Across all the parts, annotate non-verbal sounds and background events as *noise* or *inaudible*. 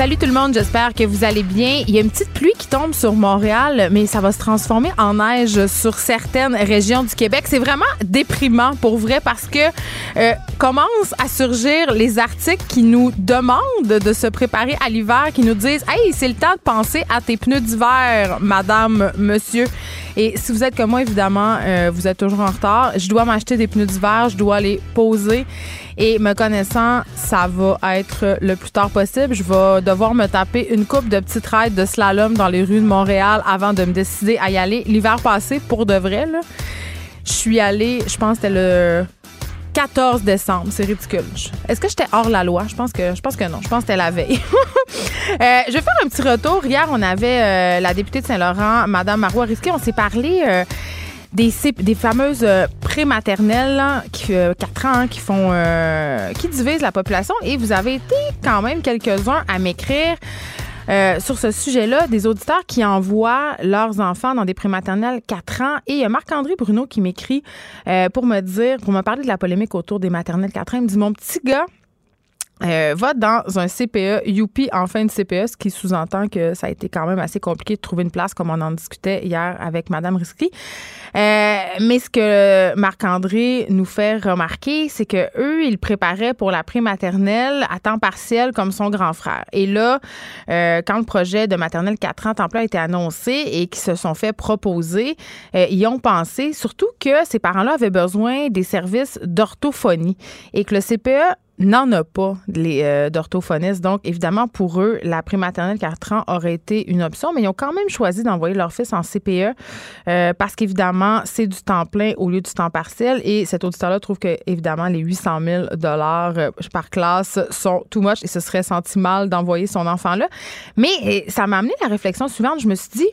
Salut tout le monde, j'espère que vous allez bien. Il y a une petite pluie qui tombe sur Montréal, mais ça va se transformer en neige sur certaines régions du Québec. C'est vraiment déprimant pour vrai parce que euh, commencent à surgir les articles qui nous demandent de se préparer à l'hiver, qui nous disent Hey, c'est le temps de penser à tes pneus d'hiver, madame, monsieur. Et si vous êtes comme moi, évidemment, euh, vous êtes toujours en retard. Je dois m'acheter des pneus d'hiver, je dois les poser. Et me connaissant, ça va être le plus tard possible. Je vais devoir me taper une coupe de petites raids de slalom dans les rues de Montréal avant de me décider à y aller. L'hiver passé, pour de vrai, je suis allée, je pense que c'était le 14 décembre. C'est ridicule. Est-ce que j'étais hors la loi? Je pense que, je pense que non. Je pense que c'était la veille. *laughs* Euh, je vais faire un petit retour. Hier, on avait euh, la députée de Saint-Laurent, Mme Marois Risqué. On s'est parlé. Euh, des, des fameuses prématernelles qui 4 ans qui font qui divisent la population et vous avez été quand même quelques-uns à m'écrire euh, sur ce sujet-là, des auditeurs qui envoient leurs enfants dans des prématernelles 4 ans. Et il Marc-André Bruno qui m'écrit euh, pour me dire, pour me parler de la polémique autour des maternelles 4 ans. Il me dit Mon petit gars, euh, va dans un CPE, Youpi en fin de CPE, ce qui sous-entend que ça a été quand même assez compliqué de trouver une place, comme on en discutait hier avec Madame Risky. Euh, mais ce que Marc-André nous fait remarquer, c'est que eux, ils préparaient pour la prématernelle à temps partiel comme son grand frère. Et là, euh, quand le projet de maternelle 4 ans temps a été annoncé et qu'ils se sont fait proposer, euh, ils ont pensé surtout que ces parents-là avaient besoin des services d'orthophonie et que le CPE n'en a pas les euh, d'orthophonistes. Donc, évidemment, pour eux, la prématernelle 4 ans aurait été une option, mais ils ont quand même choisi d'envoyer leur fils en CPE euh, parce qu'évidemment, c'est du temps plein au lieu du temps partiel. Et cet auditeur-là trouve que, évidemment, les 800 000 dollars euh, par classe sont too much et ce serait senti mal d'envoyer son enfant là. Mais ça m'a amené la réflexion suivante. Je me suis dit,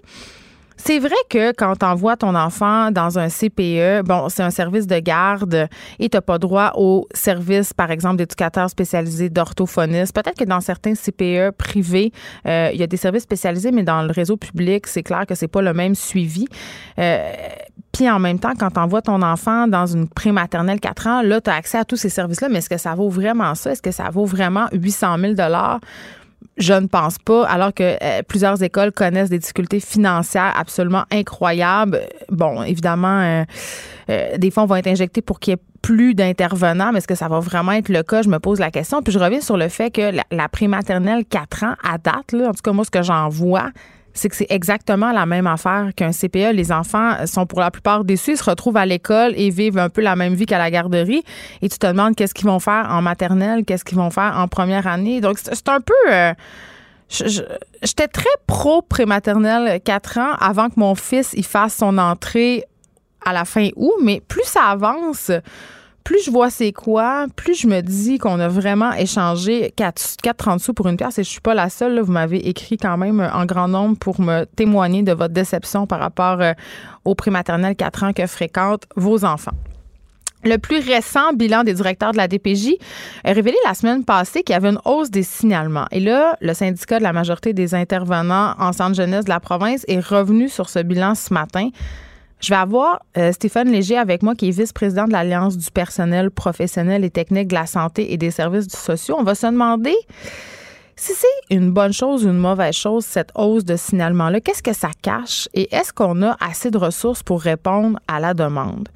c'est vrai que quand t'envoies ton enfant dans un CPE, bon, c'est un service de garde et t'as pas droit au service, par exemple, d'éducateurs spécialisés, d'orthophonistes. Peut-être que dans certains CPE privés, euh, il y a des services spécialisés, mais dans le réseau public, c'est clair que c'est pas le même suivi. Euh, puis en même temps, quand t'envoies ton enfant dans une prématernelle 4 ans, là, tu as accès à tous ces services-là, mais est-ce que ça vaut vraiment ça? Est-ce que ça vaut vraiment 800 000 je ne pense pas, alors que euh, plusieurs écoles connaissent des difficultés financières absolument incroyables. Bon, évidemment, euh, euh, des fonds vont être injectés pour qu'il y ait plus d'intervenants, mais est-ce que ça va vraiment être le cas? Je me pose la question. Puis je reviens sur le fait que la, la prématernelle 4 ans, à date, là, en tout cas, moi, ce que j'en vois, c'est que c'est exactement la même affaire qu'un CPE. Les enfants sont pour la plupart déçus, ils se retrouvent à l'école et vivent un peu la même vie qu'à la garderie. Et tu te demandes qu'est-ce qu'ils vont faire en maternelle, qu'est-ce qu'ils vont faire en première année. Donc, c'est un peu... Euh, j'étais très pro prématernelle 4 ans avant que mon fils y fasse son entrée à la fin août, mais plus ça avance, plus je vois c'est quoi, plus je me dis qu'on a vraiment échangé 4,30 sous pour une pièce et je suis pas la seule. vous m'avez écrit quand même en grand nombre pour me témoigner de votre déception par rapport euh, au prématernel 4 ans que fréquentent vos enfants. Le plus récent bilan des directeurs de la DPJ a révélé la semaine passée qu'il y avait une hausse des signalements. Et là, le syndicat de la majorité des intervenants en centre jeunesse de la province est revenu sur ce bilan ce matin. Je vais avoir euh, Stéphane Léger avec moi, qui est vice-président de l'Alliance du personnel professionnel et technique de la santé et des services sociaux. On va se demander si c'est une bonne chose ou une mauvaise chose, cette hausse de signalement-là. Qu'est-ce que ça cache? Et est-ce qu'on a assez de ressources pour répondre à la demande?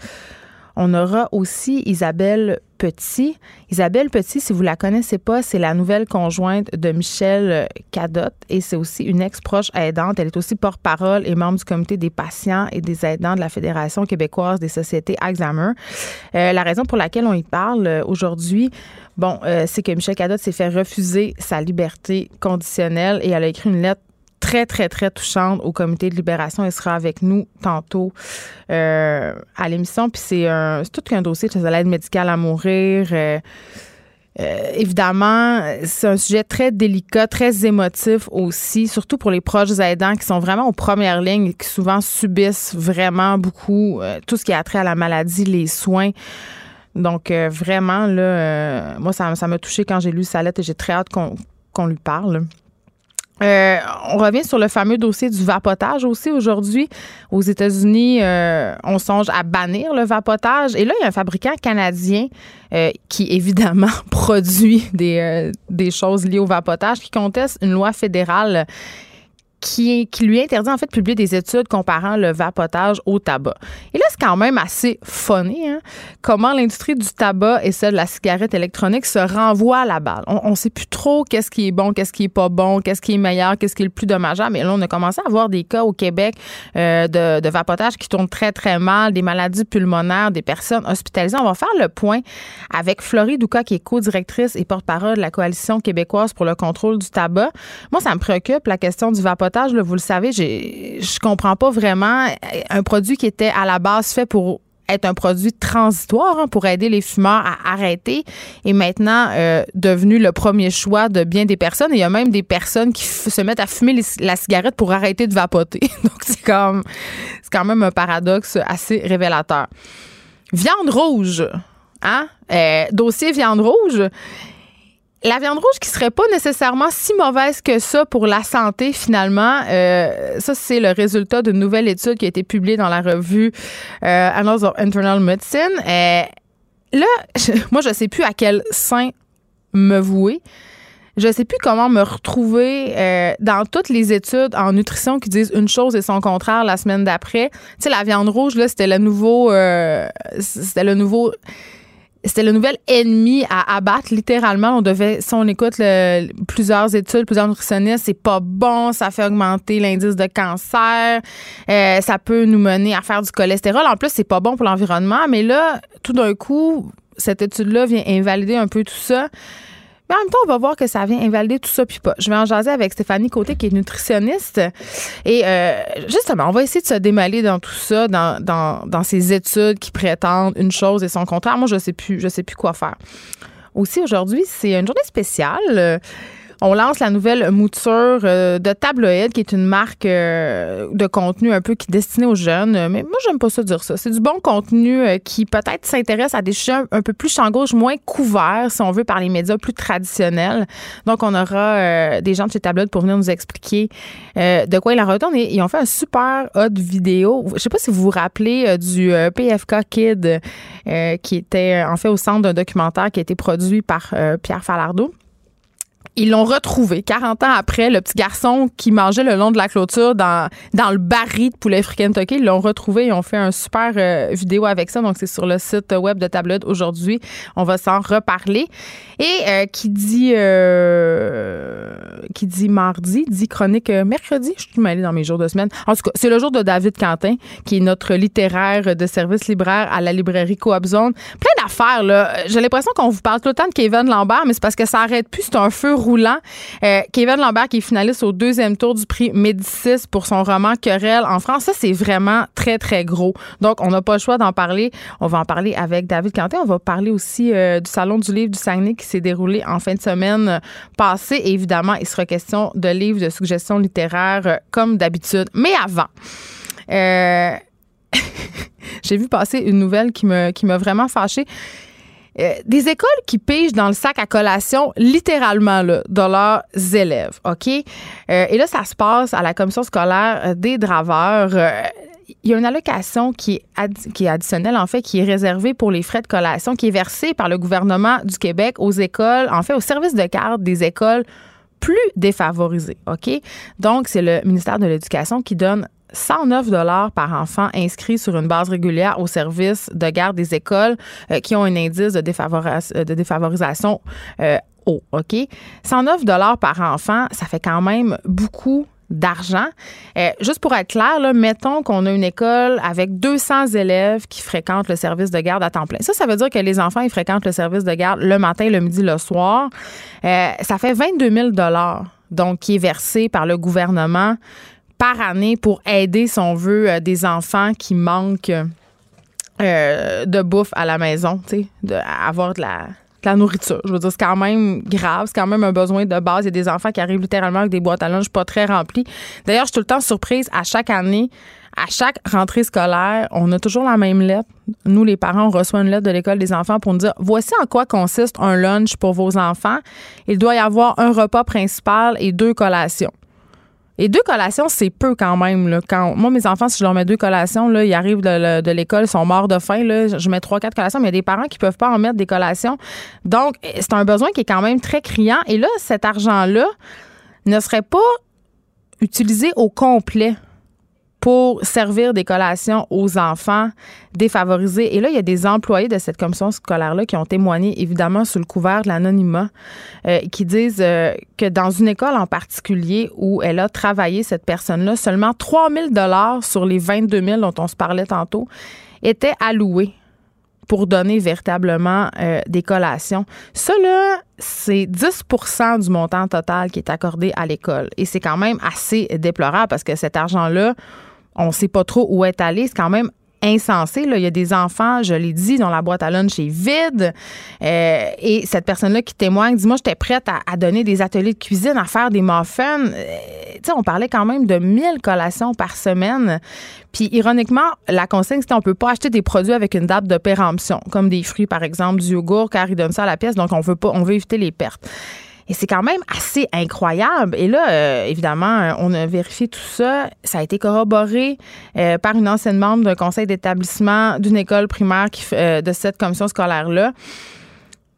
On aura aussi Isabelle Petit. Isabelle Petit, si vous la connaissez pas, c'est la nouvelle conjointe de Michel Cadotte et c'est aussi une ex-proche aidante. Elle est aussi porte-parole et membre du comité des patients et des aidants de la Fédération québécoise des sociétés Alzheimer. Euh, la raison pour laquelle on y parle euh, aujourd'hui, euh, c'est que Michel Cadotte s'est fait refuser sa liberté conditionnelle et elle a écrit une lettre très, très, très touchante au comité de libération. Elle sera avec nous tantôt euh, à l'émission. Puis c'est, un, tout qu'un dossier de l'aide médicale à mourir. Euh, Euh, évidemment, c'est un sujet très délicat, très émotif aussi, surtout pour les proches aidants qui sont vraiment aux premières lignes et qui souvent subissent vraiment beaucoup tout ce qui a trait à la maladie, les soins. Donc, vraiment, moi, ça m'a touché quand j'ai lu sa lettre et j'ai très hâte qu'on lui parle. Euh, on revient sur le fameux dossier du vapotage aussi aujourd'hui. Aux États-Unis, euh, on songe à bannir le vapotage. Et là, il y a un fabricant canadien euh, qui, évidemment, *laughs* produit des, des choses liées au vapotage qui conteste une loi fédérale qui, qui lui interdit en fait de publier des études comparant le vapotage au tabac. Et là, c'est quand même assez funny, hein? comment l'industrie du tabac et celle de la cigarette électronique se renvoient à la balle. On ne sait plus trop qu'est-ce qui est bon, qu'est-ce qui est pas bon, qu'est-ce qui est meilleur, qu'est-ce qui est le plus dommageable. Mais là, on a commencé à avoir des cas au Québec euh, de, de vapotage qui tournent très, très mal, des maladies pulmonaires, des personnes hospitalisées. On va faire le point avec Florie Douka, qui est co-directrice et porte-parole de la Coalition québécoise pour le contrôle du tabac. Moi, ça me préoccupe, la question du vapotage vous le savez, je comprends pas vraiment un produit qui était à la base fait pour être un produit transitoire hein, pour aider les fumeurs à arrêter est maintenant euh, devenu le premier choix de bien des personnes. il y a même des personnes qui se mettent à fumer la cigarette pour arrêter de vapoter. *laughs* Donc c'est comme c'est quand même un paradoxe assez révélateur. Viande rouge, hein? Euh, dossier viande rouge la viande rouge qui serait pas nécessairement si mauvaise que ça pour la santé finalement, euh, ça c'est le résultat d'une nouvelle étude qui a été publiée dans la revue euh, Annals of Internal Medicine. Euh, là, *laughs* moi je sais plus à quel sein me vouer. Je sais plus comment me retrouver euh, dans toutes les études en nutrition qui disent une chose et son contraire la semaine d'après. Tu sais, la viande rouge là, c'était le nouveau, c'était le nouveau c'était le nouvel ennemi à abattre littéralement. On devait, si on écoute plusieurs études, plusieurs nutritionnistes, c'est pas bon, ça fait augmenter l'indice de cancer, euh, ça peut nous mener à faire du cholestérol. En plus, c'est pas bon pour l'environnement. Mais là, tout d'un coup, cette étude-là vient invalider un peu tout ça. Mais en même temps, on va voir que ça vient invalider tout ça, puis pas. Je vais en jaser avec Stéphanie Côté, qui est nutritionniste. Et euh, justement, on va essayer de se démêler dans tout ça, dans, dans, dans ces études qui prétendent une chose et son contraire. Moi, je sais plus, je sais plus quoi faire. Aussi, aujourd'hui, c'est une journée spéciale. On lance la nouvelle mouture euh, de Tabloïd, qui est une marque euh, de contenu un peu qui est destinée aux jeunes. Mais moi, j'aime pas ça dire ça. C'est du bon contenu euh, qui peut-être s'intéresse à des sujets un peu plus champ gauche, moins couverts, si on veut, par les médias plus traditionnels. Donc, on aura des gens de chez Tabloïd pour venir nous expliquer de quoi il en retourne. Et ils ont fait un super hot vidéo. Je sais pas si vous vous rappelez du PFK Kid, qui était en fait au centre d'un documentaire qui a été produit par Pierre Falardeau. Ils l'ont retrouvé 40 ans après, le petit garçon qui mangeait le long de la clôture dans, dans le baril de poulet frit Kentucky. Ils l'ont retrouvé et ont fait un super euh, vidéo avec ça. Donc, c'est sur le site web de Tablette aujourd'hui. On va s'en reparler. Et euh, qui dit euh, qui dit mardi, dit chronique mercredi. Je suis mêlée dans mes jours de semaine. En tout cas, c'est le jour de David Quentin, qui est notre littéraire de service libraire à la librairie Coop Zone. Plein d'affaires, là. J'ai l'impression qu'on vous parle tout le temps de Kevin Lambert, mais c'est parce que ça arrête plus. C'est un feu roulant. Euh, Kevin Lambert qui est finaliste au deuxième tour du prix Médicis pour son roman Querelle en France. Ça, c'est vraiment très, très gros. Donc, on n'a pas le choix d'en parler. On va en parler avec David Quentin. On va parler aussi euh, du Salon du livre du Saguenay qui s'est déroulé en fin de semaine passée. Évidemment, il sera question de livres de suggestions littéraires euh, comme d'habitude. Mais avant, *laughs* j'ai vu passer une nouvelle qui m'a vraiment fâchée. Euh, des écoles qui pigent dans le sac à collation littéralement là, de leurs élèves, OK? Euh, et là, ça se passe à la commission scolaire euh, des draveurs. il y a une allocation qui est, additionnelle, en fait, qui est réservée pour les frais de collation, qui est versée par le gouvernement du Québec aux écoles, en fait, au service de garde des écoles plus défavorisées, OK? Donc, c'est le ministère de l'Éducation qui donne 109 dollars par enfant inscrit sur une base régulière au service de garde des écoles euh, qui ont un indice de, euh, défavorisation euh, haut. OK? 109 dollars par enfant, ça fait quand même beaucoup d'argent. juste pour être clair, mettons qu'on a une école avec 200 élèves qui fréquentent le service de garde à temps plein. Ça, ça veut dire que les enfants, ils fréquentent le service de garde le matin, le midi, le soir. ça fait 22 000 donc qui est versé par le gouvernement par année pour aider, si on veut, euh, des enfants qui manquent euh, de bouffe à la maison, tu sais, de la la nourriture. Je veux dire, c'est quand même grave, c'est quand même un besoin de base. Il y a des enfants qui arrivent littéralement avec des boîtes à lunch pas très remplies. D'ailleurs, je suis tout le temps surprise à chaque année. À chaque rentrée scolaire, on a toujours la même lettre. Nous, les parents, on reçoit une lettre de l'école des enfants pour nous dire voici en quoi consiste un lunch pour vos enfants. Il doit y avoir un repas principal et deux collations. Et deux collations, c'est peu quand même. Moi, mes enfants, si je leur mets deux collations, ils arrivent de, l'école, ils sont morts de faim. Je mets trois, quatre collations, mais il y a des parents qui peuvent pas en mettre des collations. Donc, c'est un besoin qui est quand même très criant. Et là, cet argent-là ne serait pas utilisé au complet pour servir des collations aux enfants défavorisés. Et là, il y a des employés de cette commission scolaire-là qui ont témoigné, évidemment, sous le couvert de l'anonymat, euh, qui disent euh, que dans une école en particulier où elle a travaillé, cette personne-là, seulement 3 000 sur les 22 000 dont on se parlait tantôt étaient alloués pour donner véritablement euh, des collations. Ça, là, c'est 10% du montant total qui est accordé à l'école. Et c'est quand même assez déplorable parce que cet argent-là, on ne sait pas trop où est allé. C'est quand même insensé. Là. Il y a des enfants, je l'ai dit, dont la boîte à lunch est vide. Euh, et cette personne-là qui témoigne dit Moi, j'étais prête à, donner des ateliers de cuisine, à faire des muffins. Euh, on parlait quand même de 1000 collations par semaine. Puis, ironiquement, la consigne, c'était on peut pas acheter des produits avec une date de péremption, comme des fruits, par exemple, du yogourt, car ils donnent ça à la pièce. Donc, on veut pas, on veut éviter les pertes. Et c'est quand même assez incroyable. Et là, euh, évidemment, on a vérifié tout ça. Ça a été corroboré euh, par une ancienne membre d'un conseil d'établissement d'une école primaire euh, de cette commission scolaire-là.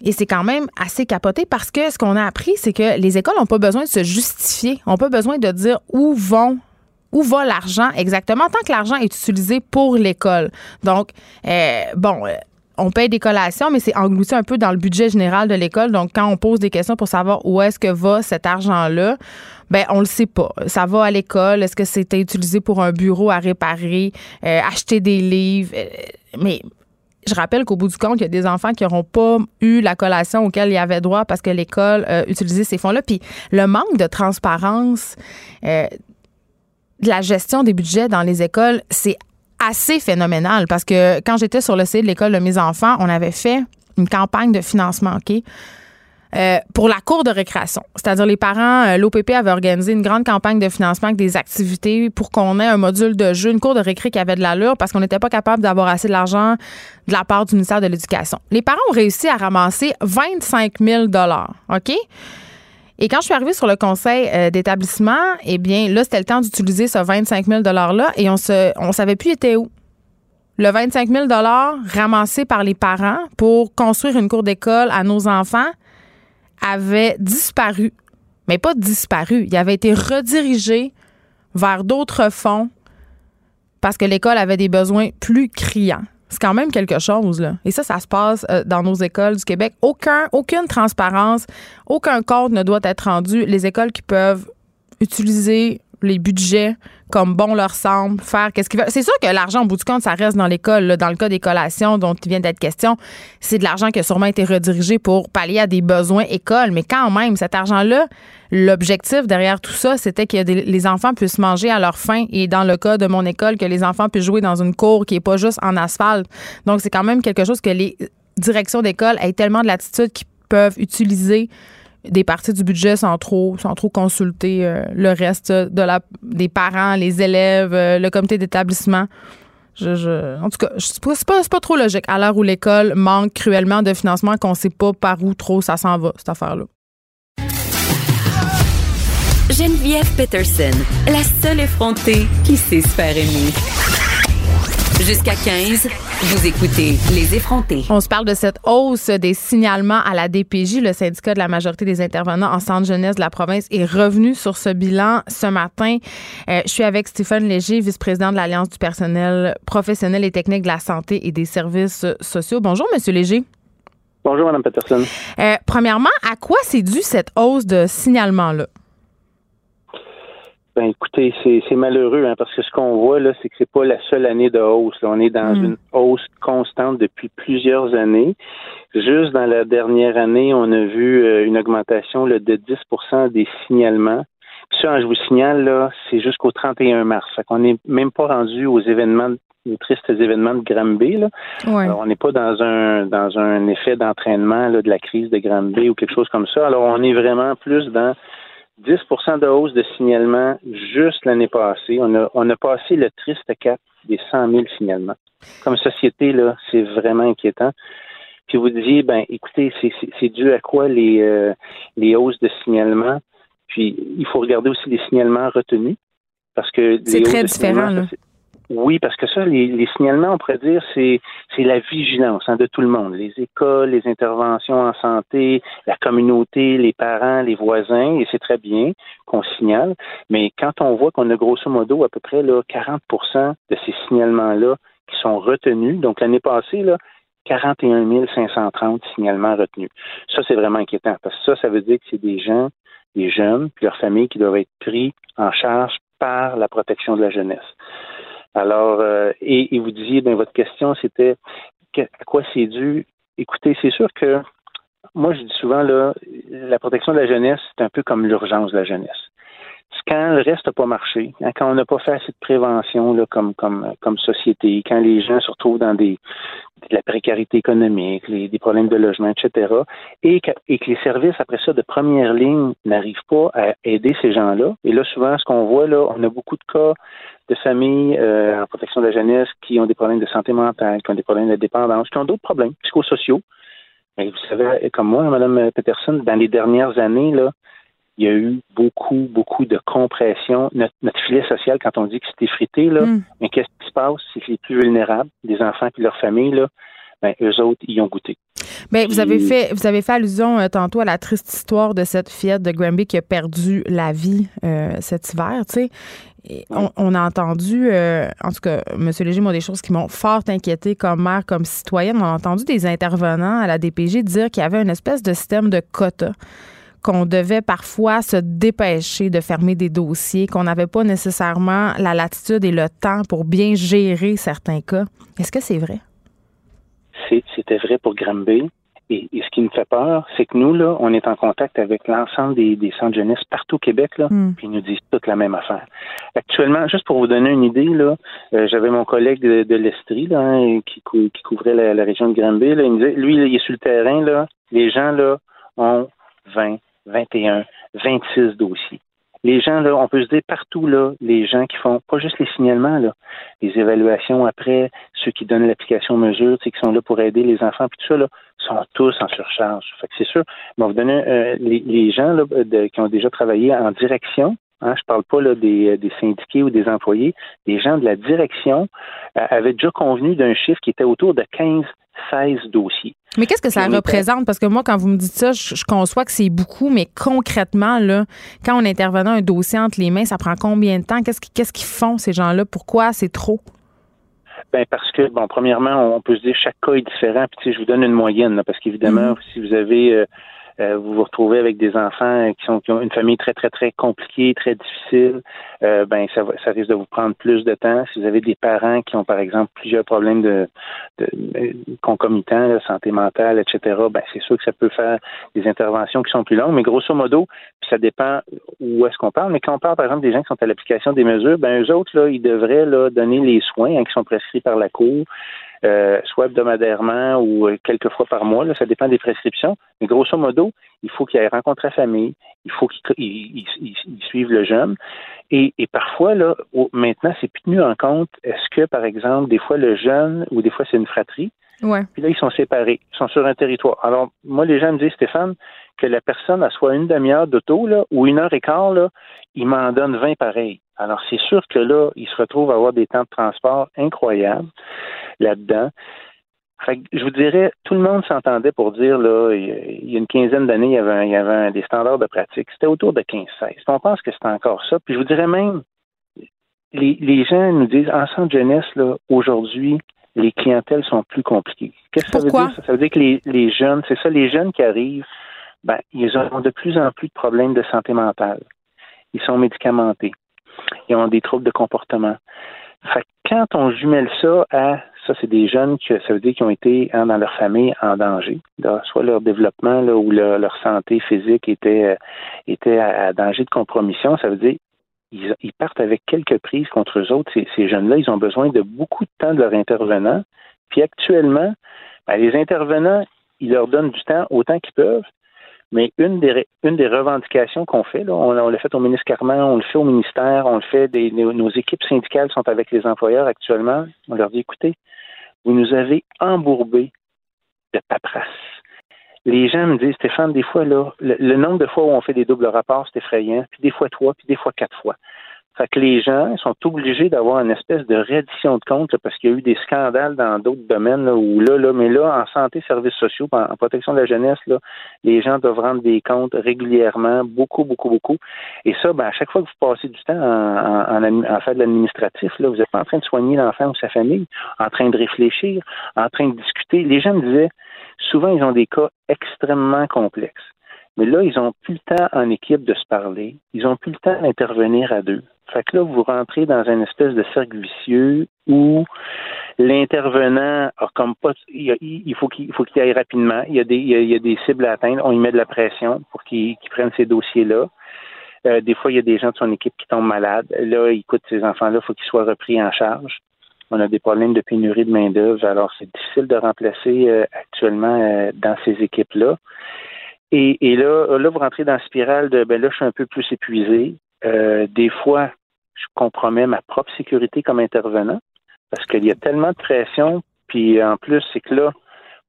Et c'est quand même assez capoté parce que ce qu'on a appris, c'est que les écoles n'ont pas besoin de se justifier, n'ont pas besoin de dire où vont où va l'argent exactement tant que l'argent est utilisé pour l'école. Donc, bon, on paye des collations, mais c'est englouti un peu dans le budget général de l'école. Donc, quand on pose des questions pour savoir où est-ce que va cet argent-là, ben on le sait pas. Ça va à l'école. Est-ce que c'était utilisé pour un bureau à réparer, euh, acheter des livres? Euh, mais je rappelle qu'au bout du compte, il y a des enfants qui n'auront pas eu la collation auquel ils avaient droit parce que l'école a utilisé ces fonds-là. Puis le manque de transparence euh, de la gestion des budgets dans les écoles, c'est assez phénoménal parce que quand j'étais sur le site de l'école de mes enfants, on avait fait une campagne de financement, OK? Euh, pour la cour de récréation. C'est-à-dire les parents, euh, l'OPP avait organisé une grande campagne de financement avec des activités pour qu'on ait un module de jeu, une cour de récré qui avait de l'allure parce qu'on n'était pas capable d'avoir assez de l'argent de la part du ministère de l'Éducation. Les parents ont réussi à ramasser 25 000 OK? Et quand je suis arrivée sur le conseil euh, d'établissement, eh bien, là, c'était le temps d'utiliser ce 25 000 $-là et on on savait plus où. Le 25 000 ramassé par les parents pour construire une cour d'école à nos enfants avait disparu. Mais pas disparu. Il avait été redirigé vers d'autres fonds parce que l'école avait des besoins plus criants. C'est quand même quelque chose. Et ça, ça se passe euh, dans nos écoles du Québec. Aucun, aucune transparence, aucun compte ne doit être rendu. Les écoles qui peuvent utiliser les budgets comme bon leur semble, faire qu'est-ce qu'ils veulent. C'est sûr que l'argent, au bout du compte, ça reste dans l'école. Dans le cas des collations dont il vient d'être question, c'est de l'argent qui a sûrement été redirigé pour pallier à des besoins écoles. Mais quand même, cet argent-là, l'objectif derrière tout ça, c'était que les enfants puissent manger à leur faim. Et dans le cas de mon école, que les enfants puissent jouer dans une cour qui est pas juste en asphalte. Donc, c'est quand même quelque chose que les directions d'école aient tellement de latitude qu'ils peuvent utiliser des parties du budget sans trop, sans trop consulter euh, le reste de la, des parents, les élèves, euh, le comité d'établissement. Je, en tout cas, c'est pas, pas trop logique à l'heure où l'école manque cruellement de financement qu'on sait pas par où trop ça s'en va, cette affaire-là. Geneviève Peterson, la seule effrontée qui sait se faire aimer. Jusqu'à 15, vous écoutez Les effrontés. On se parle de cette hausse des signalements à la DPJ. Le syndicat de la majorité des intervenants en centre jeunesse de la province est revenu sur ce bilan ce matin. Euh, je suis avec Stéphane Léger, vice-président de l'Alliance du personnel professionnel et technique de la santé et des services sociaux. Bonjour, Monsieur Léger. Bonjour, Mme Peterson. Euh, premièrement, à quoi c'est dû cette hausse de signalement-là? Ben écoutez, c'est malheureux hein, parce que ce qu'on voit là, c'est que c'est pas la seule année de hausse. On est dans hmm. une hausse constante depuis plusieurs années. Juste dans la dernière année, on a vu euh, une augmentation là, de 10% des signalements. Puis ça, je vous signale, là, c'est jusqu'au 31 mars. Fait qu'on n'est même pas rendu aux événements tristes événements de Granby. Là. Alors, on n'est pas dans un dans un effet d'entraînement de la crise de Granby ou quelque chose comme ça. Alors, on est vraiment plus dans 10% de hausse de signalement juste l'année passée. On a, on a passé le triste cap des 100 000 signalements. Comme société, là, c'est vraiment inquiétant. Puis vous disiez, ben, écoutez, c'est dû à quoi les, euh, les hausses de signalement? Puis il faut regarder aussi les signalements retenus. Parce que c'est très différent, là. Oui, parce que ça, les, signalements, on pourrait dire, c'est c'est la vigilance hein, de tout le monde. Les écoles, les interventions en santé, la communauté, les parents, les voisins, et c'est très bien qu'on signale. Mais quand on voit qu'on a grosso modo à peu près là, 40% de ces signalements-là qui sont retenus, donc l'année passée, là, 41 530 signalements retenus. Ça, c'est vraiment inquiétant parce que ça, ça veut dire que c'est des gens, des jeunes, puis leurs familles qui doivent être pris en charge par la protection de la jeunesse. Alors, euh, et, vous disiez, ben votre question, c'était à quoi c'est dû? Écoutez, c'est sûr que moi, je dis souvent, là, la protection de la jeunesse, c'est un peu comme l'urgence de la jeunesse. Quand le reste n'a pas marché, hein, quand on n'a pas fait assez de prévention là, comme, comme, comme société, quand les gens se retrouvent dans des, la précarité économique, les, des problèmes de logement, etc., et que, et que les services, après ça, de première ligne, n'arrivent pas à aider ces gens-là. Et là, souvent, ce qu'on voit, là, on a beaucoup de cas de familles euh, en protection de la jeunesse qui ont des problèmes de santé mentale, qui ont des problèmes de dépendance, qui ont d'autres problèmes psychosociaux. Mais vous savez, comme moi, Mme Peterson, dans les dernières années, là, il y a eu beaucoup, beaucoup de compression. Notre, filet social, quand on dit que c'est effrité, là, hmm. mais qu'est-ce qui se passe? C'est que les plus vulnérables, des enfants et leurs familles, là, ben, eux autres, y ont goûté. Bien, vous avez fait vous avez fait allusion euh, tantôt à la triste histoire de cette fillette de Granby qui a perdu la vie euh, cet hiver, tu sais. On, a entendu, euh, en tout cas, M. Léger, moi, des choses qui m'ont fort inquiété comme mère, comme citoyenne. On a entendu des intervenants à la DPG dire qu'il y avait une espèce de système de quotas qu'on devait parfois se dépêcher de fermer des dossiers, qu'on n'avait pas nécessairement la latitude et le temps pour bien gérer certains cas. Est-ce que c'est vrai? C'était vrai pour Granby. Et, ce qui me fait peur, c'est que nous, là, on est en contact avec l'ensemble des, centres jeunesse partout au Québec, là, hmm. puis ils nous disent toute la même affaire. Actuellement, juste pour vous donner une idée, là, euh, j'avais mon collègue de, l'Estrie, là, hein, qui, couvrait la, région de Granby, là, il me disait, lui, il est sur le terrain, là, les gens, là, ont 20, 21, 26 dossiers. Les gens, là, on peut se dire partout, là, les gens qui font pas juste les signalements, là, les évaluations après, ceux qui donnent l'application mesure, qui sont là pour aider les enfants, puis tout ça, là, sont tous en surcharge. Fait que c'est sûr, on vous donner euh, les, gens là, qui ont déjà travaillé en direction, Hein, je ne parle pas là, des, des, syndiqués ou des employés. Les gens de la direction euh, avaient déjà convenu d'un chiffre qui était autour de 15 16 dossiers. Mais qu'est-ce que ça représente? Parce que moi, quand vous me dites ça, je, conçois que c'est beaucoup, mais concrètement, là, quand on intervenant un dossier entre les mains, ça prend combien de temps? Qu'est-ce qu'ils font, ces gens-là? Pourquoi? C'est trop? Ben parce que, bon, premièrement, on peut se dire chaque cas est différent. Puis, je vous donne une moyenne, parce qu'évidemment, mm-hmm. si vous avez euh, euh, vous vous retrouvez avec des enfants qui, sont, qui ont une famille très, très, très compliquée, très difficile, euh, ben ça, ça risque de vous prendre plus de temps. Si vous avez des parents qui ont, par exemple, plusieurs problèmes de, de, concomitants, santé mentale, etc., ben c'est sûr que ça peut faire des interventions qui sont plus longues, mais grosso modo, ça dépend où est-ce qu'on parle. Mais quand on parle, par exemple, des gens qui sont à l'application des mesures, ben eux autres, là, ils devraient là, donner les soins hein, qui sont prescrits par la Cour. Euh, soit hebdomadairement ou euh, quelques fois par mois. Là, ça dépend des prescriptions. Mais grosso modo, il faut qu'il ait rencontré la famille, il faut qu'il suive le jeune. Et, parfois, là, maintenant, c'est plus tenu en compte. Est-ce que, par exemple, des fois, le jeune, ou des fois, c'est une fratrie, Ouais. Puis là, ils sont séparés, ils sont sur un territoire. Alors, moi, les gens me disent, Stéphane, que la personne a soit une demi-heure d'auto, là, ou une heure et quart, là, il m'en donne 20 pareils. Alors, c'est sûr que là, il se retrouve à avoir des temps de transport incroyables là-dedans. je vous dirais, tout le monde s'entendait pour dire, là, il y a une quinzaine d'années, il y avait, il y avait des standards de pratique. C'était autour de 15-16. On pense que c'est encore ça. Puis je vous dirais même, les, les gens nous disent, en centre jeunesse, là, aujourd'hui, les clientèles sont plus compliquées. Qu'est-ce que ça veut dire? Ça veut dire que les, les jeunes, c'est ça, les jeunes qui arrivent, ben, ils ont de plus en plus de problèmes de santé mentale. Ils sont médicamentés. Ils ont des troubles de comportement. Fait quand on jumelle ça à ça, c'est des jeunes qui, ça veut dire qui ont été hein, dans leur famille en danger. soit leur développement ou leur, santé physique était, était à, danger de compromission. Ça veut dire ils, partent avec quelques prises contre eux autres. Ces, jeunes-là, ils ont besoin de beaucoup de temps de leur intervenant. Puis actuellement, ben, les intervenants, ils leur donnent du temps autant qu'ils peuvent. Mais une des, revendications qu'on fait, on, l'a fait au ministre Carman, on le fait au ministère, on le fait, des, nos équipes syndicales sont avec les employeurs actuellement. On leur dit, écoutez, vous nous avez embourbé de paperasse. Les gens me disent, Stéphane, des fois, là, le, nombre de fois où on fait des doubles rapports, c'est effrayant, puis des fois trois, puis des fois quatre fois. Fait que les gens sont obligés d'avoir une espèce de reddition de compte parce qu'il y a eu des scandales dans d'autres domaines là, où là, là, mais là, en santé, services sociaux, en, protection de la jeunesse, là, les gens doivent rendre des comptes régulièrement, beaucoup, beaucoup, beaucoup. Et ça, ben, à chaque fois que vous passez du temps en, en, en faire de l'administratif, là, vous êtes en train de soigner l'enfant ou sa famille, en train de réfléchir, en train de discuter. Les gens me disaient, souvent, ils ont des cas extrêmement complexes. Mais là, ils ont plus le temps en équipe de se parler. Ils ont plus le temps d'intervenir à deux. Fait que là, vous rentrez dans une espèce de cercle vicieux où l'intervenant a comme pas il, faut qu'il faut qu'il aille rapidement. Il y, a des, il y a, des cibles à atteindre. On y met de la pression pour qu'il prenne ces dossiers-là. Euh, des fois, il y a des gens de son équipe qui tombent malades. Là, écoute, ces enfants-là, il faut qu'ils soient repris en charge. On a des problèmes de pénurie de main-d'œuvre, alors c'est difficile de remplacer euh, actuellement euh, dans ces équipes-là. Et, et, là, là, vous rentrez dans la spirale de ben là, je suis un peu plus épuisé. Euh, des fois, je compromets ma propre sécurité comme intervenant parce qu'il y a tellement de pression. Puis en plus, c'est que là,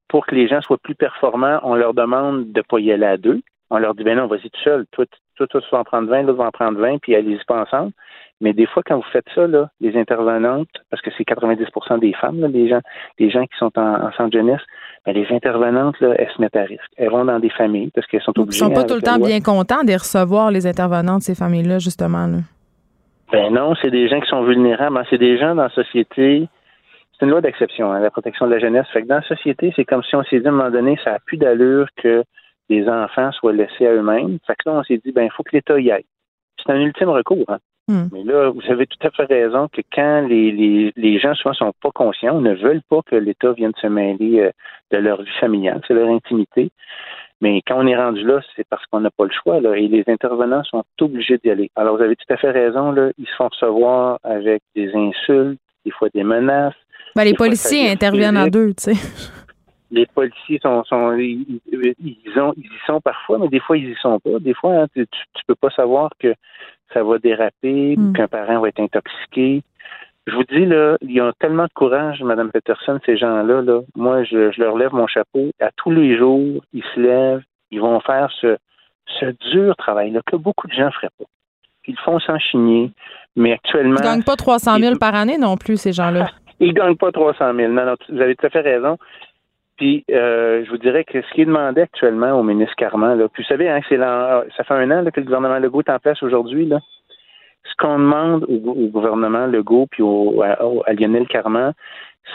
pour que les gens soient plus performants, on leur demande de ne pas y aller à deux. On leur dit, ben non, vas-y tout seul. Toi, toi, toi, tu vas en prendre 20, l'autre va en prendre 20, puis allez-y pas ensemble. Mais des fois, quand vous faites ça, là, les intervenantes, parce que c'est 90% des femmes, là, les gens, les gens qui sont en, centre jeunesse, ben, les intervenantes, là, elles se mettent à risque. Elles vont dans des familles parce qu'elles sont obligées. Ils sont pas tout le temps bien contents de recevoir les intervenantes, ces familles-là, justement. Là. Ben non, c'est des gens qui sont vulnérables. Hein. C'est des gens dans la société. C'est une loi d'exception, hein, la protection de la jeunesse. Fait que dans la société, c'est comme si on s'est dit à un moment donné, ça n'a plus d'allure que les enfants soient laissés à eux-mêmes. Fait que là, on s'est dit, ben, il faut que l'État y aille. C'est un ultime recours. Hein. Hmm. Mais là, vous avez tout à fait raison que quand les, les, les gens souvent sont pas conscients, ne veulent pas que l'État vienne se mêler euh, de leur vie familiale, c'est leur intimité. Mais quand on est rendu là, c'est parce qu'on n'a pas le choix, là, et les intervenants sont obligés d'y aller. Alors, vous avez tout à fait raison, là, ils se font recevoir avec des insultes, des fois des menaces. Ben, les policiers interviennent à deux, tu sais. Les policiers sont, sont ils, ils, ont, ils y sont parfois, mais des fois ils y sont pas. Des fois, hein, tu, ne peux pas savoir que ça va déraper, hmm. qu'un parent va être intoxiqué. Je vous dis, là, ils ont tellement de courage, Mme Peterson, ces gens-là. Là. Moi, je, leur lève mon chapeau. À tous les jours, ils se lèvent, ils vont faire ce, ce dur travail-là que beaucoup de gens ne feraient pas. Ils font sans chigner, mais actuellement... Ils ne gagnent pas 300 000 par année non plus, ces gens-là. *laughs* Ils ne gagnent pas 300 000. Non, non, vous avez tout à fait raison. Puis, euh, je vous dirais que ce qui est demandé actuellement au ministre Carman, là, puis vous savez, hein, c'est ça fait un an que le gouvernement Legault est en place aujourd'hui. Là. Ce qu'on demande au, gouvernement Legault puis au, à, Lionel Carman,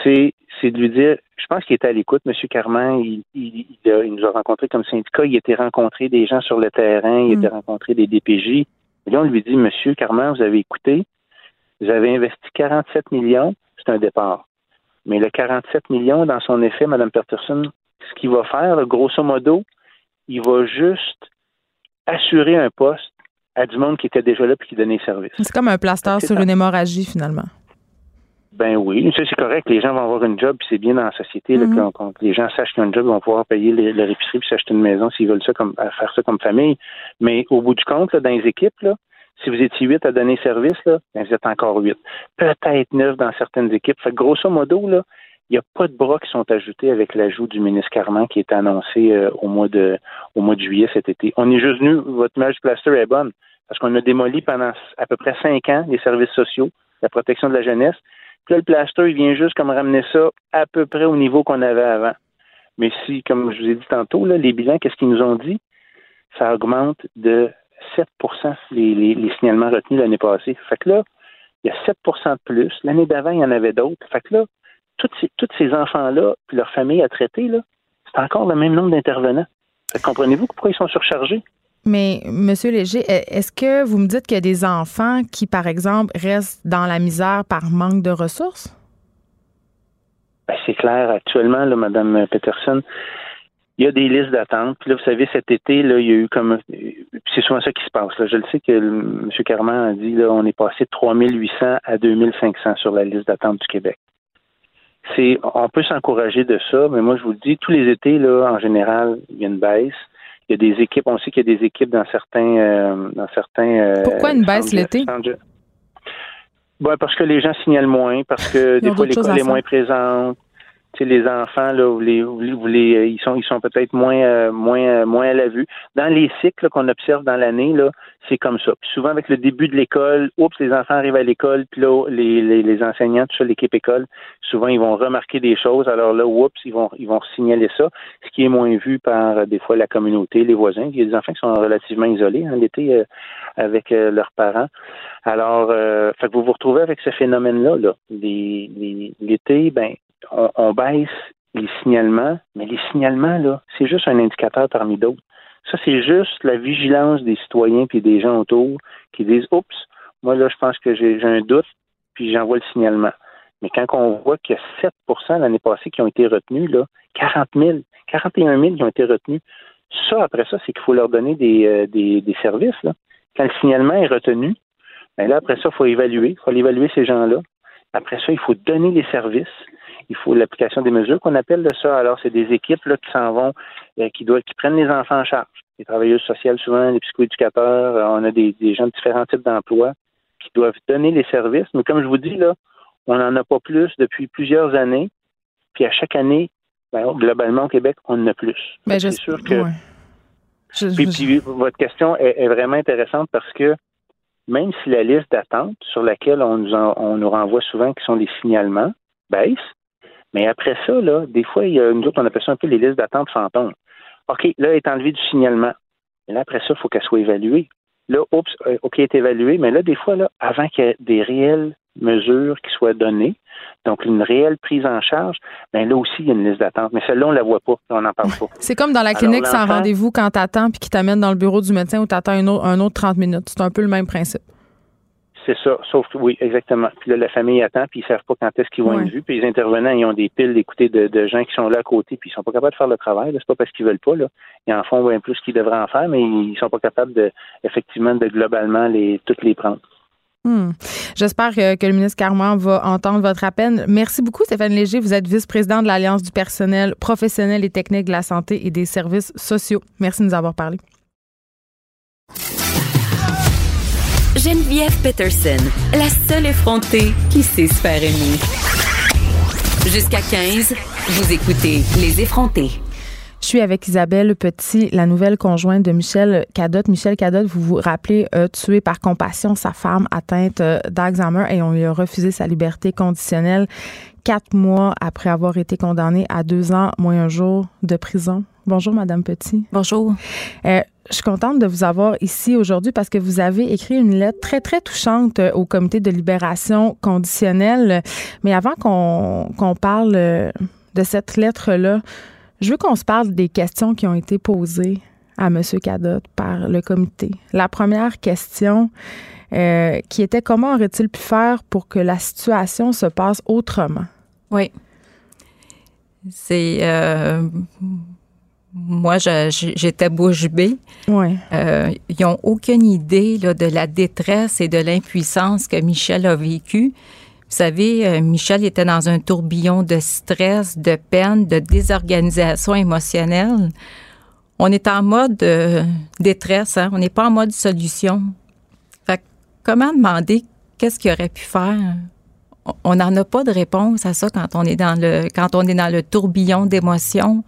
c'est, c'est de lui dire, je pense qu'il était à l'écoute, M. Carman, il, il, il, nous a rencontrés comme syndicat, il était rencontré des gens sur le terrain, il était mm. rencontré des DPJ. Et là, on lui dit, Monsieur Carman, vous avez écouté, vous avez investi 47 millions, c'est un départ. Mais le 47 millions, dans son effet, Mme Peterson, ce qu'il va faire, grosso modo, il va juste assurer un poste à du monde qui était déjà là et qui donnait service. C'est comme un plaster sur une hémorragie, finalement. Ben oui, ça c'est correct. Les gens vont avoir une job, puis c'est bien dans la société mm-hmm. quand, les gens sachent qu'ils ont une job, ils vont pouvoir payer leur épicerie puis s'acheter une maison s'ils veulent ça comme faire ça comme famille. Mais au bout du compte, dans les équipes, là, si vous étiez huit à donner service, là, ben, vous êtes encore huit. Peut-être neuf dans certaines équipes. Fait grosso modo, là, il n'y a pas de bras qui sont ajoutés avec l'ajout du ministre Carman qui est annoncé euh, au mois de au mois de juillet cet été. On est juste venu, votre image plaster est bonne, parce qu'on a démoli pendant à peu près cinq ans les services sociaux, la protection de la jeunesse. Puis là, le plaster, il vient juste comme ramener ça à peu près au niveau qu'on avait avant. Mais si, comme je vous ai dit tantôt, là, les bilans, qu'est-ce qu'ils nous ont dit? Ça augmente de 7 les, les, signalements retenus l'année passée. Fait que là, il y a 7% de plus. L'année d'avant, il y en avait d'autres. Fait que là, tous ces, ces enfants-là, puis leurs familles à traiter, là, c'est encore le même nombre d'intervenants. Comprenez-vous pourquoi ils sont surchargés? Mais, M. Léger, est-ce que vous me dites qu'il y a des enfants qui, par exemple, restent dans la misère par manque de ressources? Ben, c'est clair. Actuellement, là, Mme Peterson, il y a des listes d'attente. Puis là, vous savez, cet été, là, il y a eu comme c'est souvent ça qui se passe. Là. Je le sais que M. Carman a dit là, on est passé de 3800 à 2500 sur la liste d'attente du Québec. C'est, on peut s'encourager de ça, mais moi je vous le dis, tous les étés, là, en général, il y a une baisse. Il y a des équipes, on sait qu'il y a des équipes dans certains euh, dans certains euh, Pourquoi une baisse l'été? Ben, parce que les gens signalent moins, parce que des fois l'école est moins présente les enfants là, vous les, vous les, euh, ils sont, ils sont peut-être moins, euh, moins, euh, moins à la vue. Dans les cycles qu'on observe dans l'année là, c'est comme ça. Puis souvent avec le début de l'école, oups, les enfants arrivent à l'école, puis là les, les, les enseignants, tout ça, l'équipe école, souvent ils vont remarquer des choses. Alors là, oups, ils vont, ils vont signaler ça, ce qui est moins vu par des fois la communauté, les voisins. Il y a des enfants qui sont relativement isolés hein, l'été avec leurs parents. Alors, fait que vous vous retrouvez avec ce phénomène-là. Là. L'été, ben on, baisse les signalements, mais les signalements, là, c'est juste un indicateur parmi d'autres. Ça, c'est juste la vigilance des citoyens puis des gens autour qui disent Oups, moi là, je pense que j'ai un doute, puis j'envoie le signalement. Mais quand on voit qu'il y a 7% l'année passée qui ont été retenus, là, 40 000, 41 000 qui ont été retenus, ça, après ça, c'est qu'il faut leur donner des, euh, des, services. Là. Quand le signalement est retenu, ben là, après ça, il faut évaluer. Il faut évaluer ces gens-là. Après ça, il faut donner les services il faut l'application des mesures qu'on appelle de ça. Alors, c'est des équipes là, qui s'en vont, euh, qui doivent, qui prennent les enfants en charge. Les travailleuses sociales, souvent, les psychoéducateurs, euh, on a des, gens de différents types d'emplois qui doivent donner les services. Mais comme je vous dis, là, on n'en a pas plus depuis plusieurs années. Puis à chaque année, ben, globalement au Québec, on en a plus. Mais ben, c'est sûr que. puis, votre question est, vraiment intéressante parce que même si la liste d'attente sur laquelle on nous, on nous renvoie souvent, qui sont les signalements, baisse, mais après ça, là, des fois, il y a, nous autres, on appelle ça un peu les listes d'attente fantômes. OK, là, elle est enlevée du signalement. Mais là, après ça, il faut qu'elle soit évaluée. Là, oups, euh, OK, elle est évaluée, mais là, des fois, là, avant qu'il y ait des réelles mesures qui soient données, donc une réelle prise en charge, bien là aussi, il y a une liste d'attente. Mais celle-là, on ne la voit pas, on n'en parle pas. C'est comme dans la clinique sans rendez-vous quand tu attends puis qui t'amène dans le bureau du médecin ou tu attends un autre, un autre 30 minutes. C'est un peu le même principe. C'est ça, sauf que oui, exactement. Puis là, la famille attend, puis ils savent pas quand est-ce qu'ils vont être vus. Puis les intervenants, ils ont des piles d'écouter de, gens qui sont là à côté, puis ils sont pas capables de faire le travail. C'est pas parce qu'ils veulent pas. Là. Ils en font bien plus qu'ils devraient en faire, mais ils sont pas capables de, effectivement, de globalement les toutes les prendre. Hmm. J'espère que, le ministre Carman va entendre votre appel. Merci beaucoup, Stéphane Léger. Vous êtes vice-président de l'Alliance du personnel professionnel et technique de la santé et des services sociaux. Merci de nous avoir parlé. Geneviève Peterson, la seule effrontée qui sait se faire aimer. Jusqu'à 15, vous écoutez Les effrontés. Je suis avec Isabelle Petit, la nouvelle conjointe de Michel Cadotte. Michel Cadotte, vous vous rappelez, a tué par compassion sa femme atteinte euh, d'Alzheimer et on lui a refusé sa liberté conditionnelle quatre mois après avoir été condamné à deux ans moins un jour de prison. Bonjour, Madame Petit. Bonjour. Euh, je suis contente de vous avoir ici aujourd'hui parce que vous avez écrit une lettre très, très touchante euh, au comité de libération conditionnelle. Mais avant qu'on parle euh, de cette lettre-là, je veux qu'on se parle des questions qui ont été posées à M. Cadotte par le comité. La première question euh, qui était comment aurait-il pu faire pour que la situation se passe autrement? Oui. C'est moi, j'étais bouche bée. Ouais. Euh, ils n'ont aucune idée là, de la détresse et de l'impuissance que Michel a vécu. Vous savez, euh, Michel était dans un tourbillon de stress, de peine, de désorganisation émotionnelle. On est en mode euh, détresse, hein? on n'est pas en mode solution. Fait comment demander qu'est-ce qu'il aurait pu faire? On n'en a pas de réponse à ça quand on est dans le quand on est dans le tourbillon d'émotions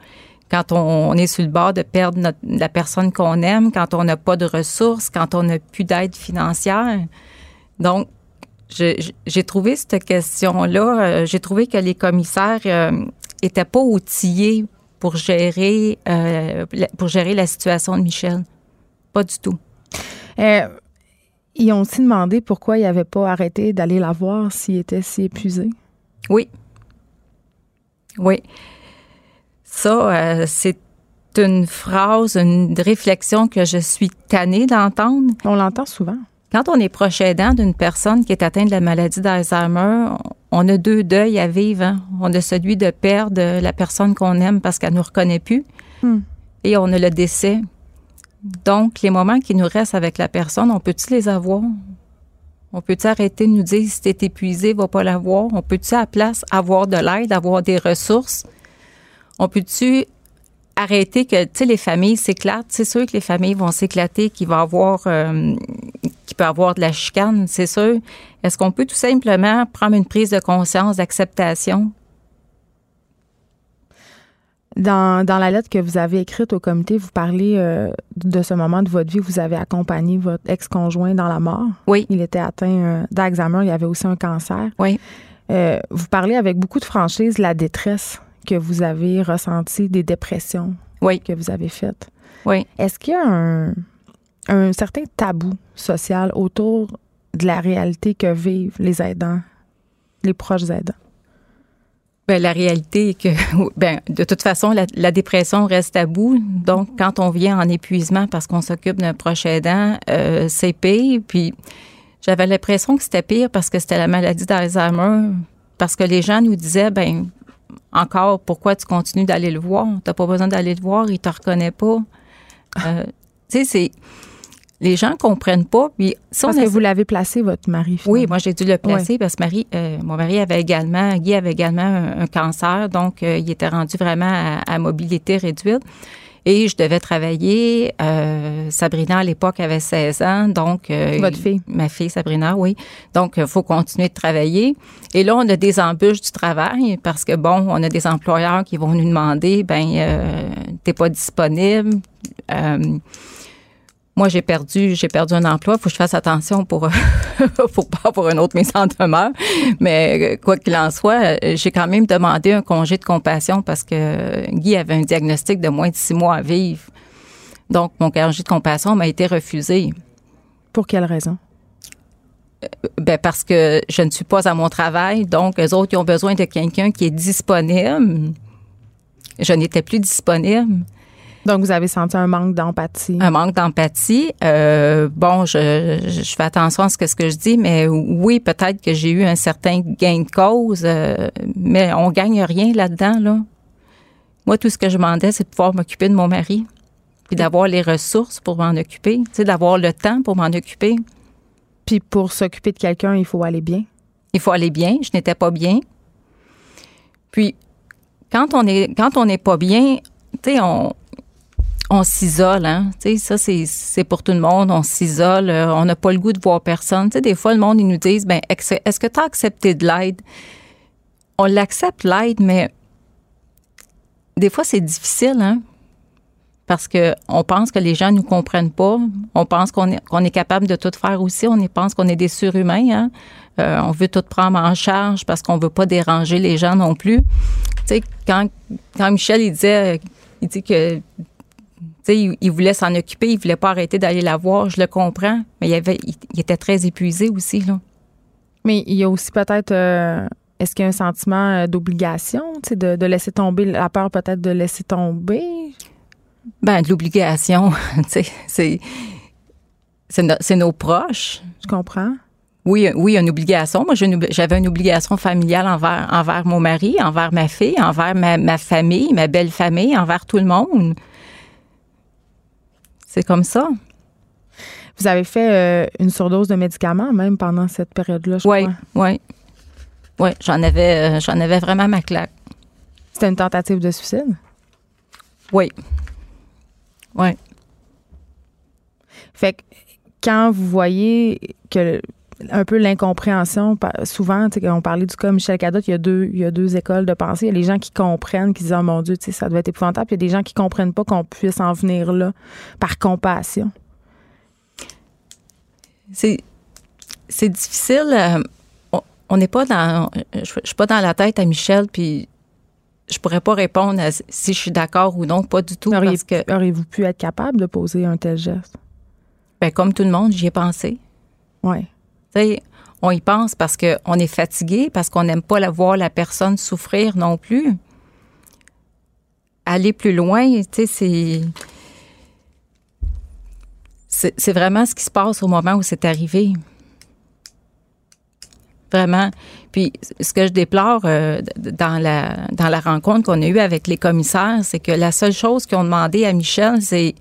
quand on, est sur le bord de perdre la personne qu'on aime, quand on n'a pas de ressources, quand on n'a plus d'aide financière. Donc, j'ai trouvé cette question-là, euh, j'ai trouvé que les commissaires n'étaient euh, pas outillés pour gérer, euh, pour gérer la situation de Michel. Pas du tout. Ils ont aussi demandé pourquoi il n'avait pas arrêté d'aller la voir s'il était si épuisé. Oui. Oui. Ça, euh, c'est une phrase, une réflexion que je suis tannée d'entendre. On l'entend souvent. Quand on est proche aidant d'une personne qui est atteinte de la maladie d'Alzheimer, on a deux deuils à vivre. Hein. On a celui de perdre la personne qu'on aime parce qu'elle ne nous reconnaît plus. Hmm. Et on a le décès. Donc, les moments qui nous restent avec la personne, on peut-tu les avoir? On peut-tu arrêter de nous dire si t'es épuisé, va pas l'avoir? On peut-tu à la place avoir de l'aide, avoir des ressources? On peut-tu arrêter que, tu sais, les familles s'éclatent? C'est sûr que les familles vont s'éclater, qu'il va avoir, euh, qu'il peut avoir de la chicane, c'est sûr. Est-ce qu'on peut tout simplement prendre une prise de conscience, d'acceptation, dans, dans, la lettre que vous avez écrite au comité, vous parlez euh, de ce moment de votre vie où vous avez accompagné votre ex-conjoint dans la mort. Oui. Il était atteint euh, d'Alzheimer, il y avait aussi un cancer. Oui. Euh, vous parlez avec beaucoup de franchise de la détresse que vous avez ressentie, des dépressions oui. que vous avez faites. Oui. Est-ce qu'il y a un, un certain tabou social autour de la réalité que vivent les aidants, les proches aidants? Ben, la réalité est que, *laughs* ben, de toute façon, la, dépression reste à bout. Donc, quand on vient en épuisement parce qu'on s'occupe d'un proche aidant, euh, c'est pire. Puis, j'avais l'impression que c'était pire parce que c'était la maladie d'Alzheimer. Parce que les gens nous disaient, ben, encore, pourquoi tu continues d'aller le voir? T'as pas besoin d'aller le voir, il te reconnaît pas. Euh, tu sais, c'est les gens comprennent pas. Puis parce que vous l'avez placé, votre mari. Oui, moi j'ai dû le placer parce que Marie, euh, mon mari avait également, Guy avait également un, cancer, donc euh, il était rendu vraiment à, mobilité réduite. Et je devais travailler. Euh, Sabrina, à l'époque, avait 16 ans. Donc, Votre fille? Ma fille, Sabrina, oui. Donc, il faut continuer de travailler. Et là, on a des embûches du travail parce que, bon, on a des employeurs qui vont nous demander, ben, euh, t'es pas disponible. Moi, j'ai perdu, j'ai perdu un emploi. Il faut que je fasse attention pour, *laughs* pour pas avoir une autre mise en demeure. Mais quoi qu'il en soit, j'ai quand même demandé un congé de compassion parce que Guy avait un diagnostic de moins de six mois à vivre. Donc, mon congé de compassion m'a été refusé. Pour quelle raison? Euh, ben parce que je ne suis pas à mon travail. Donc, eux autres, ils ont besoin de quelqu'un qui est disponible. Je n'étais plus disponible. Donc, vous avez senti un manque d'empathie. Un manque d'empathie. Euh, bon, je, je, fais attention à ce que, ce que je dis, mais oui, peut-être que j'ai eu un certain gain de cause, euh, mais on gagne rien là-dedans, là. Moi, tout ce que je demandais, c'est de pouvoir m'occuper de mon mari, puis d'avoir les ressources pour m'en occuper, tu sais, d'avoir le temps pour m'en occuper. Puis pour s'occuper de quelqu'un, il faut aller bien. Il faut aller bien. Je n'étais pas bien. Puis quand on est quand on n'est pas bien, tu sais, on on s'isole, hein. Ça, c'est pour tout le monde. On s'isole. Euh, on n'a pas le goût de voir personne. Tu des fois, le monde, ils nous disent, ben, est-ce que tu as accepté de l'aide? On l'accepte, l'aide, mais des fois, c'est difficile, hein. Parce que on pense que les gens nous comprennent pas. On pense qu'on est, qu'on capable de tout faire aussi. On pense qu'on est des surhumains, hein. Euh, on veut tout prendre en charge parce qu'on veut pas déranger les gens non plus. Tu quand, quand Michel, il disait, il dit que il, il, voulait s'en occuper, il voulait pas arrêter d'aller la voir, je le comprends, mais il, avait, il, était très épuisé aussi. Là. Mais il y a aussi peut-être, euh, est-ce qu'il y a un sentiment euh, d'obligation, de, de laisser tomber, la peur peut-être de laisser tomber? Ben, de l'obligation, *laughs* c'est, c'est, c'est, nos proches. Je comprends. Oui, oui, une obligation. Moi, j'avais une obligation familiale envers, envers mon mari, envers ma fille, envers ma, ma famille, ma belle famille, envers tout le monde. C'est comme ça. Vous avez fait euh, une surdose de médicaments même pendant cette période-là, je oui, crois? Oui, oui. j'en avais, euh, j'en avais vraiment ma claque. C'était une tentative de suicide? Oui. Oui. Fait que quand vous voyez que un peu l'incompréhension. Souvent, on parlait du cas Michel Cadotte, il y, a deux, il y a deux écoles de pensée. Il y a les gens qui comprennent, qui disent Oh mon Dieu, ça doit être épouvantable. Puis il y a des gens qui comprennent pas qu'on puisse en venir là par compassion. C'est, difficile. Euh, on n'est pas dans. Je, suis pas dans la tête à Michel, puis je pourrais pas répondre à si je suis d'accord ou non, pas du tout. Auriez, parce que, auriez-vous pu être capable de poser un tel geste? Ben, comme tout le monde, j'y ai pensé. Oui on y pense parce qu'on est fatigué, parce qu'on n'aime pas la, voir la personne souffrir non plus. Aller plus loin, c'est. C'est vraiment ce qui se passe au moment où c'est arrivé. Vraiment. Puis ce que je déplore euh, dans la dans la rencontre qu'on a eue avec les commissaires, c'est que la seule chose qu'ils ont demandé à Michel, c'est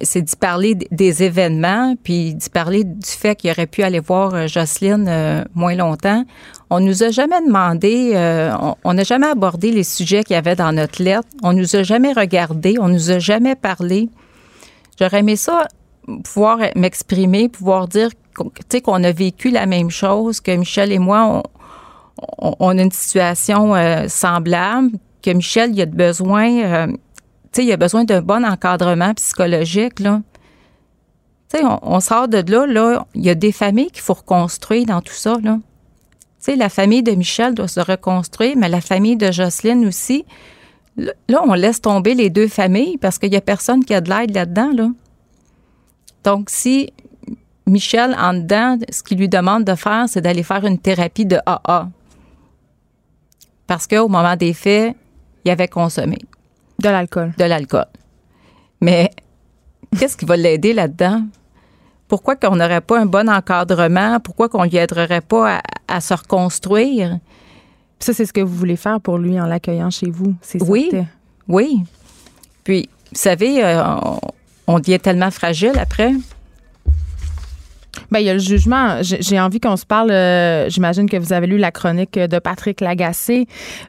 c'est d'y parler des événements, puis d'y parler du fait qu'il aurait pu aller voir euh, Jocelyne euh, moins longtemps. On nous a jamais demandé, on n'a jamais abordé les sujets qu'il y avait dans notre lettre. On nous a jamais regardé, on nous a jamais parlé. J'aurais aimé ça pouvoir m'exprimer, pouvoir dire qu'on a vécu la même chose, que Michel et moi, on, a une situation euh, semblable, que Michel, il a besoin, euh, il a besoin d'un bon encadrement psychologique, là. on, on, sort de là, là, il y a des familles qu'il faut reconstruire dans tout ça, là. la famille de Michel doit se reconstruire, mais la famille de Jocelyne aussi. Là, on laisse tomber les deux familles parce qu'il n'y a personne qui a de l'aide là-dedans, là. Donc, si Michel, en dedans, ce qu'il lui demande de faire, c'est d'aller faire une thérapie de AA. Parce qu'au moment des faits, il avait consommé. De l'alcool. De l'alcool. Mais *laughs* qu'est-ce qui va l'aider là-dedans? Pourquoi qu'on n'aurait pas un bon encadrement? Pourquoi qu'on lui aiderait pas à, se reconstruire? Ça, c'est ce que vous voulez faire pour lui en l'accueillant chez vous. C'est oui. Oui. Puis, vous savez, euh, on devient tellement fragile après. Ben, il y a le jugement. J'ai envie qu'on se parle. Euh, j'imagine que vous avez lu la chronique de Patrick Lagacé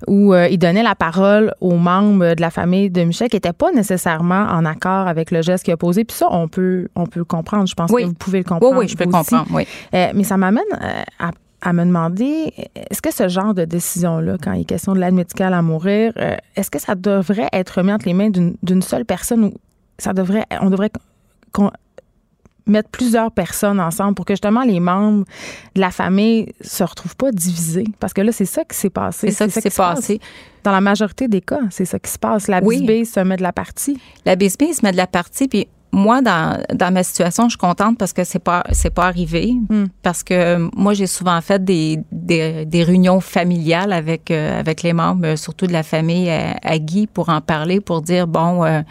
où euh, il donnait la parole aux membres de la famille de Michel qui n'étaient pas nécessairement en accord avec le geste qu'il a posé. Puis ça, on peut, on peut le comprendre. Je pense que vous pouvez le comprendre. Oui, oui, je peux le comprendre. Oui. Euh, mais ça m'amène à, à, me demander est-ce que ce genre de décision-là, quand il est question de l'aide médicale à mourir, est-ce que ça devrait être remis entre les mains d'une seule personne ou ça devrait, on devrait mettre plusieurs personnes ensemble pour que justement les membres de la famille se retrouvent pas divisés. Parce que là, c'est ça qui s'est passé. C'est ça qui s'est passé. Dans la majorité des cas, c'est ça qui se passe. La oui. se met de la partie. La BSB se met de la partie, puis moi, dans, dans ma situation, je suis contente parce que c'est pas c'est pas arrivé. Hmm. Parce que moi, j'ai souvent fait des, des, des, réunions familiales avec euh, avec les membres, surtout de la famille à, Guy, pour en parler, pour dire bon. Euh,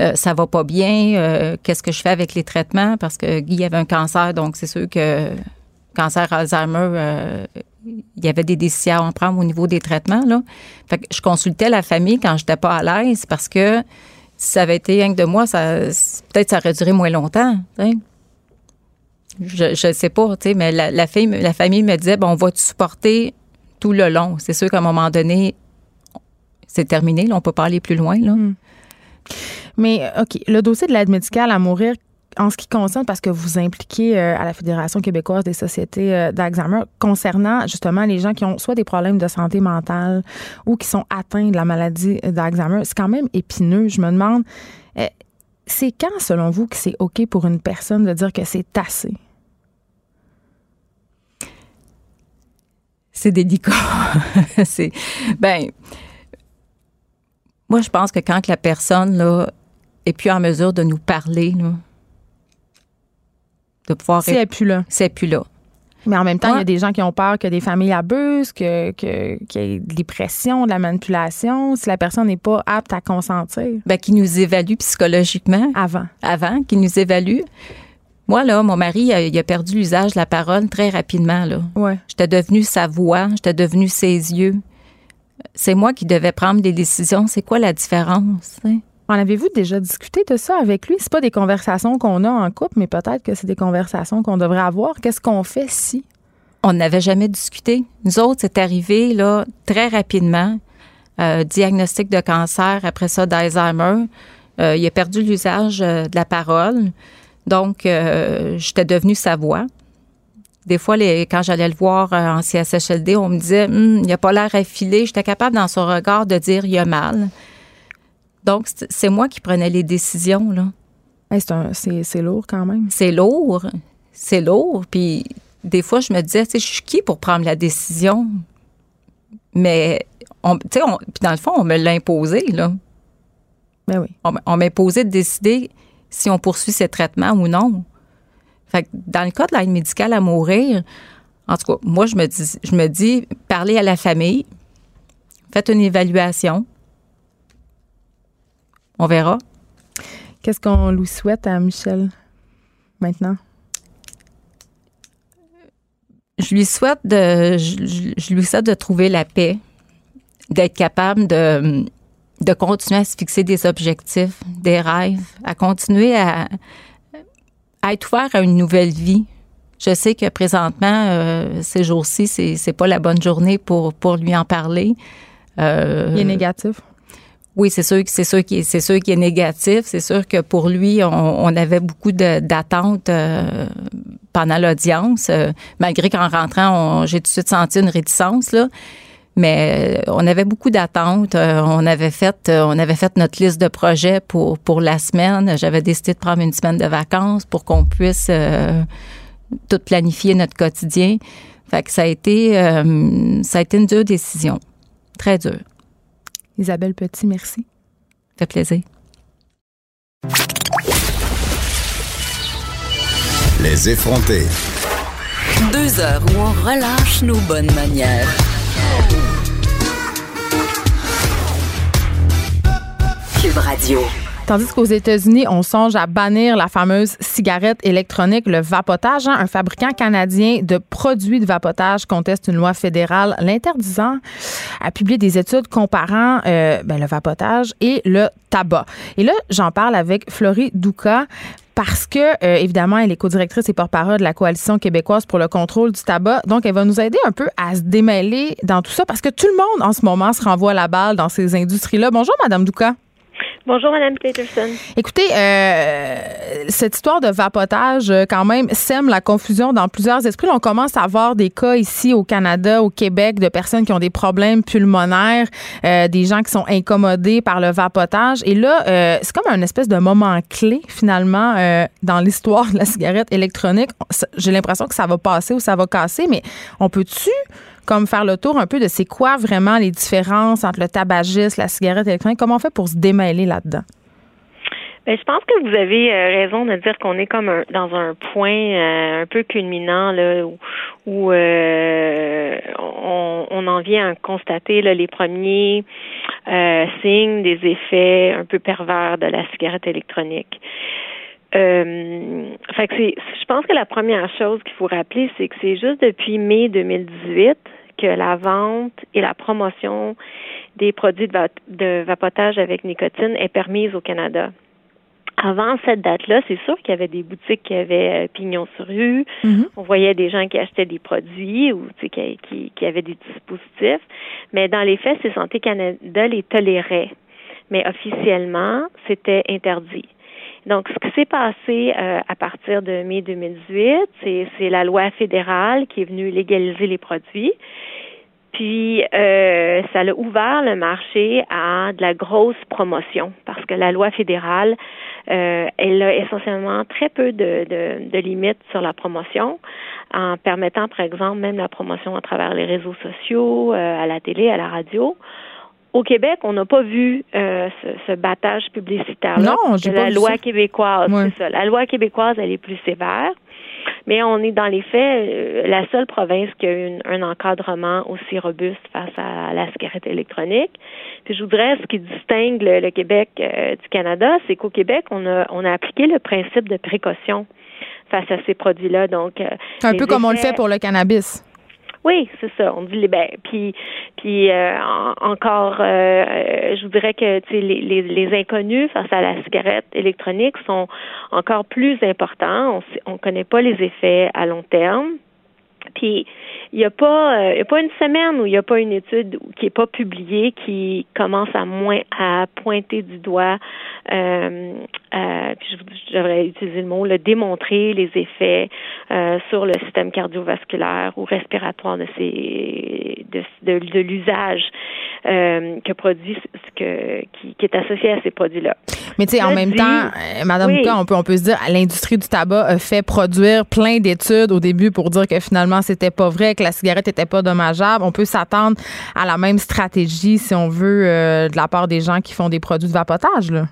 euh, ça va pas bien, euh, qu'est-ce que je fais avec les traitements? Parce que Guy avait un cancer, donc c'est sûr que cancer Alzheimer, euh, il y avait des décisions à en prendre au niveau des traitements là. Fait que je consultais la famille quand j'étais pas à l'aise parce que si ça avait été que de moi, ça peut-être ça aurait duré moins longtemps. Je ne sais pas, mais la, la, famille me disait bon, on va te supporter tout le long. C'est sûr qu'à un moment donné, c'est terminé, là, on peut pas aller plus loin. Hmm. Mais, OK, le dossier de l'aide médicale à mourir, en ce qui concerne, parce que vous impliquez euh, à la Fédération québécoise des sociétés euh, d'Alzheimer, concernant justement les gens qui ont soit des problèmes de santé mentale ou qui sont atteints de la maladie d'Alzheimer, c'est quand même épineux. Je me demande, euh, c'est quand, selon vous, que c'est OK pour une personne de dire que c'est assez? C'est délicat. *laughs* c'est, ben, moi, je pense que quand la personne, là, et plus en mesure de nous parler, de pouvoir. C'est plus là. C'est plus là. Mais en même temps, il y a des gens qui ont peur que des familles abusent, que, que, qu'il y ait de pressions, de la manipulation, si la personne n'est pas apte à consentir. Ben, qui nous évalue psychologiquement. Avant. Avant, qui nous évalue. Moi, là, mon mari, il a, perdu l'usage de la parole très rapidement, là. Ouais. J'étais devenue sa voix, j'étais devenue ses yeux. C'est moi qui devais prendre des décisions. C'est quoi la différence? En avez-vous déjà discuté de ça avec lui? C'est pas des conversations qu'on a en couple, mais peut-être que c'est des conversations qu'on devrait avoir. Qu'est-ce qu'on fait si? On n'avait jamais discuté. Nous autres, c'est arrivé très rapidement. Euh, diagnostic de cancer, après ça d'Alzheimer. Euh, il a perdu l'usage euh, de la parole. Donc, j'étais devenue sa voix. Des fois, quand j'allais le voir en CSHLD, on me disait, hum, il n'a pas l'air affilé. J'étais capable, dans son regard, de dire, il a mal. Donc, c'est moi qui prenais les décisions, là. c'est lourd quand même. C'est lourd. C'est lourd. Puis, des fois, je me disais, tu sais, je suis qui pour prendre la décision? Mais, tu sais, dans le fond, on me l'a imposé, là. Ben oui. On, m'a imposé de décider si on poursuit ces traitements ou non. Fait que dans le cas de l'aide médicale à mourir, en tout cas, moi, je me dis, je me dis, parlez à la famille, faites une évaluation, on verra. Qu'est-ce qu'on lui souhaite à Michel maintenant? je lui souhaite de, je, lui souhaite de trouver la paix, d'être capable de, de continuer à se fixer des objectifs, des rêves, à continuer à, à être ouvert à une nouvelle vie. Je sais que présentement, euh, ces jours-ci, c'est, c'est pas la bonne journée pour, pour lui en parler. Euh, Il est négatif. Oui, c'est sûr c'est sûr qui c'est sûr qu'il est négatif. C'est sûr que pour lui, on, on avait beaucoup d'attentes euh, pendant l'audience, euh, malgré qu'en rentrant, j'ai tout de suite senti une réticence là. Mais euh, on avait beaucoup d'attentes. on avait fait, on avait fait notre liste de projets pour pour la semaine. J'avais décidé de prendre une semaine de vacances pour qu'on puisse tout planifier notre quotidien. Fait que ça a été, ça a été une dure décision, très dure. Isabelle Petit, merci. Ça fait plaisir. Les effrontés. Deux heures où on relâche nos bonnes manières. Cube Radio. Tandis qu'aux États-Unis, on songe à bannir la fameuse cigarette électronique, le vapotage. Hein. un fabricant canadien de produits de vapotage conteste une loi fédérale l'interdisant à publier des études comparant euh, ben, le vapotage et le tabac. Et là, j'en parle avec Florie Douka parce que, euh, évidemment, elle est co-directrice et porte-parole de la Coalition québécoise pour le contrôle du tabac. Donc, elle va nous aider un peu à se démêler dans tout ça parce que tout le monde, en ce moment, se renvoie la balle dans ces industries-là. Bonjour, Madame Douka. Bonjour, Madame Peterson. Écoutez, euh, cette histoire de vapotage, euh, quand même, sème la confusion dans plusieurs esprits. on commence à avoir des cas ici au Canada, au Québec, de personnes qui ont des problèmes pulmonaires, euh, des gens qui sont incommodés par le vapotage. Et là, euh, c'est comme un espèce de moment clé, finalement, euh, dans l'histoire de la cigarette électronique. J'ai l'impression que ça va passer ou ça va casser, mais on peut-tu comme faire le tour un peu de c'est quoi vraiment les différences entre le tabagisme, la cigarette électronique? Comment on fait pour se démêler là-dedans? Ben, je pense que vous avez euh, raison de dire qu'on est comme dans un point euh, un peu culminant là où, euh, on, en vient à constater les premiers signes des effets un peu pervers de la cigarette électronique. Euh, fait que c'est, je pense que la première chose qu'il faut rappeler, c'est que c'est juste depuis mai 2018 que la vente et la promotion des produits de, vapotage avec nicotine est permise au Canada. Avant cette date-là, c'est sûr qu'il y avait des boutiques qui avaient euh, pignon sur rue. Mm-hmm. On voyait des gens qui achetaient des produits ou qui, qui, qui avaient des dispositifs. Mais dans les faits, c'est Santé Canada les tolérait. Mais officiellement, c'était interdit. Donc, ce qui s'est passé euh, à partir de mai 2018, c'est la loi fédérale qui est venue légaliser les produits. Puis, euh, ça a ouvert le marché à de la grosse promotion parce que la loi fédérale, euh, elle a essentiellement très peu de, de, de, limites sur la promotion en permettant, par exemple, même la promotion à travers les réseaux sociaux, à la télé, à la radio. Au Québec, on n'a pas vu euh, ce, battage publicitaire-là. Non, j'ai pas La loi québécoise, c'est ça. La loi québécoise, elle est plus sévère. Mais on est dans les faits euh, la seule province qui a eu un encadrement aussi robuste face à la cigarette électronique. Puis je voudrais ce qui distingue le, Québec euh, du Canada, c'est qu'au Québec, on a on a appliqué le principe de précaution face à ces produits-là. Donc un peu comme on le fait pour le cannabis. Oui, c'est ça. On dit ben puis puis euh, encore, euh, euh, je vous dirais que les, les, les, inconnus face à la cigarette électronique sont encore plus importants. On ne connaît pas les effets à long terme. Puis il n'y a pas, il a pas une semaine où il n'y a pas une étude qui n'est pas publiée qui commence à moins à pointer du doigt euh, euh, devrais utiliser le mot, le démontrer les effets euh, sur le système cardiovasculaire ou respiratoire de ces de, de, l'usage euh, que produit que qui, qui, est associé à ces produits-là. Mais tu sais, en même temps, euh, Madame oui. on peut on peut se dire, l'industrie du tabac a fait produire plein d'études au début pour dire que finalement c'était pas vrai, que la cigarette était pas dommageable. On peut s'attendre à la même stratégie si on veut de la part des gens qui font des produits de vapotage là.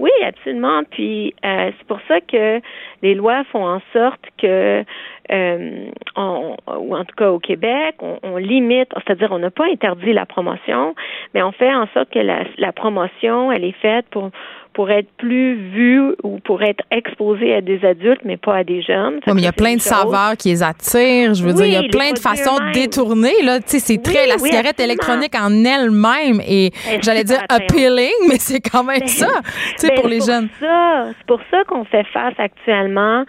Oui, absolument. Puis euh, c'est pour ça que les lois font en sorte que, euh, ou en tout cas au Québec, on, limite, c'est-à-dire on n'a pas interdit la promotion, mais on fait en sorte que la, la promotion, elle est faite pour pour être plus vue ou pour être exposée à des adultes, mais pas à des jeunes. mais il y a plein de saveurs qui les attirent. Je veux dire, il y a plein de façons de détourner. C'est très la cigarette électronique en elle-même et j'allais dire appealing, *laughs* mais c'est quand même ça, tu sais, pour les jeunes. C'est pour ça qu'on fait face actuellement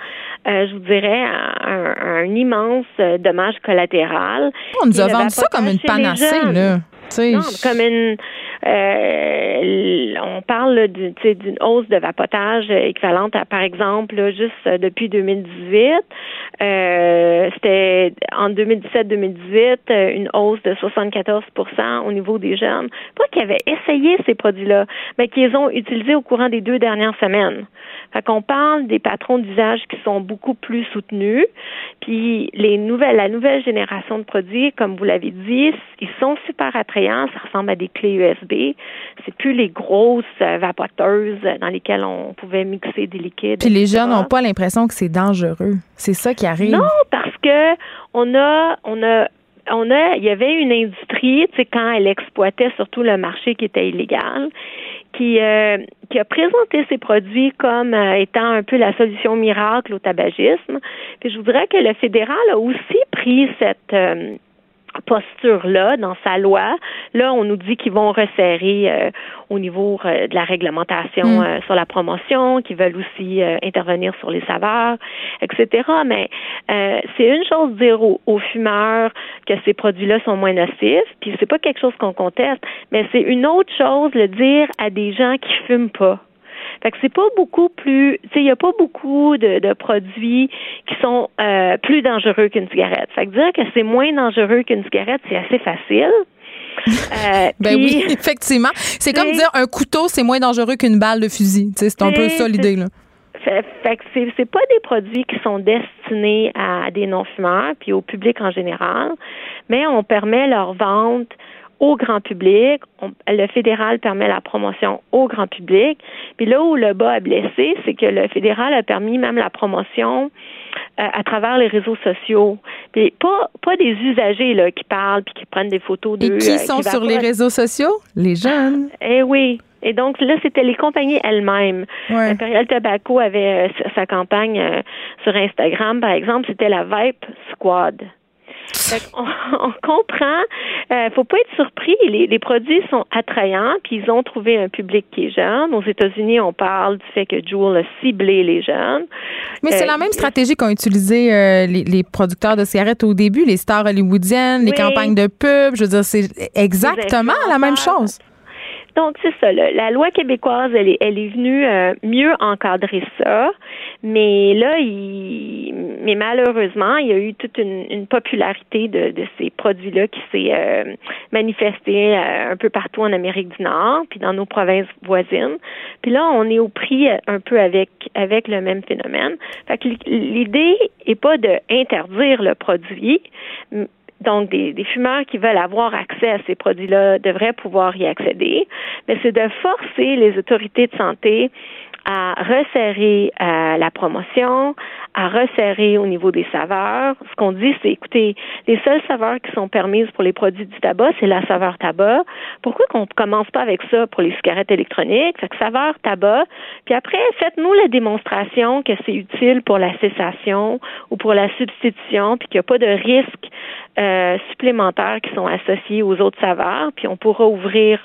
euh, je vous dirais, un, un, immense euh, dommage collatéral. On nous a vendu ça comme une panacée, là. Non, comme une. Euh, on parle d'une hausse de vapotage équivalente à, par exemple, juste euh, depuis 2018, euh, c'était en 2017-2018 euh, une hausse de 74% au niveau des jeunes. Pas qu'ils avaient essayé ces produits-là, mais qu'ils ont utilisés au courant des deux dernières semaines. Fait qu'on parle des patrons d'usage qui sont beaucoup plus soutenus. Puis les nouvelles, la nouvelle génération de produits, comme vous l'avez dit, ils sont super attrayants. Ça ressemble à des clés USB. C'est plus les grosses euh, vapoteuses dans lesquelles on pouvait mixer des liquides. Puis les jeunes n'ont pas l'impression que c'est dangereux. C'est ça qui arrive. Non, parce que on a, on a on a, il y avait une industrie, tu sais, quand elle exploitait surtout le marché qui était illégal, qui, euh, qui a présenté ses produits comme euh, étant un peu la solution miracle au tabagisme. Puis je voudrais que le fédéral a aussi pris cette euh, posture-là dans sa loi. Là, on nous dit qu'ils vont resserrer euh, au niveau euh, de la réglementation mm. euh, sur la promotion, qu'ils veulent aussi intervenir sur les saveurs, etc. Mais c'est une chose de dire aux, fumeurs que ces produits-là sont moins nocifs, puis c'est pas quelque chose qu'on conteste, mais c'est une autre chose de dire à des gens qui fument pas. Fait que c'est pas beaucoup plus, tu sais, il y a pas beaucoup de, de produits qui sont euh, plus dangereux qu'une cigarette. Fait que dire que c'est moins dangereux qu'une cigarette, c'est assez facile. *laughs* Euh, ben oui, effectivement. C'est comme dire un couteau, c'est moins dangereux qu'une balle de fusil. C'est un peu ça l'idée. Là. Fait, fait que c'est, c'est pas des produits qui sont destinés à des non-fumeurs puis au public en général, mais on permet leur vente au grand public. le fédéral permet la promotion au grand public. Puis là où le bas a blessé, c'est que le fédéral a permis même la promotion euh, à travers les réseaux sociaux. Puis pas pas des usagers là qui parlent puis qui prennent des photos de Et qui euh, sont sur les réseaux sociaux? Les jeunes. Eh oui. Et donc là, c'était les compagnies elles-mêmes. Ouais. Imperial Tobacco avait euh, sa campagne sur Instagram, par exemple, c'était la Vape Squad. On, *laughs* on, comprend. Euh, faut pas être surpris. Les, les, produits sont attrayants, puis ils ont trouvé un public qui est jeune. Aux États-Unis, on parle du fait que Juul a ciblé les jeunes. Mais c'est la euh, même stratégie qu'ont utilisé euh, les, les, producteurs de cigarettes au début, les stars hollywoodiennes, les campagnes de pub. Je veux dire, c'est exactement la même chose. Donc, c'est ça. la loi québécoise, elle est, elle est venue euh, mieux encadrer ça. Mais là, il, mais malheureusement, il y a eu toute une, une popularité de, de, ces produits-là qui s'est euh, manifestée euh, un peu partout en Amérique du Nord, puis dans nos provinces voisines. Puis là, on est au prix un peu avec avec le même phénomène. Fait que l'idée est pas de interdire le produit, donc, des, fumeurs qui veulent avoir accès à ces produits-là devraient pouvoir y accéder, mais c'est de forcer les autorités de santé à resserrer euh, la promotion, à resserrer au niveau des saveurs. Ce qu'on dit, c'est écoutez, les seules saveurs qui sont permises pour les produits du tabac, c'est la saveur tabac. Pourquoi qu'on commence pas avec ça pour les cigarettes électroniques? Fait que saveur tabac. Puis après, faites-nous la démonstration que c'est utile pour la cessation ou pour la substitution, puis qu'il n'y a pas de risques euh, supplémentaires qui sont associés aux autres saveurs. Puis on pourra ouvrir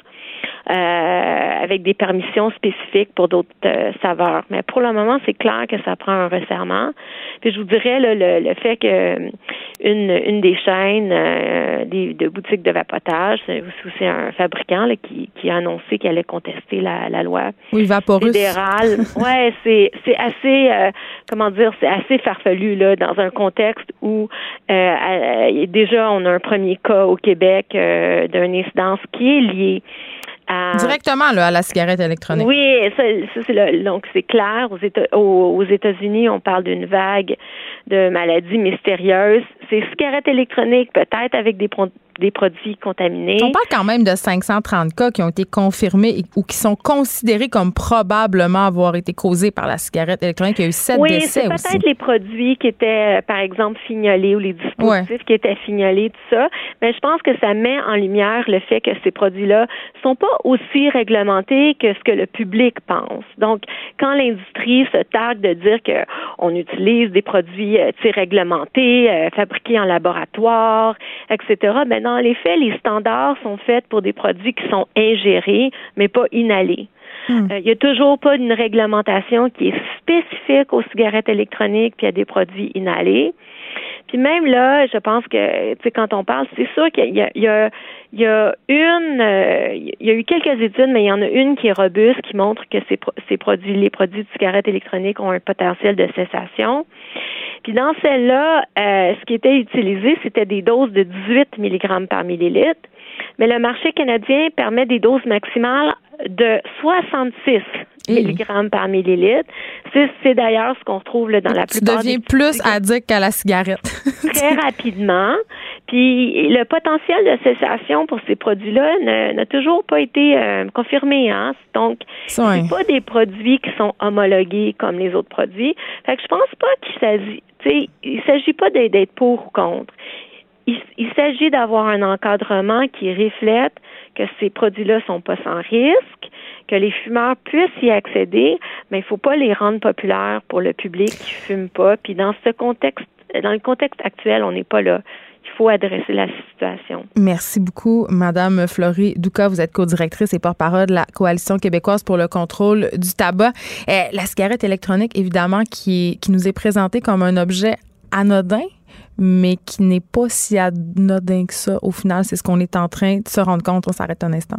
avec des permissions spécifiques pour d'autres euh, saveurs. Mais pour le moment, c'est clair que ça prend un resserrement. Puis je vous dirais le, le, fait que euh, une, une des chaînes des, de boutiques de vapotage, c'est aussi un fabricant là, qui, qui a annoncé qu'il allait contester la, la loi oui, fédérale. *laughs* ouais, c'est c'est assez comment dire, c'est assez farfelu là dans un contexte où déjà on a un premier cas au Québec d'une incidence qui est liée Directement là, à la cigarette électronique. Oui, ça, c'est donc c'est clair. Aux, États, aux, États-Unis, on parle d'une vague de maladies mystérieuses. Ces cigarettes électroniques, peut-être avec des des produits contaminés. On parle quand même de 530 cas qui ont été confirmés ou qui sont considérés comme probablement avoir été causés par la cigarette électronique. Il y a eu sept oui, décès aussi. peut-être les produits qui étaient, euh, par exemple, fignolés ou les dispositifs qui étaient fignolés, tout ça. Mais je pense que ça met en lumière le fait que ces produits-là sont pas aussi réglementés que ce que le public pense. Donc, quand l'industrie se targue de dire qu'on utilise des produits euh, réglementés, euh, fabriqués en laboratoire, etc., ben dans les faits, les standards sont faits pour des produits qui sont ingérés, mais pas inhalés. Hmm. Euh, il n'y a toujours pas une réglementation qui est spécifique aux cigarettes électroniques puis à des produits inhalés. Puis même là, je pense que, tu sais, quand on parle, c'est sûr qu'il y a, y y une, euh, il y a eu quelques études, mais il y en a une qui est robuste, qui montre que ces, ces produits, les produits de cigarettes électroniques ont un potentiel de cessation. Puis dans celle-là, euh, ce qui était utilisé, c'était des doses de 18 mg par millilitre. Mais le marché canadien permet des doses maximales de 66 mg par millilitre. C'est d'ailleurs ce qu'on retrouve là, dans la plupart. Tu deviens plus addict qu'à la cigarette. *laughs* très rapidement. Puis le potentiel de cessation pour ces produits-là n'a toujours pas été euh, confirmé. Hein? Donc, c'est pas des produits qui sont homologués comme les autres produits. Fait que je pense pas qu'il s'agit, il s'agit pas d'être pour ou contre. il s'agit d'avoir un encadrement qui reflète que ces produits-là sont pas sans risque, que les fumeurs puissent y accéder, mais il faut pas les rendre populaires pour le public qui fume pas. Puis dans ce contexte, dans le contexte actuel, on n'est pas là. Il faut adresser la situation. Merci beaucoup, Madame Florie Douka. Vous êtes co-directrice et porte-parole de la Coalition québécoise pour le contrôle du tabac. Eh, la cigarette électronique, évidemment, qui, qui nous est présentée comme un objet anodin, mais qui n'est pas si anodin que ça. Au final, c'est ce qu'on est en train de se rendre compte. On s'arrête un instant.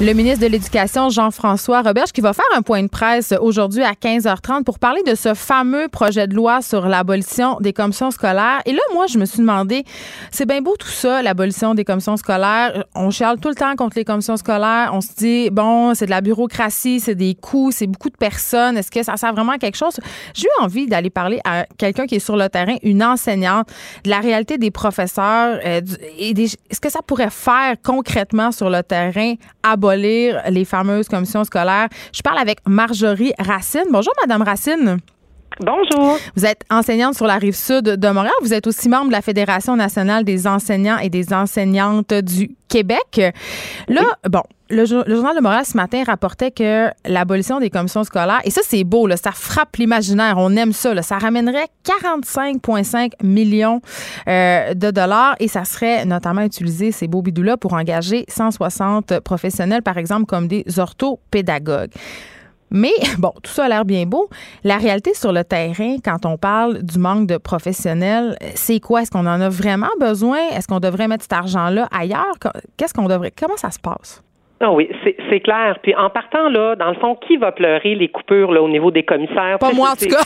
Le ministre de l'Éducation, Jean-François Roberge, qui va faire un point de presse aujourd'hui à 15h30 pour parler de ce fameux projet de loi sur l'abolition des commissions scolaires. Et là, moi, je me suis demandé, c'est bien beau tout ça, l'abolition des commissions scolaires. On chiale tout le temps contre les commissions scolaires. On se dit, bon, c'est de la bureaucratie, c'est des coûts, c'est beaucoup de personnes. Est-ce que ça sert vraiment à quelque chose? J'ai eu envie d'aller parler à quelqu'un qui est sur le terrain, une enseignante, de la réalité des professeurs euh, et est-ce que ça pourrait faire concrètement sur le terrain abolir les fameuses commissions scolaires. Je parle avec Marjorie Racine. Bonjour, Madame Racine. Bonjour. Vous êtes enseignante sur la rive sud de Montréal. Vous êtes aussi membre de la Fédération nationale des enseignants et des enseignantes du Québec. Là, bon, le, journal de Montréal ce matin rapportait que l'abolition des commissions scolaires, et ça c'est beau, là, ça frappe l'imaginaire, on aime ça, ça ramènerait 45,5 millions euh, de dollars et ça serait notamment utilisé, ces beaux bidous-là, pour engager 160 professionnels, par exemple, comme des orthopédagogues. Mais *laughs* bon, tout ça a l'air bien beau. La réalité sur le terrain, quand on parle du manque de professionnels, c'est quoi? Est-ce qu'on en a vraiment besoin? Est-ce qu'on devrait mettre cet argent-là ailleurs? Qu'est-ce qu'on devrait. Comment ça se passe? Ah oui, c'est clair. Puis en partant là, dans le fond, qui va pleurer les coupures là au niveau des commissaires? Pas moi en tout cas.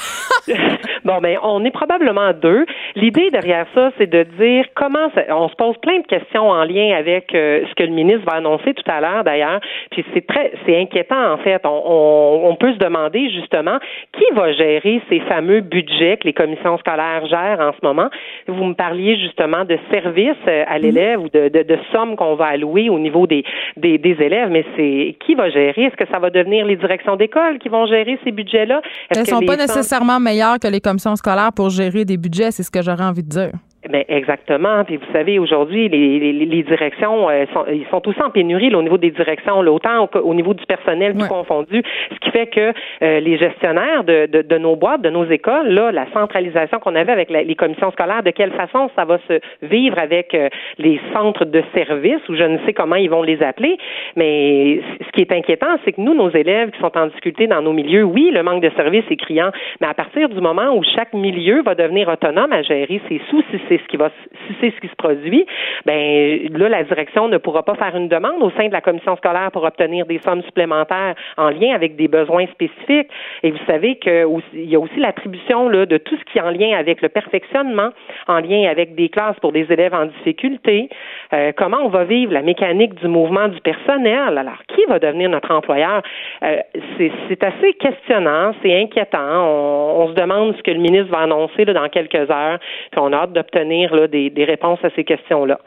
*laughs* bon, ben on est probablement deux. L'idée derrière ça, c'est de dire comment on se pose plein de questions en lien avec euh, ce que le ministre va annoncer tout à l'heure d'ailleurs. Puis c'est très, c'est inquiétant en fait. On, on, peut se demander justement qui va gérer ces fameux budgets que les commissions scolaires gèrent en ce moment? Vous me parliez justement de services euh, à l'élève ou de, de, de sommes qu'on va allouer au niveau des, des, des élèves, mais c'est qui va gérer? Est-ce que ça va devenir les directions d'école qui vont gérer ces budgets-là? Elles ne sont pas nécessairement meilleures que les commissions scolaires pour gérer des budgets, c'est ce que j'aurais envie de dire. Ben exactement. Puis vous savez, aujourd'hui, les, les, les, directions euh, sont, ils sont aussi en pénurie au niveau des directions, là, autant au, niveau du personnel tout confondu, ce qui fait que euh, les gestionnaires de, de, de, nos boîtes, de nos écoles, là, la centralisation qu'on avait avec les commissions scolaires, de quelle façon ça va se vivre avec euh, les centres de services, ou je ne sais comment ils vont les appeler, mais ce qui est inquiétant, c'est que nous, nos élèves qui sont en difficulté dans nos milieux, oui, le manque de services est criant, mais à partir du moment où chaque milieu va devenir autonome à gérer ses sous, si c'est ce qui va, si c'est ce qui se produit, ben là, la direction ne pourra pas faire une demande au sein de la commission scolaire pour obtenir des sommes supplémentaires en lien avec des besoins spécifiques. Et vous savez qu'il y a aussi l'attribution de tout ce qui est en lien avec le perfectionnement, en lien avec des classes pour des élèves en difficulté. Euh, comment on va vivre la mécanique du mouvement du personnel? Alors, qui va devenir notre employeur? Euh, c'est assez questionnant, c'est inquiétant. On, se demande ce que le ministre va annoncer dans quelques heures, puis on a hâte d'obtenir des, des réponses à ces questions-là.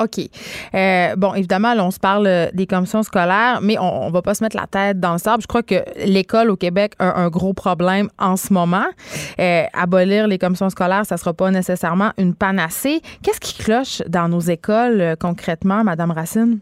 OK. Euh, bon, évidemment, là, on se parle euh, des commissions scolaires, mais on, ne va pas se mettre la tête dans le sable. Je crois que l'école au Québec a un gros problème en ce moment. Euh, abolir les commissions scolaires, ça sera pas nécessairement une panacée. Qu'est-ce qui cloche dans nos écoles concrètement, Madame Racine?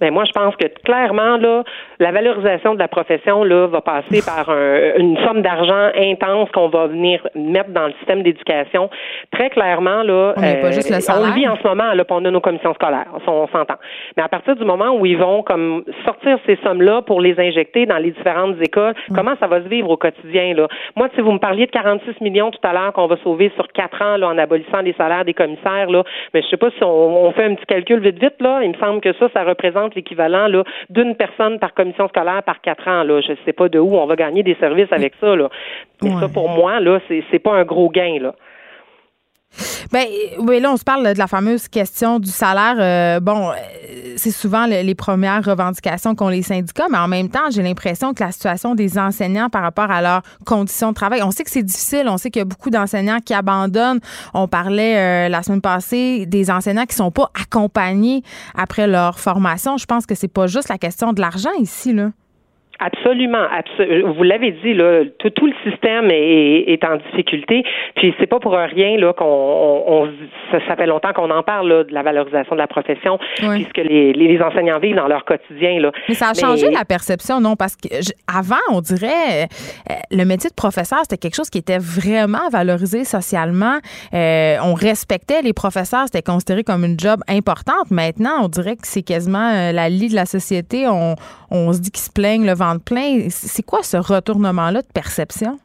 Ben moi, je pense que clairement, là, la valorisation de la profession là, va passer par une somme d'argent intense qu'on va venir mettre dans le système d'éducation. Très clairement, là, on, pas juste le euh, on le vit en ce moment, là, on a nos commissions scolaires, on, s'entend. Mais à partir du moment où ils vont comme sortir ces sommes-là pour les injecter dans les différentes écoles, mm. comment ça va se vivre au quotidien? Là? Moi, si vous me parliez de 46 millions tout à l'heure qu'on va sauver sur quatre ans là, en abolissant les salaires des commissaires, là, mais je sais pas si on, on fait un petit calcul vite vite, là, il me semble que ça, ça représente l'équivalent d'une personne par commission scolaire par quatre ans. Là. Je ne sais pas de où on va gagner des services avec ça. Là. Mais ça, pour moi, là, c'est, c'est pas un gros gain. Là. Ben oui, là on se parle de la fameuse question du salaire. Euh, bon, euh, c'est souvent les premières revendications qu'ont les syndicats, mais en même temps, j'ai l'impression que la situation des enseignants par rapport à leurs conditions de travail, on sait que c'est difficile, on sait qu'il y a beaucoup d'enseignants qui abandonnent. On parlait euh, la semaine passée des enseignants qui sont pas accompagnés après leur formation. Je pense que c'est pas juste la question de l'argent ici là. Absolument, vous l'avez dit là, tout, tout le système est, est, en difficulté. Puis c'est pas pour rien là qu'on on, ça, fait longtemps qu'on en parle là, de la valorisation de la profession, puisque les, les, enseignants vivent dans leur quotidien là. Mais ça a changé la perception, non? Parce que avant, on dirait euh, le métier de professeur c'était quelque chose qui était vraiment valorisé socialement. Euh, on respectait les professeurs, c'était considéré comme une job importante. Maintenant, on dirait que c'est quasiment euh, la lie de la société. On, on se dit qu'ils se plaignent le C'est quoi ce retournement-là de perception?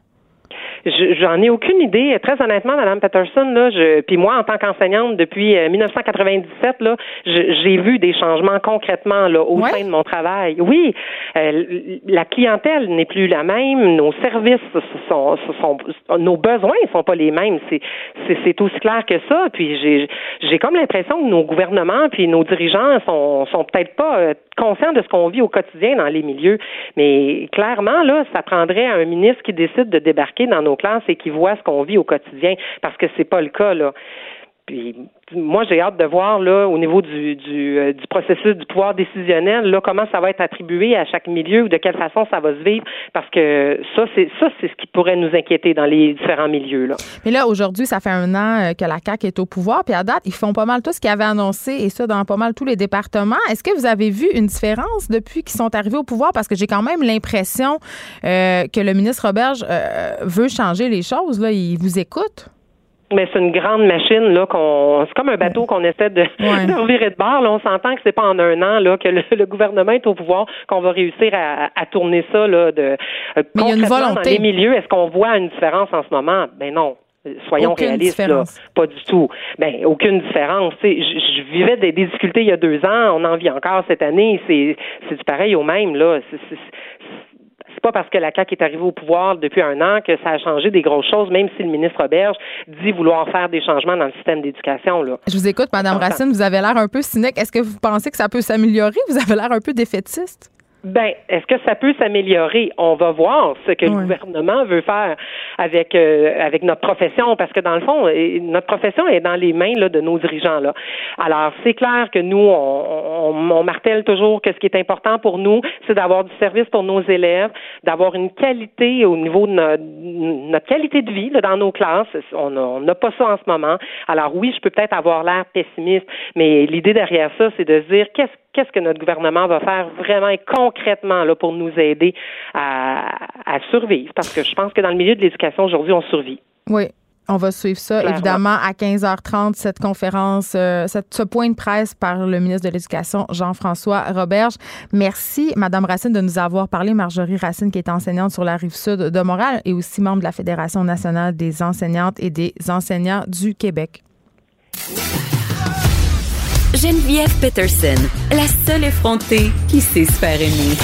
J'en ai aucune idée. Très honnêtement, Madame Patterson, là, je, puis moi, en tant qu'enseignante depuis 1997, euh, là, j'ai vu des changements concrètement là au sein de mon travail. Oui, euh, la clientèle n'est plus la même, nos services sont, sont, nos besoins sont pas les mêmes. C'est c'est aussi clair que ça. Puis j'ai j'ai comme l'impression que nos gouvernements puis nos dirigeants sont sont peut-être pas euh, conscients de ce qu'on vit au quotidien dans les milieux. Mais clairement là, ça prendrait un ministre qui décide de débarquer dans nos classe et qui voient ce qu'on vit au quotidien, parce que c'est pas le cas là. Puis moi, j'ai hâte de voir là au niveau du, du, euh, du, processus du pouvoir décisionnel là comment ça va être attribué à chaque milieu ou de quelle façon ça va se vivre, parce que ça c'est ça c'est ce qui pourrait nous inquiéter dans les différents milieux là. Mais là aujourd'hui, ça fait un an euh, que la CAC est au pouvoir, puis à date ils font pas mal tout ce qu'ils avaient annoncé et ça dans pas mal tous les départements. Est-ce que vous avez vu une différence depuis qu'ils sont arrivés au pouvoir? Parce que j'ai quand même l'impression euh, que le ministre Roberge veut changer les choses là, il vous écoute. Mais c'est une grande machine là qu'on c'est comme un bateau qu'on essaie de, ouais. *laughs* de revirer de bord. Là, on s'entend que c'est pas en un an là que le, gouvernement est au pouvoir qu'on va réussir à, à, tourner ça là de euh, Mais il y a une volonté. dans les milieux. Est-ce qu'on voit une différence en ce moment? Ben non. Soyons réalistes, là. pas du tout. Ben aucune différence. Je, je vivais des, difficultés il y a deux ans, on en vit encore cette année. C'est c'est du pareil au même là. C'est pas parce que la CAQ est arrivée au pouvoir depuis un an que ça a changé des grosses choses, même si le ministre Roberge dit vouloir faire des changements dans le système d'éducation. Je vous écoute, Madame Racine, vous avez l'air un peu cynique. Est-ce que vous pensez que ça peut s'améliorer? Vous avez l'air un peu défaitiste? Ben, est-ce que ça peut s'améliorer? On va voir ce que le gouvernement veut faire avec euh, avec notre profession, parce que dans le fond, notre profession est dans les mains là, de nos dirigeants là. Alors, c'est clair que nous, on, on, martèle toujours que ce qui est important pour nous, c'est d'avoir du service pour nos élèves, d'avoir une qualité au niveau de notre, qualité de vie là, dans nos classes. On n'a pas ça en ce moment. Alors oui, je peux peut-être avoir l'air pessimiste, mais l'idée derrière ça, c'est de se dire qu'est-ce qu'est-ce que notre gouvernement va faire vraiment et concrètement là, pour nous aider à, survivre? Parce que je pense que dans le milieu de l'éducation, aujourd'hui, on survit. Oui. On va suivre ça, évidemment, à 15h30, cette conférence, euh, ce point de presse par le ministre de l'Éducation, Jean-François Roberge. Merci, Madame Racine, de nous avoir parlé. Marjorie Racine, qui est enseignante sur la rive sud de Montréal et aussi membre de la Fédération nationale des enseignantes et des enseignants du Québec. Geneviève Peterson, la seule effrontée qui sait se faire aimer.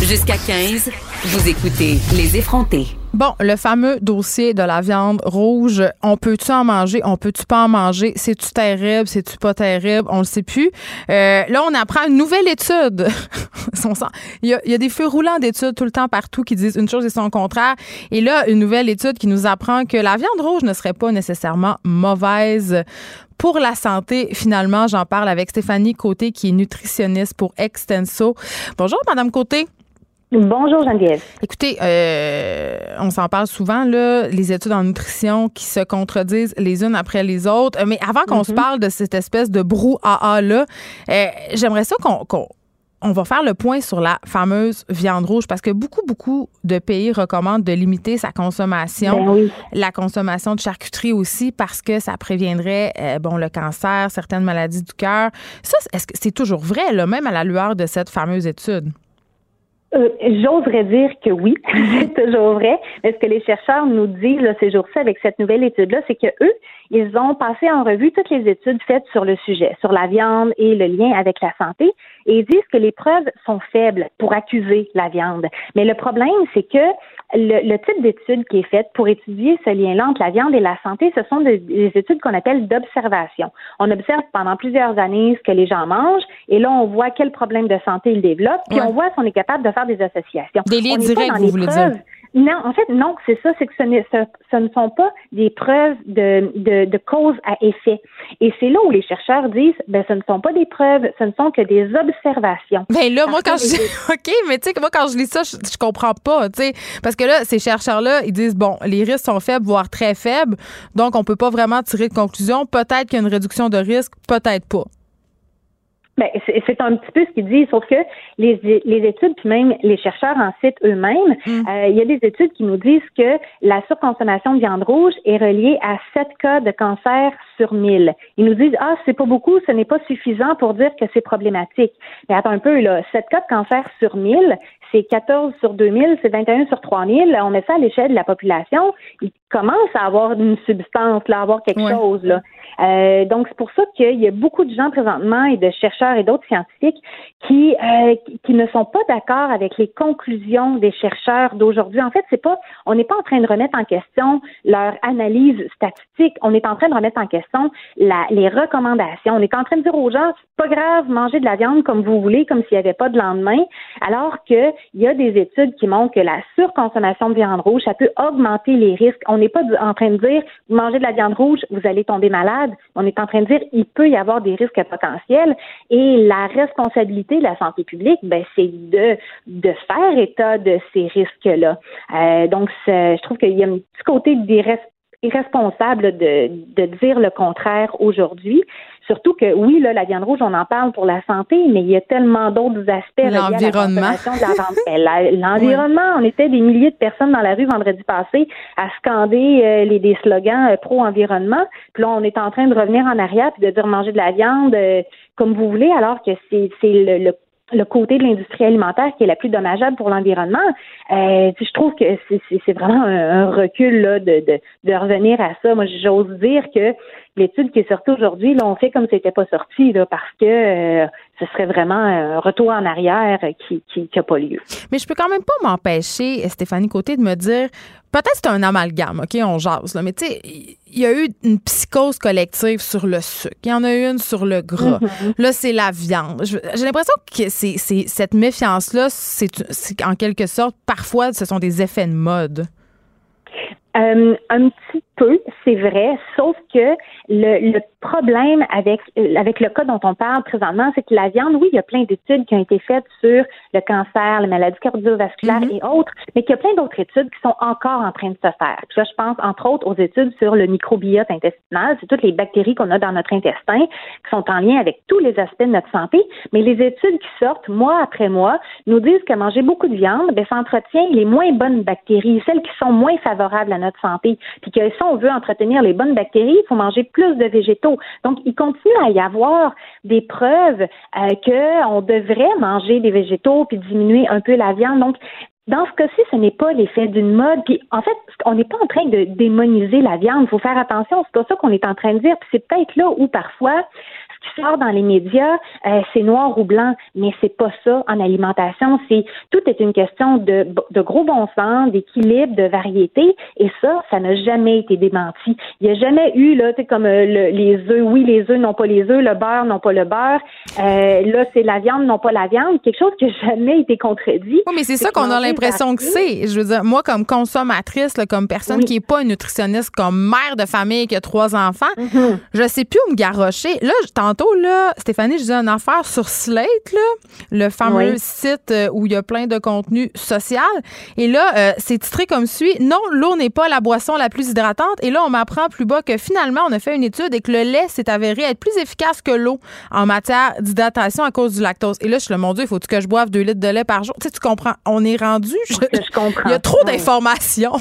Jusqu'à 15, vous écoutez Les effrontés. Bon, le fameux dossier de la viande rouge, on peut-tu en manger, on peut-tu pas en manger, c'est-tu terrible, c'est-tu pas terrible, on le sait plus. Euh, là, on apprend une nouvelle étude. *laughs* il, y a, il y a des feux roulants d'études tout le temps partout qui disent une chose et son contraire. Et là, une nouvelle étude qui nous apprend que la viande rouge ne serait pas nécessairement mauvaise pour la santé. Finalement, j'en parle avec Stéphanie Côté, qui est nutritionniste pour Extenso. Bonjour, Madame Côté. Bonjour Geneviève. Écoutez, euh, on s'en parle souvent, là, les études en nutrition qui se contredisent les unes après les autres. Mais avant qu'on se Mhm. parle de cette espèce de brouhaha-là, euh, j'aimerais ça qu'on qu'on- on va faire le point sur la fameuse viande rouge parce que beaucoup, beaucoup de pays recommandent de limiter sa consommation. Ben oui. La consommation de charcuterie aussi parce que ça préviendrait euh, bon le cancer, certaines maladies du cœur. Ça, est-ce que c'est toujours vrai, là, même à la lueur de cette fameuse étude? Euh, J'oserais dire que oui, *laughs* c'est toujours vrai. Mais ce que les chercheurs nous disent là, ces jours-ci avec cette nouvelle étude-là, c'est que eux, ils ont passé en revue toutes les études faites sur le sujet, sur la viande et le lien avec la santé, et ils disent que les preuves sont faibles pour accuser la viande. Mais le problème, c'est que le, le type d'étude qui est faite pour étudier ce lien-là entre la viande et la santé, ce sont des, des études qu'on appelle d'observation. On observe pendant plusieurs années ce que les gens mangent, et là, on voit quels problèmes de santé ils développent, puis Ouais. on voit si on est capable de faire des associations. Des liens directs, vous voulez dire? Non, en fait, non, c'est ça, c'est que ce, n'est- ce, ce ne sont pas des preuves de, de, de cause à effet. Et c'est là où les chercheurs disent, ben, ce ne sont pas des preuves, ce ne sont que des observations. Ben là, moi, quand je *laughs* OK, mais tu sais, moi, quand je lis ça, je, je comprends pas, tu sais. Parce que là, ces chercheurs-là, ils disent, bon, les risques sont faibles, voire très faibles. Donc, on peut pas vraiment tirer de conclusion. Peut-être qu'il y a une réduction de risque, peut-être pas. Ben, c'est un petit peu ce qu'il dit, sauf que les, les études, puis même les chercheurs en citent eux-mêmes, euh, il y a des études qui nous disent que la surconsommation de viande rouge est reliée à 7 cas de cancer sur 1000. Ils nous disent, ah, c'est pas beaucoup, ce n'est pas suffisant pour dire que c'est problématique. Mais attends un peu, là, 7 cas de cancer sur 1000, c'est 14 sur 2000, c'est 21 sur 3000. On met ça à l'échelle de la population. Ils commencent à avoir une substance, là, à avoir quelque Ouais. chose, là. Euh, donc, c'est pour ça qu'il y a beaucoup de gens présentement et de chercheurs et d'autres scientifiques qui, euh, qui- ne sont pas d'accord avec les conclusions des chercheurs d'aujourd'hui. En fait, c'est pas, on n'est pas en train de remettre en question leur analyse statistique. On est en train de remettre en question la- les recommandations. On est en train de dire aux gens, c'est pas grave, manger de la viande comme vous voulez, comme s'il n'y avait pas de lendemain, alors que il y a des études qui montrent que la surconsommation de viande rouge, ça peut augmenter les risques. On n'est pas en train de dire, vous mangez de la viande rouge, vous allez tomber malade. On est en train de dire, il peut y avoir des risques potentiels. Et la responsabilité de la santé publique, ben, c'est de, de faire état de ces risques-là. Euh, donc, je trouve qu'il y a un petit côté irresponsable de, de dire le contraire aujourd'hui. Surtout que oui, là, la viande rouge, on en parle pour la santé, mais il y a tellement d'autres aspects. L'environnement. Ben, *laughs* L'environnement, on était des milliers de personnes dans la rue vendredi passé à scander euh, les, des slogans euh, pro-environnement. Puis là, on est en train de revenir en arrière puis de dire manger de la viande euh, comme vous voulez, alors que c'est c'est le, le le côté de l'industrie alimentaire qui est la plus dommageable pour l'environnement. Euh, je trouve que c'est- vraiment un, un recul là, de, de, de revenir à ça. Moi, j'ose dire que l'étude qui est sortie aujourd'hui, là, fait comme c'était pas sorti, là, parce que euh, ce serait vraiment un retour en arrière qui qui, qui a pas lieu. Mais je peux quand même pas m'empêcher, Stéphanie Côté, de me dire, peut-être c'est un amalgame, OK, on jase, là, mais tu sais, il y a eu une psychose collective sur le sucre. Il y en a eu une sur le gras. Là, c'est la viande. J'ai l'impression que c'est, cette méfiance-là, c'est en quelque sorte, parfois, ce sont des effets de mode. Euh, un petit peu, c'est vrai, sauf que le, le problème avec euh, avec le cas dont on parle présentement, c'est que la viande, oui, il y a plein d'études qui ont été faites sur le cancer, les maladies cardiovasculaires et autres, mais qu'il y a plein d'autres études qui sont encore en train de se faire. Puis là, je pense entre autres aux études sur le microbiote intestinal, c'est toutes les bactéries qu'on a dans notre intestin qui sont en lien avec tous les aspects de notre santé, mais les études qui sortent mois après mois nous disent que manger beaucoup de viande, ben, ça entretient les moins bonnes bactéries, celles qui sont moins favorables à notre santé. Puis que si on veut entretenir les bonnes bactéries, il faut manger plus de végétaux. Donc, il continue à y avoir des preuves euh, qu'on devrait manger des végétaux puis diminuer un peu la viande. Donc, dans ce cas-ci, ce n'est pas l'effet d'une mode. Puis, en fait, on n'est pas en train de démoniser la viande. Il faut faire attention. C'est pas ça qu'on est en train de dire. Puis c'est peut-être là où parfois qui sort dans les médias, euh, c'est noir ou blanc, mais c'est pas ça en alimentation. C'est tout est une question de, de gros bon sens, d'équilibre, de variété, et ça, ça n'a jamais été démenti. Il n'y a jamais eu là, tu comme euh, les œufs, oui, les œufs n'ont pas les œufs, le beurre non pas le beurre. Euh, là, c'est la viande non pas la viande. Quelque chose qui n'a *laughs* jamais été contredit. Oui, mais c'est ça qu'on a l'impression que c'est. Je veux dire, moi, comme consommatrice, comme personne qui n'est pas une nutritionniste, comme mère de famille qui a trois enfants, mm-hmm. je sais plus où me garrocher. Là, tantôt, là, Stéphanie, je disais une affaire sur Slate, le fameux site euh, où il y a plein de contenu social. Et là, euh, c'est titré comme suit Non, l'eau n'est pas la boisson la plus hydratante. Et là, on m'apprend plus bas que finalement, on a fait une étude et que le lait s'est avéré être plus efficace que l'eau en matière d'hydratation à cause du lactose. Et là, je suis le mon Dieu, il faut que je boive deux litres de lait par jour? Tu sais, tu comprends, on est rendu. Je, comprends. *laughs* Il y a trop d'informations.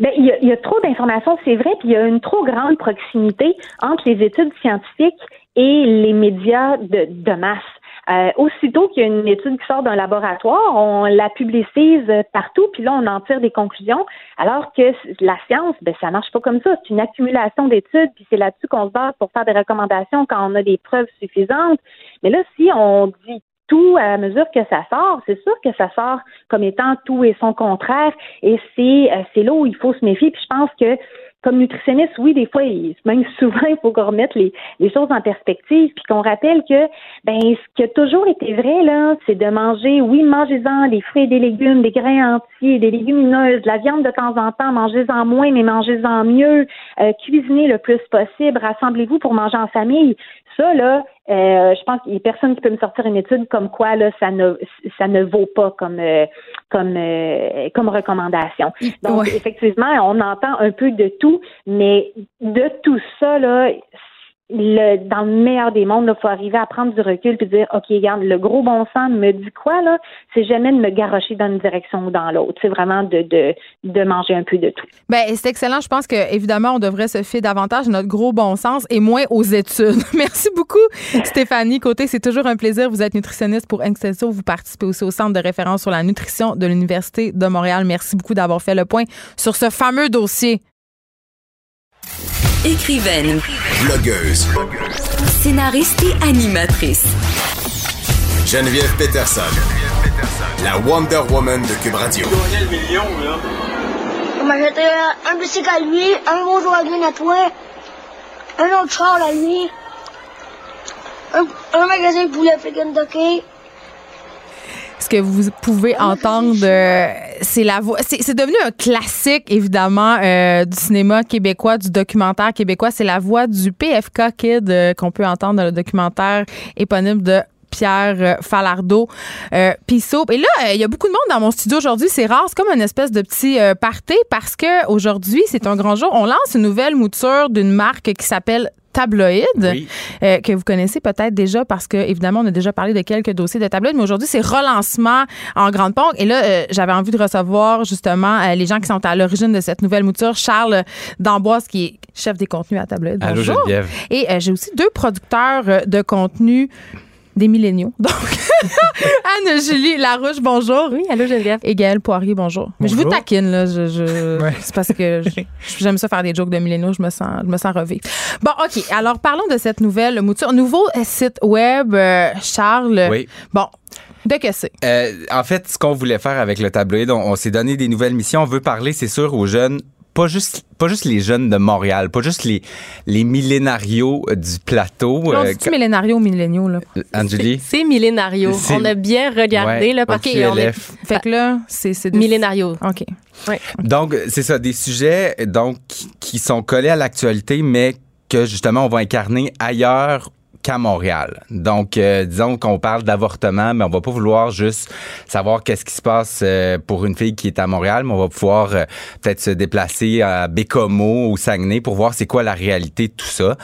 Bien, il, y a, il y a trop d'informations, c'est vrai, puis il y a une trop grande proximité entre les études scientifiques et les médias de, de masse. Euh, aussitôt qu'il y a une étude qui sort d'un laboratoire, on la publicise partout, puis là, on en tire des conclusions, alors que la science, ben, ça marche pas comme ça. C'est une accumulation d'études, puis c'est là-dessus qu'on se base pour faire des recommandations quand on a des preuves suffisantes. Mais là, si on dit tout à mesure que ça sort, c'est sûr que ça sort comme étant tout et son contraire, et c'est euh, là où il faut se méfier. Puis je pense que comme nutritionniste, oui, des fois, même *laughs* souvent, il faut qu'on remette les, choses en perspective, puis qu'on rappelle que, ben, ce qui a toujours été vrai, là, c'est de manger, oui, mangez-en des fruits des légumes, des grains entiers, des légumineuses, de la viande de temps en temps, mangez-en moins, mais mangez-en mieux, euh, cuisinez le plus possible, rassemblez-vous pour manger en famille. Ça, là, euh, je pense qu'il n'y a personne qui peut me sortir une étude comme quoi là, ça ne ça ne vaut pas comme euh, comme euh, comme recommandation. Donc effectivement, on entend un peu de tout, mais de tout ça là, dans le meilleur des mondes, il faut arriver à prendre du recul et dire, OK, regarde, le gros bon sens me dit quoi, là? C'est jamais de me garrocher dans une direction ou dans l'autre. C'est vraiment de, de, de, manger un peu de tout. Bien, c'est excellent. Je pense que évidemment, on devrait se fier davantage à notre gros bon sens et moins aux études. *laughs* Merci beaucoup, Stéphanie Côté. C'est toujours un plaisir. Vous êtes nutritionniste pour Excelsior. Vous participez aussi au Centre de référence sur la nutrition de l'Université de Montréal. Merci beaucoup d'avoir fait le point sur ce fameux dossier Écrivaine. Blogueuse. Scénariste et animatrice. Geneviève Peterson. La Wonder Woman de Cube Radio. le million, là. On m'a jeté un bicycle à lui, un bonjour à à toi, un autre char à lui, un, un magasin de poulet africain de ce que vous pouvez entendre, euh, c'est la voix. C'est devenu un classique, évidemment, euh, du cinéma québécois, du documentaire québécois. C'est la voix du PFK Kid euh, qu'on peut entendre dans le documentaire éponyme de Pierre Falardeau. Euh, Et là, il y a beaucoup de monde dans mon studio aujourd'hui. C'est rare. C'est comme une espèce de petit party parce que aujourd'hui, c'est un grand jour. On lance une nouvelle mouture d'une marque qui s'appelle tabloïd euh, que vous connaissez peut-être déjà parce que évidemment on a déjà parlé de quelques dossiers de tabloïd mais aujourd'hui c'est relancement en grande pompe. Et là euh, j'avais envie de recevoir justement euh, les gens qui sont à l'origine de cette nouvelle mouture Charles D'Amboise qui est chef des contenus à tabloïd. Bonjour. Allô, et j'ai aussi deux producteurs de contenu des milléniaux. Donc, *laughs* Anne-Julie Larouche, bonjour. Oui, allô Geneviève. Et Gaël Poirier, bonjour. Mais je vous taquine, là. Je, C'est parce que *laughs* j'aime ça faire des jokes de milléniaux, je me sens, je me sens revivre. Bon, OK. Alors, parlons de cette nouvelle mouture. Nouveau site web, euh, Charles. Oui. Bon, de que c'est? Euh, en fait, ce qu'on voulait faire avec le tabloïd, on s'est donné des nouvelles missions. On veut parler, c'est sûr, aux jeunes pas juste pas juste les jeunes de Montréal, pas juste les les millénarios euh, du plateau. Non, euh, c'est millénario ou milléniaux là? Euh, Angélie. C'est millénario. On a bien regardé là parce que fait que là c'est c'est millénario. OK. Donc c'est ça des sujets donc qui sont collés à l'actualité mais que justement on va incarner ailleurs qu'à Montréal. Donc, euh, disons qu'on parle d'avortement, mais on va pas vouloir juste savoir qu'est-ce qui se passe euh, pour une fille qui est à Montréal, mais on va pouvoir euh, peut-être se déplacer à Bécomo ou Saguenay pour voir c'est quoi la réalité de tout ça.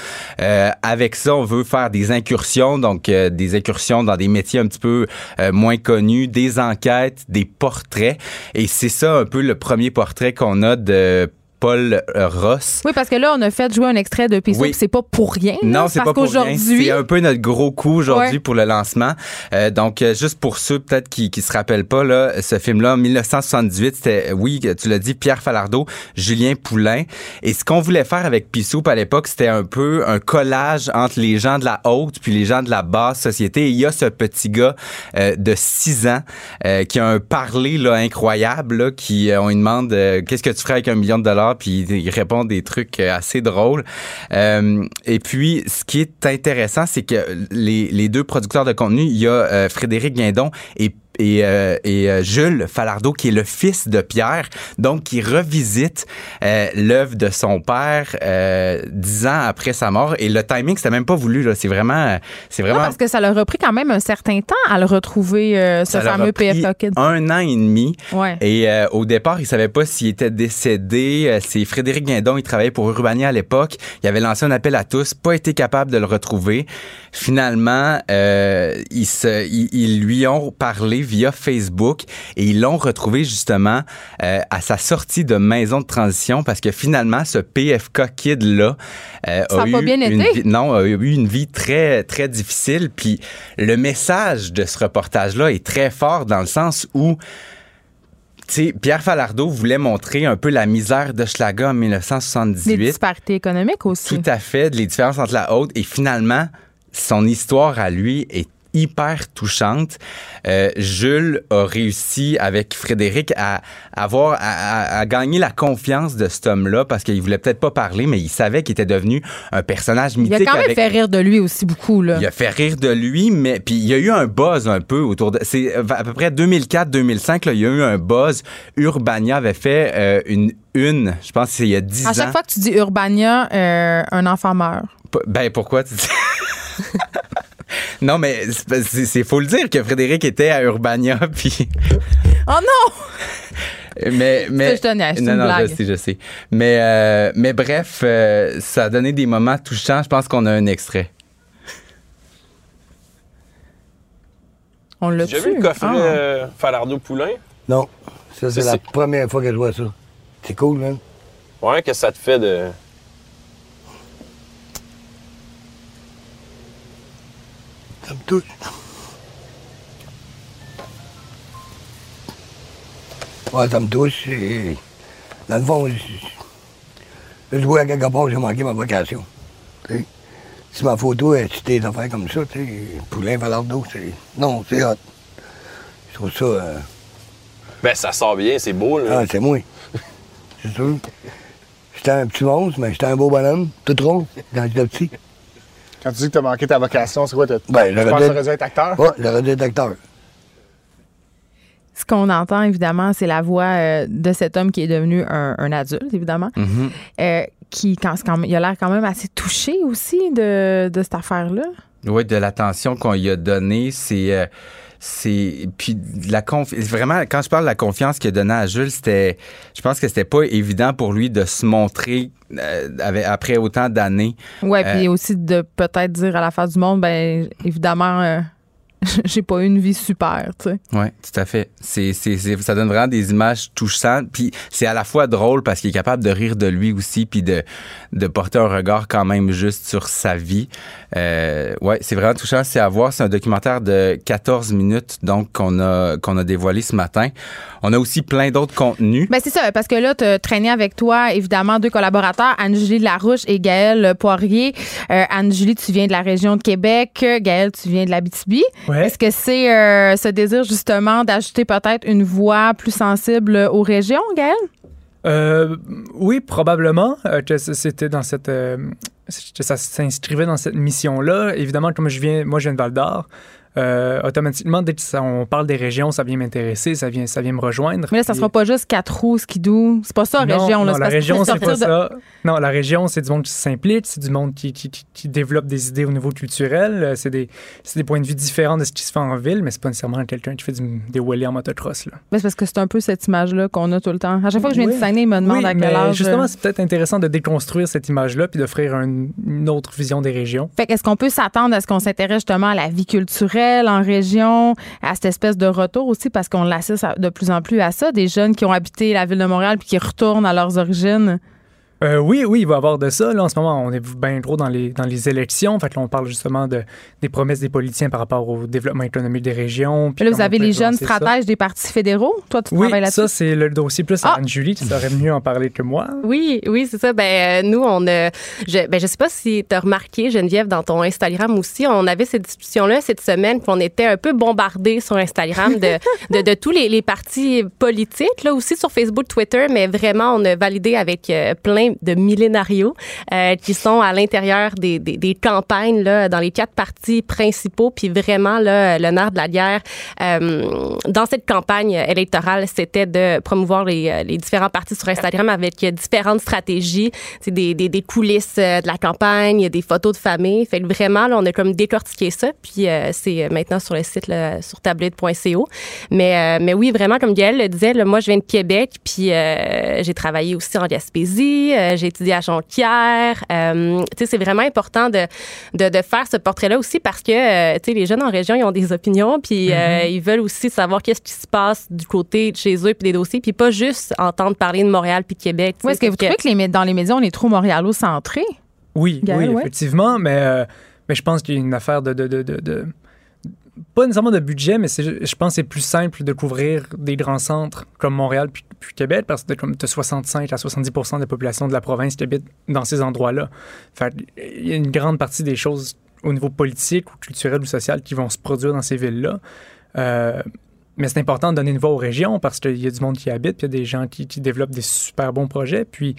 avec ça, on veut faire des incursions, donc des incursions dans des métiers un petit peu moins connus, des enquêtes, des portraits. Et c'est ça un peu le premier portrait qu'on a de Paul Ross. Oui, parce que là, on a fait jouer un extrait de Peace oui. c'est pas pour rien. Non, c'est pas pour rien. C'est un peu notre gros coup aujourd'hui pour le lancement. Euh, donc, euh, juste pour ceux peut-être qui, qui se rappellent pas, là, ce film-là, 1978, c'était, oui, tu l'as dit, Pierre Falardeau, Julien Poulain. Et ce qu'on voulait faire avec Pissoup à l'époque, c'était un peu un collage entre les gens de la haute puis les gens de la basse société. Et il y a ce petit gars euh, de 6 ans euh, qui a un parler là, incroyable, là, qui, on lui demande qu'est-ce que tu ferais avec un million de dollars, puis il répond des trucs assez drôles. et puis, ce qui est intéressant, c'est que les, les deux producteurs de contenu, il y a Frédéric Guindon et et, euh, et euh, Jules Falardeau, qui est le fils de Pierre, donc qui revisite euh, l'œuvre de son père dix ans après sa mort. Et le timing, c'était même pas voulu. Là. C'est vraiment, c'est vraiment. Non, parce que ça leur a pris quand même un certain temps à le retrouver, ce ça fameux PF Un an et demi. Ouais. Et au départ, ils savaient pas s'il était décédé. C'est Frédéric Guindon, il travaillait pour Urbania à l'époque. Il avait lancé un appel à tous, pas été capable de le retrouver. Finalement, ils, se, ils, ils lui ont parlé via Facebook et ils l'ont retrouvé justement euh, à sa sortie de maison de transition parce que finalement ce PFK kid là euh, a, eu une Vie, non a eu une vie très très difficile puis le message de ce reportage là est très fort dans le sens où sais, Pierre Falardeau voulait montrer un peu la misère de Schlaga en 1978. Les disparités économiques aussi. Tout à fait, les différences entre la haute et finalement, son histoire à lui est hyper touchante. Euh, Jules a réussi avec Frédéric à avoir à, gagner la confiance de cet homme-là parce qu'il voulait peut-être pas parler, mais il savait qu'il était devenu un personnage mythique. Il a quand même fait rire de lui aussi beaucoup là. Il a fait rire de lui, mais puis il y a eu un buzz un peu autour de. C'est à peu près 2004-2005 il y a eu un buzz. Urbania avait fait euh, une une, je pense qu'il y a 10 ans. À chaque fois que tu dis Urbania, euh, un enfant meurt. ben pourquoi tu dis *laughs* non, mais c'est faut le dire que Frédéric était à Urbania, *laughs* puis. Oh non! mais mais je te non non blague. je sais je sais mais euh, mais bref euh, ça a donné des moments touchants je pense qu'on a un extrait on l'a J'ai vu le coffret ah. euh, Falardeau Poulain non ça c'est la première fois que je vois ça c'est cool man ouais qu'est-ce que ça te fait de Ça me touche. Ouais, ça me touche. Dans le fond, je, je vois à quelque part j'ai manqué ma vocation. Si ma photo est citée des affaires comme ça, tu sais, Poulain Valardo, c'est. Non, c'est hot. Je trouve ça. Euh... Ben, ça sort bien, c'est beau, là. Ah, c'est moi. *laughs* c'est sûr. J'étais un petit monstre, mais j'étais un beau bonhomme, tout rond, quand j'étais petit. Quand tu dis que tu as manqué ta vocation, c'est quoi? Ben, tu penses que tu être acteur? Oui, j'aurais dû être acteur. Ce qu'on entend, évidemment, c'est la voix euh, de cet homme qui est devenu un, adulte, évidemment. Mm-hmm. Euh, qui, quand, il a l'air quand même assez touché aussi de, de cette affaire-là. Oui, de l'attention qu'on lui a donnée. C'est. Euh, c'est puis la confiance vraiment quand je parle de la confiance qu'il a donnée à Jules c'était je pense que c'était pas évident pour lui de se montrer euh, après autant d'années. Ouais puis euh, aussi de peut-être dire à la face du monde ben évidemment euh, *laughs* j'ai pas eu une vie super, tu sais. Oui, tout à fait. C'est, c'est, ça donne vraiment des images touchantes. Puis c'est à la fois drôle parce qu'il est capable de rire de lui aussi, puis de, de porter un regard quand même juste sur sa vie. Euh, c'est vraiment touchant. C'est à voir. C'est un documentaire de 14 minutes, donc qu'on a qu'on a dévoilé ce matin. On a aussi plein d'autres contenus. Ben c'est ça, parce que là, tu as traîné avec toi, évidemment, deux collaborateurs, Anne-Julie Larouche et Gaël Poirier. Euh, Anne-Julie, tu viens de la région de Québec. Gaël, tu viens de la BTB. Est-ce que c'est euh, ce désir justement d'ajouter peut-être une voix plus sensible aux régions, Gaël? Euh, oui, probablement. Euh, c'était dans cette, ça s'inscrivait dans cette mission-là. Évidemment, comme je viens, moi, je viens de Val d'Or. Euh, automatiquement, dès qu'on parle des régions, ça vient m'intéresser, ça vient, ça vient me rejoindre. Mais là, ça sera pas juste quatre roues, skidoo. C'est pas ça, région. Là, non, la région, c'est pas ça. Non, la région, c'est du monde qui s'implique, c'est du monde qui, qui, qui, développe des idées au niveau culturel. Euh, c'est des, des, points de vue différents de ce qui se fait en ville, mais c'est pas nécessairement quelqu'un qui fait des wheelies en motocross. Là. Mais c'est parce que c'est un peu cette image-là qu'on a tout le temps. À chaque fois que je viens de Saguenay, ils me demandent à quel âge. Justement, c'est peut-être intéressant de déconstruire cette image-là puis d'offrir une autre vision des régions. Fait qu'est-ce qu'on peut s'attendre à ce qu'on s'intéresse justement à la vie culturelle? En région, à cette espèce de retour aussi, parce qu'on l'assiste de plus en plus à ça, des jeunes qui ont habité la ville de Montréal puis qui retournent à leurs origines? Euh, oui, oui, il va y avoir de ça. Là, en ce moment, on est bien trop dans les, dans les élections. En fait, là, on parle justement de, des promesses des politiciens par rapport au développement économique des régions. Puis là, vous avez les jeunes stratèges des partis fédéraux. Toi, tu oui, travailles là-dessus? ça, c'est le dossier plus à ah! Anne-Julie. Tu saurais mieux en parler que moi. Oui, oui, c'est ça. Ben, euh, nous, on a... Je, ben, je sais pas si tu as remarqué, Geneviève, dans ton Instagram aussi, on avait cette discussion-là cette semaine, puis on était un peu bombardés sur Instagram de, *laughs* de, de, tous les, les, partis politiques, là aussi sur Facebook, Twitter, mais vraiment, on a validé avec euh, plein de millénaires euh, qui sont à l'intérieur des, campagnes là, dans les quatre partis principaux. Puis vraiment, là, le nerf de la guerre euh, dans cette campagne électorale, c'était de promouvoir les, euh, les, différents partis sur Instagram avec différentes stratégies, c'est des, des, coulisses de la campagne, des photos de famille. Fait que vraiment, là, on a comme décortiqué ça. Puis c'est maintenant sur le site là, sur tablette.co. Mais, mais oui, vraiment, comme Gaëlle le disait, moi, je viens de Québec, puis j'ai travaillé aussi en Gaspésie, j'ai étudié à euh, c'est vraiment important de, de, de, faire ce portrait-là aussi parce que euh, les jeunes en région, ils ont des opinions, puis euh, mm-hmm. ils veulent aussi savoir qu'est-ce qui se passe du côté de chez eux, puis des dossiers, puis pas juste entendre parler de Montréal puis de Québec. est-ce que vous trouvez que les, dans les médias, on est trop montréalo-centré? Oui, oui, effectivement, mais, mais je pense qu'il y a une affaire de, de, de, de pas nécessairement de budget, mais je pense que c'est plus simple de couvrir des grands centres comme Montréal puis, Québec parce que tu as 65 à 70 de la population de la province qui habite dans ces endroits-là. Il y a une grande partie des choses au niveau politique ou culturel ou social qui vont se produire dans ces villes-là. Euh, mais c'est important de donner une voix aux régions parce qu'il y a du monde qui habite, puis il y a des gens qui, qui développent des super bons projets. Puis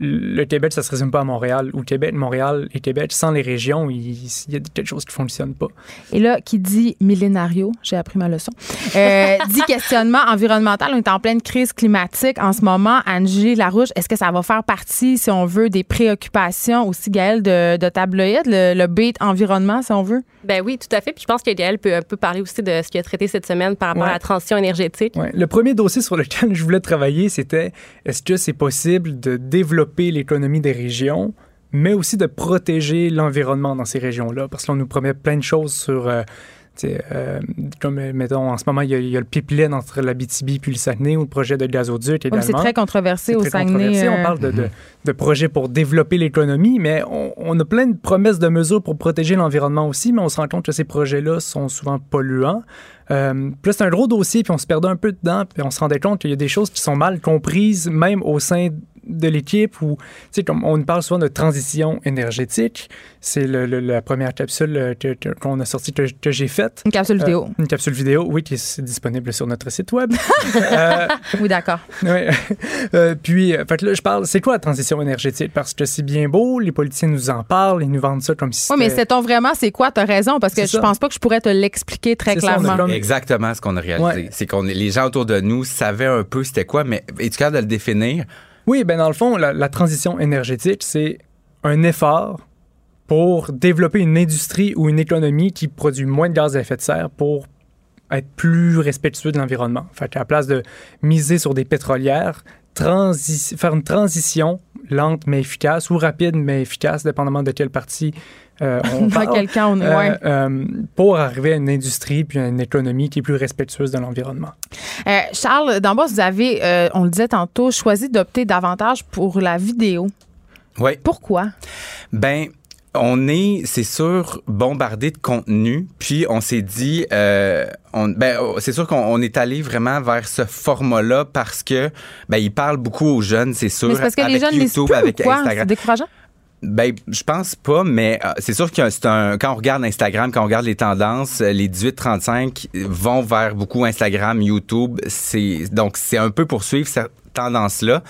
le Québec, ça ne se résume pas à Montréal. Ou Québec, Montréal et Québec, sans les régions, il, y a quelque chose qui ne fonctionne pas. Et là, qui dit millénario, j'ai appris ma leçon, euh, *laughs* dit questionnement environnemental. On est en pleine crise climatique en ce moment. Angie Larouche, est-ce que ça va faire partie, si on veut, des préoccupations aussi, Gaëlle, de, de tabloïd, le, le beat environnement, si on veut? Ben oui, tout à fait. Puis je pense que Gaëlle peut, peut parler aussi de ce qu'il a traité cette semaine par rapport à la transition énergétique. Ouais. Le premier dossier sur lequel je voulais travailler, c'était est-ce que c'est possible de développer l'économie des régions, mais aussi de protéger l'environnement dans ces régions-là? Parce qu'on nous promet plein de choses sur... Euh, euh, comme, mettons, en ce moment, il y, a, le pipeline entre la BTB puis le Saguenay ou le projet de gazoduc également. c'est très controversé au Saguenay. On parle de, de, de, projets pour développer l'économie, mais on, a plein de promesses de mesures pour protéger l'environnement aussi, mais on se rend compte que ces projets-là sont souvent polluants. Euh, puis c'est un gros dossier, puis on se perdait un peu dedans, puis on se rendait compte qu'il y a des choses qui sont mal comprises, même au sein de l'équipe ou, tu sais, comme on parle souvent de transition énergétique, c'est le, la première capsule euh, qu'on a sortie que, j'ai faite. Une capsule euh, vidéo. Une capsule vidéo, oui, qui est disponible sur notre site web. *laughs* euh, oui, d'accord. Oui. *laughs* Euh, puis, fait là, je parle, c'est quoi la transition énergétique? Parce que c'est bien beau, les politiciens nous en parlent, ils nous vendent ça comme si Oui, mais c'est ton vraiment, c'est quoi? Tu as raison, parce que je pense pas que je pourrais te l'expliquer très clairement. Exactement ce qu'on a réalisé. C'est que les gens autour de nous savaient un peu c'était quoi, mais es-tu capable de le définir? Oui, ben dans le fond, la, transition énergétique, c'est un effort pour développer une industrie ou une économie qui produit moins de gaz à effet de serre pour être plus respectueux de l'environnement. Fait qu'à la place de miser sur des pétrolières, faire une transition lente mais efficace ou rapide mais efficace, dépendamment de quelle partie euh, on *laughs* Dans quel cas on euh, euh, pour arriver à une industrie puis à une économie qui est plus respectueuse de l'environnement. Euh, Charles, d'abord, vous avez, on le disait tantôt, choisi d'opter davantage pour la vidéo. Oui. Pourquoi? Ben, on est, c'est sûr, bombardé de contenu. Puis on s'est dit, euh, on, ben, oh, c'est sûr qu'on est allé vraiment vers ce format-là parce que ben, il parle beaucoup aux jeunes, c'est sûr. Mais parce que les jeunes YouTube, plus avec Instagram. C'est décourageant? Ben, je pense pas, mais euh, c'est sûr que c'est un. Quand on regarde Instagram, quand on regarde les tendances, euh, les 18-35 vont vers beaucoup Instagram, YouTube. C'est donc c'est un peu poursuivre cette tendance-là,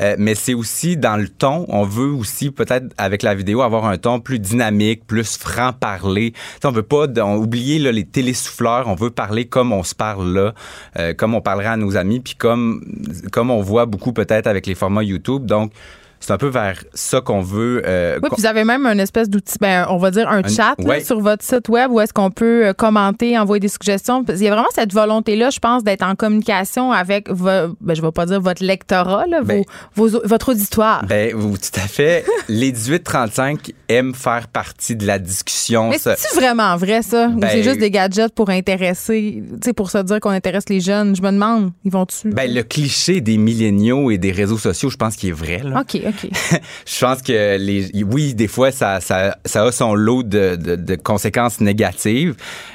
euh, mais c'est aussi dans le ton. On veut aussi peut-être avec la vidéo avoir un ton plus dynamique, plus franc parler. on veut pas oublier là, les télésouffleurs. On veut parler comme on se parle là, comme on parlerait à nos amis, puis comme comme on voit beaucoup peut-être avec les formats YouTube. Donc c'est un peu vers ça qu'on veut. euh, Oui, puis vous avez même un espèce d'outil, ben, on va dire un, Un- chat là, sur votre site web où est-ce qu'on peut euh, commenter, envoyer des suggestions. Qu'il y a vraiment cette volonté-là, je pense, d'être en communication avec, vo- ben, je vais pas dire votre lectorat, là, Ben- vos, vos- votre auditoire. Ben, vous, tout à fait. *laughs* les 18-35 aiment faire partie de la discussion. Mais c'est vraiment vrai, ça? Ou Ben- c'est juste des gadgets pour intéresser, pour se dire qu'on intéresse les jeunes? Je me demande, ils vont-tu? Ben, le cliché des milléniaux et des réseaux sociaux, je pense qu'il est vrai. Là. OK, OK. *laughs* Je pense que les, oui, des fois, ça, ça, ça a son lot de, de, de conséquences négatives,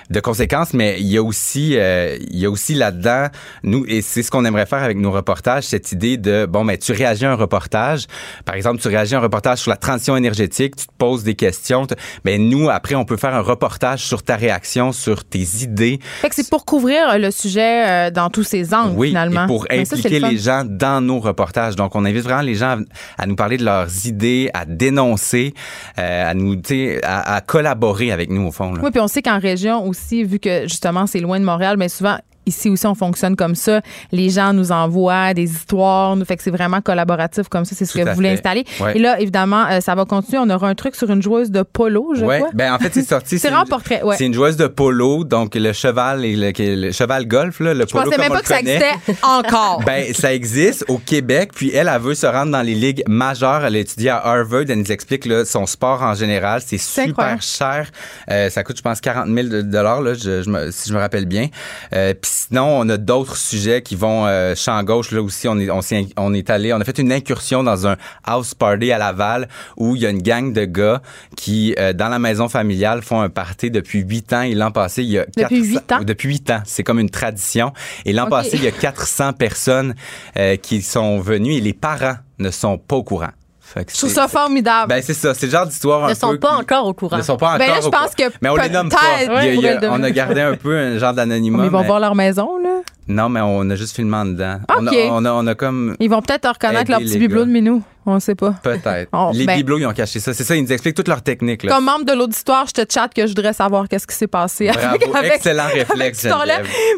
de conséquences, mais il y a aussi, euh, il y a aussi là-dedans, nous, et c'est ce qu'on aimerait faire avec nos reportages, cette idée de, bon, ben, tu réagis à un reportage. Par exemple, tu réagis à un reportage sur la transition énergétique, tu te poses des questions. tu- Ben, nous, après, on peut faire un reportage sur ta réaction, sur tes idées. Fait que c'est pour couvrir euh, le sujet euh, dans tous ses angles, Oui, finalement. et pour Ben, ça, impliquer les gens dans nos reportages. Donc, on invite vraiment les gens à, à nous parler de leurs idées, à dénoncer, euh, à nous, à, à collaborer avec nous au fond. Oui, puis on sait qu'en région aussi, vu que justement c'est loin de Montréal, mais souvent ici aussi on fonctionne comme ça. Les gens nous envoient des histoires, nous fait que c'est vraiment collaboratif comme ça. C'est ce Tout que vous voulez fait. installer. Ouais. Et là, évidemment, euh, ça va continuer. On aura un truc sur une joueuse de polo, je Ouais, crois. ben en fait c'est sorti. *laughs* C'est vraiment portrait, ouais. C'est une joueuse de polo, donc le cheval et le, le cheval golf là, le Je polo pensais comme même pas que ça existait encore. *laughs* Ben, ça existe au Québec, puis elle, elle veut se rendre dans les ligues majeures. Elle a étudié à Harvard. Elle nous explique là, son sport en général. C'est super incroyable. cher. Euh, ça coûte, je pense, 40 000 dollars, là, je, je me- si je me rappelle bien. Euh, puis sinon, on a d'autres sujets qui vont euh, champ gauche. Là aussi, on est, on, s'est- on est allé, on a fait une incursion dans un house party à Laval où il y a une gang de gars qui, euh, dans la maison familiale, font un party depuis huit ans. Et l'an passé, il y a Depuis 400 huit ans? Depuis huit ans. C'est comme une tradition. Et l'an passé, il y a 400 personnes euh, qui sont venues et les parents ne sont pas au courant. Je trouve c'est- ça formidable. Ben, c'est ça. C'est le genre d'histoire un Ne peu. sont pas qui- encore au courant. Ne sont pas Ben encore là, je au pense courant. que Mais on les nomme pas. peut-être Il y a- il y a- pourraient le on a gardé un peu un genre d'anonymat. Mais ils vont mais- voir leur maison, là. Non, mais on a juste filmé en dedans. On, a, Ok. on, a, on a comme. Ils vont peut-être reconnaître leur petit bibelot de minou. On sait pas. Peut-être. *laughs* Oh, les ben- bibelots, ils ont caché ça. C'est ça, ils nous expliquent toute leur technique. Là. Comme membre de l'auditoire, je te chatte que je voudrais savoir qu'est-ce qui s'est passé. Bravo. avec- Excellent avec réflexe.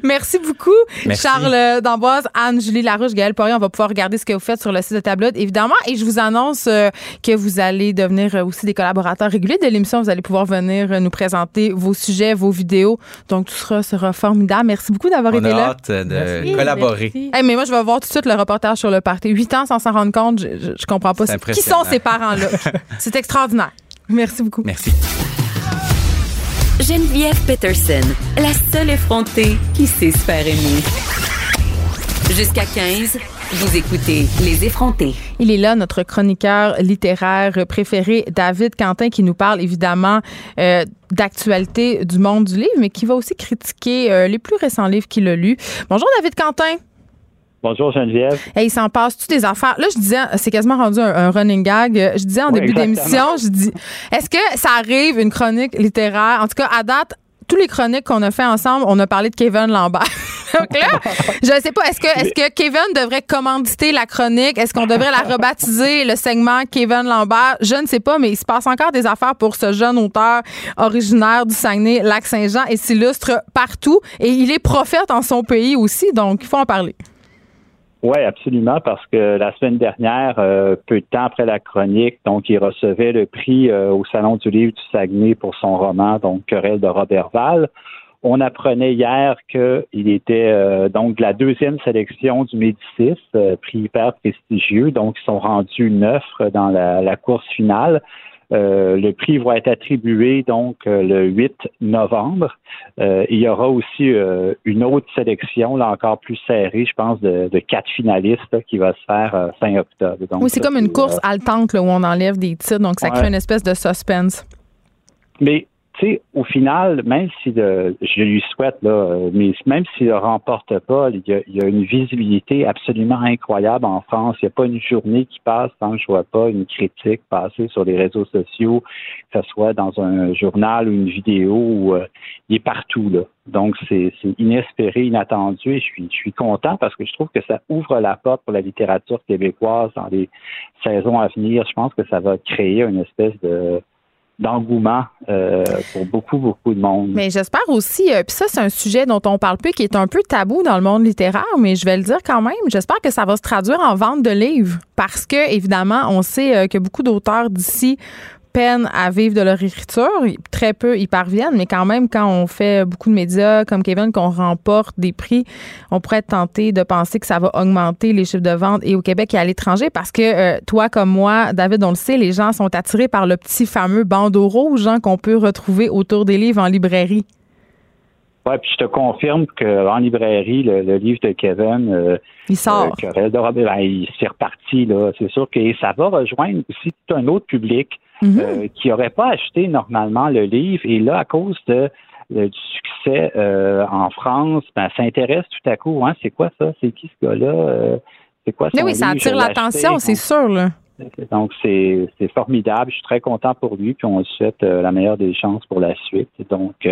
Merci beaucoup. Merci. Charles D'Amboise, Anne-Julie Larouche, Gaël Poirier, on va pouvoir regarder ce que vous faites sur le site de Tabloid, évidemment. Et je vous annonce euh, que vous allez devenir euh, aussi des collaborateurs réguliers de l'émission. Vous allez pouvoir venir euh, nous présenter vos sujets, vos vidéos. Donc, tout sera, sera formidable. Merci beaucoup d'avoir été là. hâte de Merci, collaborer. merci. Hey, mais moi, je vais voir tout de suite le reportage sur le party. Huit ans sans s'en rendre compte, je, je, je comprends pas. Qui sont ces parents-là? *laughs* C'est extraordinaire. Merci beaucoup. Merci. Geneviève Peterson, la seule effrontée qui sait se faire aimer. Jusqu'à 15, vous écoutez Les effrontés. Il est là, notre chroniqueur littéraire préféré, David Quentin, qui nous parle évidemment euh, d'actualité du monde du livre, mais qui va aussi critiquer euh, les plus récents livres qu'il a lus. Bonjour, David Quentin. Bonjour Geneviève. Hey, il s'en passe-tu des affaires? Là, je disais, c'est quasiment rendu un, un running gag. Je disais en Oui, début d'émission, je dis, est-ce que ça arrive une chronique littéraire? En tout cas, à date, tous les chroniques qu'on a fait ensemble, on a parlé de Kevin Lambert. *laughs* Donc là, je ne sais pas, est-ce que, est-ce que Kevin devrait commanditer la chronique? Est-ce qu'on devrait la rebaptiser, le segment Kevin Lambert? Je ne sais pas, mais il se passe encore des affaires pour ce jeune auteur originaire du Saguenay-Lac-Saint-Jean et s'illustre partout. Et il est prophète en son pays aussi, donc il faut en parler. Oui, absolument, parce que la semaine dernière, euh, peu de temps après la chronique, donc il recevait le prix euh, au Salon du livre du Saguenay pour son roman, donc Querelle de Robertval. On apprenait hier qu'il était euh, donc la deuxième sélection du Médicis, prix hyper prestigieux, donc ils sont rendus neuf dans la course finale. Euh, le prix va être attribué donc euh, le 8 novembre. Euh, il y aura aussi euh, une autre sélection, là encore plus serrée, je pense, de, de quatre finalistes là, qui va se faire fin octobre. Donc, oui, c'est comme une course haletante là, où on enlève des titres, donc ça Ouais. crée une espèce de suspense. Mais tu sais, au final, même si le, je lui souhaite là, mais même s'il ne remporte pas, il y, a, il y a une visibilité absolument incroyable en France. Il n'y a pas une journée qui passe sans que je vois pas une critique passer sur les réseaux sociaux, que ce soit dans un journal ou une vidéo. Euh, il est partout là. Donc c'est c'est inespéré, inattendu, et je suis je suis content parce que je trouve que ça ouvre la porte pour la littérature québécoise dans les saisons à venir. Je pense que ça va créer une espèce de d'engouement euh, pour beaucoup, beaucoup de monde. Mais j'espère aussi, euh, puis ça, c'est un sujet dont on parle peu, qui est un peu tabou dans le monde littéraire, mais je vais le dire quand même. J'espère que ça va se traduire en vente de livres parce que, évidemment, on sait euh, que beaucoup d'auteurs d'ici peine à vivre de leur écriture. Très peu y parviennent, mais quand même, quand on fait beaucoup de médias comme Kevin, qu'on remporte des prix, on pourrait être tenté de penser que ça va augmenter les chiffres de vente et au Québec et à l'étranger parce que euh, toi comme moi, David, on le sait, les gens sont attirés par le petit fameux bandeau rouge hein, qu'on peut retrouver autour des livres en librairie. Oui, puis je te confirme qu'en librairie, le, livre de Kevin, euh, il sort. Euh, ben, il s'est reparti là. C'est sûr que ça va rejoindre aussi tout un autre public Mhm. Euh, qui n'auraient pas acheté normalement le livre. Et là, à cause de, du succès euh, en France, ben, s'intéresse tout à coup. Hein, c'est quoi ça? C'est qui ce gars-là? Euh, c'est quoi ça? Oui, ça attire l'attention, c'est sûr. Là. Donc, c'est formidable. Je suis très content pour lui, puis on lui souhaite la meilleure des chances pour la suite. Donc,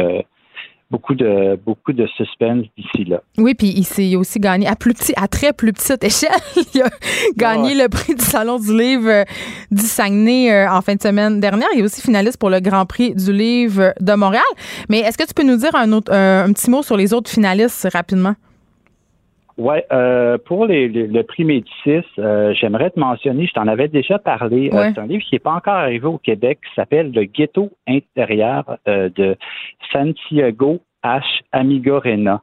beaucoup de beaucoup de suspense d'ici là. Oui, puis il s'est aussi gagné à plus petit, à très plus petite échelle. *laughs* il a gagné le prix du Salon du livre euh, du Saguenay euh, en fin de semaine dernière. Il est aussi finaliste pour le Grand Prix du livre de Montréal. Mais est-ce que tu peux nous dire un, autre, un petit mot sur les autres finalistes rapidement? Oui, euh, pour les, le prix Médicis, euh, j'aimerais te mentionner, je t'en avais déjà parlé, euh, c'est un livre qui n'est pas encore arrivé au Québec, qui s'appelle Le ghetto intérieur de Santiago H. Amigorena.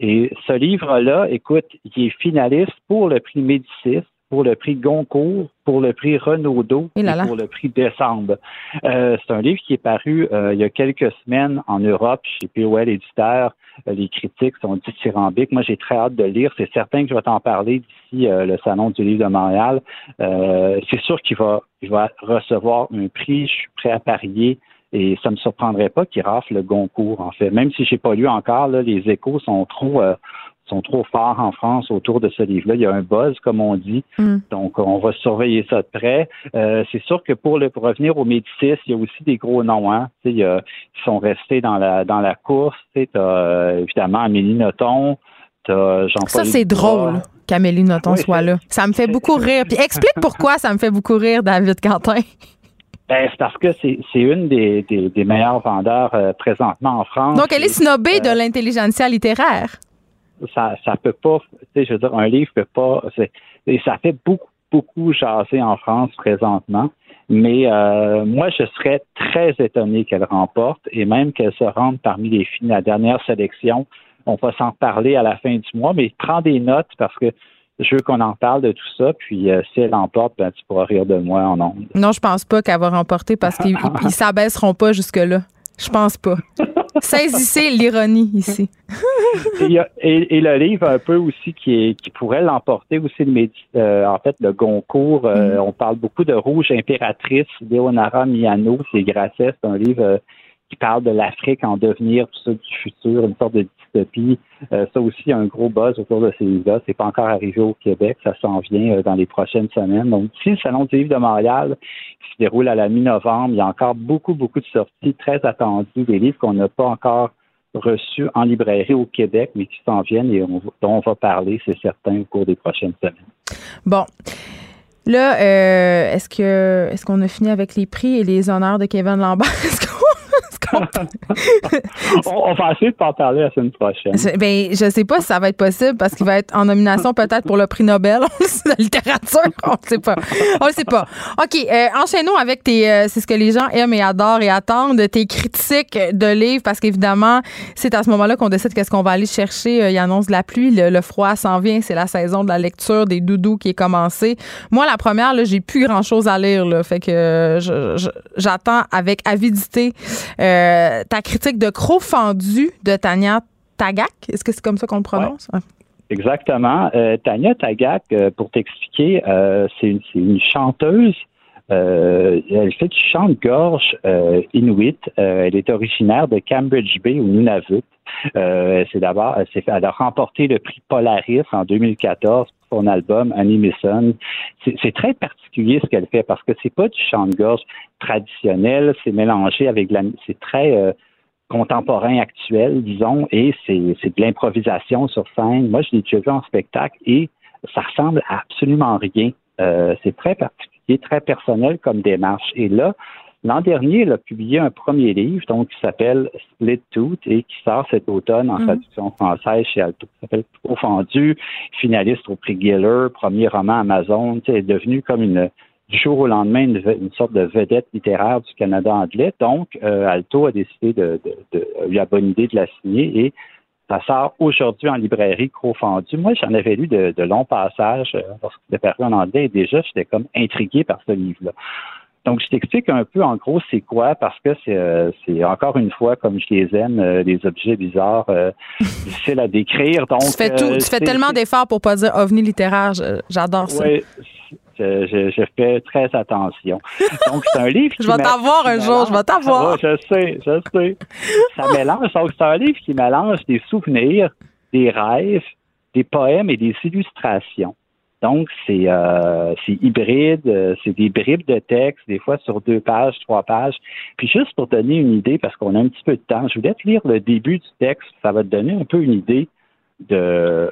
Et ce livre-là, écoute, il est finaliste pour le prix Médicis, pour le prix Goncourt, pour le prix Renaudot et, pour le prix Décembre. Euh, c'est un livre qui est paru euh, il y a quelques semaines en Europe chez POL Éditeur. Euh, les critiques sont dithyrambiques. Moi, j'ai très hâte de lire. C'est certain que je vais t'en parler d'ici le Salon du livre de Montréal. c'est sûr qu'il va, il va recevoir un prix. Je suis prêt à parier. Et ça ne me surprendrait pas qu'il rafle le Goncourt, en fait. Même si j'ai pas lu encore, là, les échos sont trop sont trop forts en France autour de ce livre-là. Il y a un buzz, comme on dit. Mm. Donc, on va surveiller ça de près. Euh, c'est sûr que pour, le, revenir au Médicis, il y a aussi des gros noms. Hein? Il y qui sont restés dans la, dans la course. Tu as euh, évidemment Amélie Nothomb. Jean-Paul ça, c'est drôle qu'Amélie Nothomb soit là. Ça me fait beaucoup rire. Puis explique pourquoi ça me fait beaucoup rire, David Quentin. *laughs* Ben, c'est parce que c'est, une des, des, meilleurs vendeurs euh, présentement en France. Donc, elle est snobée de l'intelligentsia littéraire ça ça peut pas, tu sais, je veux dire, un livre peut pas, et ça fait beaucoup beaucoup jaser en France présentement. Mais euh, moi, je serais très étonné qu'elle remporte et même qu'elle se rende parmi les filles la dernière sélection. On va s'en parler à la fin du mois, mais prends des notes parce que je veux qu'on en parle de tout ça. Puis euh, si elle emporte, ben, tu pourras rire de moi en ondes. Non, je pense pas qu'elle va remporter parce qu'ils *laughs* ne s'abaisseront pas jusque-là. Je pense pas. *laughs* Saisissez l'ironie ici. *laughs* et, le livre un peu aussi qui, est, qui pourrait l'emporter aussi, le, euh, en fait, le Goncourt. Euh, mm. On parle beaucoup de Rouge impératrice, Leonara Miano, c'est Grasset, c'est un livre euh, qui parle de l'Afrique en devenir, tout ça du futur, une sorte de dystopie. Euh, ça aussi, un gros buzz autour de ces livres-là. C'est pas encore arrivé au Québec, ça s'en vient euh, dans les prochaines semaines. Donc, ici, le Salon du livre de Montréal, qui se déroule à la mi-novembre, il y a encore beaucoup, beaucoup de sorties très attendues, des livres qu'on n'a pas encore reçus en librairie au Québec, mais qui s'en viennent et dont on va parler, c'est certain, au cours des prochaines semaines. Bon. Là, euh, est-ce que est-ce qu'on a fini avec les prix et les honneurs de Kevin Lambert? *laughs* *laughs* on, va essayer de t'en parler la semaine prochaine. Je, ben, je sais pas si ça va être possible parce qu'il va être en nomination peut-être pour le prix Nobel *laughs* de littérature. *laughs* On ne sait pas. On ne sait pas. OK, euh, enchaînons avec tes. Euh, c'est ce que les gens aiment et adorent et attendent, tes critiques de livres parce qu'évidemment, c'est à ce moment-là qu'on décide qu'est-ce qu'on va aller chercher. Euh, il annonce de la pluie, le, froid s'en vient, c'est la saison de la lecture, des doudous qui est commencée. Moi, la première, j'ai plus grand-chose à lire. Fait que j'attends avec avidité. Ta critique de Croc fendu de Tania Tagak? Est-ce que c'est comme ça qu'on le prononce? Exactement. Euh, Tania Tagak, euh, pour t'expliquer, c'est une, chanteuse. elle fait du chant de gorge inuit. elle est originaire de Cambridge Bay au Nunavut. c'est d'abord, elle, a remporté le prix Polaris en 2014 pour son album Annie C'est très particulier ce qu'elle fait parce que c'est pas du chant de gorge traditionnel, c'est mélangé avec la, c'est très euh, contemporain actuel, disons, et c'est, c'est de l'improvisation sur scène. Moi, je l'ai déjà vu en spectacle et ça ressemble à absolument rien. Euh, c'est très particulier, très personnel comme démarche. Et là, L'an dernier, elle a publié un premier livre, donc qui s'appelle Split Tooth et qui sort cet automne en Mhm. traduction française chez Alto. Ça s'appelle Profondu, finaliste au prix Giller, premier roman Amazon. Tu sais, Elle est devenue comme une du jour au lendemain une, sorte de vedette littéraire du Canada anglais. Donc, euh, Alto a décidé de, de, de- a eu la bonne idée de la signer et ça sort aujourd'hui en librairie Crofendu. Moi, j'en avais lu de, de longs passages euh, lorsque c'était paru en anglais et déjà, j'étais comme intrigué par ce livre-là. Donc, je t'explique un peu en gros c'est quoi, parce que c'est, euh, c'est encore une fois, comme je les aime, euh, des objets bizarres, euh, *laughs* difficiles à décrire. Donc, tu fais, tout, tu fais tellement d'efforts pour pas dire ovni littéraire. J'adore ça. oui, je, je- je fais très attention. Donc, c'est un livre *laughs* qui Je vais t'avoir un jour, je vais t'avoir. Ouais, je sais, je sais. Ça *laughs* mélange. Donc, c'est un livre qui mélange des souvenirs, des rêves, des poèmes et des illustrations. Donc, c'est euh, hybride, euh, c'est des bribes de texte, des fois sur deux pages, trois pages. Puis juste pour donner une idée, parce qu'on a un petit peu de temps, je voulais te lire le début du texte. Ça va te donner un peu une idée de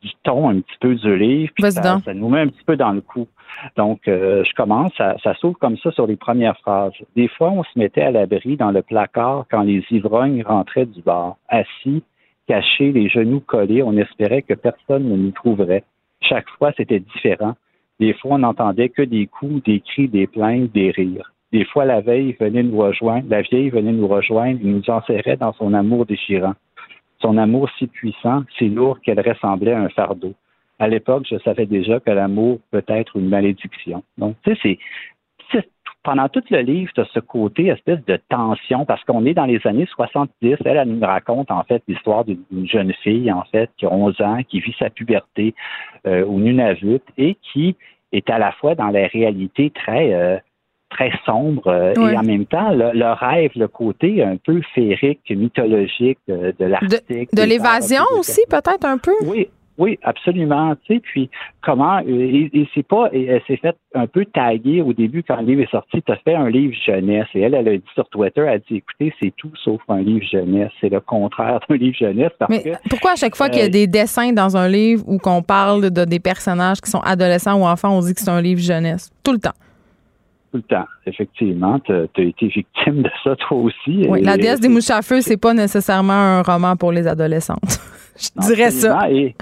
du ton un petit peu du livre. puis ça nous met un petit peu dans le coup. Donc, euh, je commence, ça, ça s'ouvre comme ça sur les premières phrases. Des fois, on se mettait à l'abri dans le placard quand les ivrognes rentraient du bar. Assis, cachés, les genoux collés, on espérait que personne ne nous trouverait. Chaque fois, c'était différent. Des fois, on n'entendait que des coups, des cris, des plaintes, des rires. Des fois, la veille venait nous rejoindre, la vieille venait nous rejoindre et nous enserrait dans son amour déchirant. Son amour si puissant, si lourd qu'elle ressemblait à un fardeau. À l'époque, je savais déjà que l'amour peut être une malédiction. Donc, tu sais, pendant tout le livre, tu as ce côté espèce de tension parce qu'on est dans les années 70. Elle, elle nous raconte en fait l'histoire d'une jeune fille, en fait, qui a 11 ans, qui vit sa puberté euh, au Nunavut et qui est à la fois dans la réalité très euh, très sombre euh, et en même temps le, le rêve, le côté un peu féerique, mythologique de l'Arctique. De l'évasion aussi, peut-être un peu? Oui, oui, absolument. Tu sais, puis comment euh, et, et c'est pas et elle s'est fait un peu taguer au début quand le livre est sorti. Tu as fait un livre jeunesse et elle, elle a dit sur Twitter, elle a dit écoutez, c'est tout sauf un livre jeunesse. C'est le contraire d'un livre jeunesse parce Mais que pourquoi à chaque fois qu'il y a euh, des dessins dans un livre ou qu'on parle de des personnages qui sont adolescents ou enfants, on dit que c'est un livre jeunesse? Tout le temps. tout le temps, effectivement, tu as, été victime de ça toi aussi. Oui, Et- la déesse des mouches à feu, c'est pas nécessairement un roman pour les adolescentes. *laughs* Je Non, dirais ça. Et,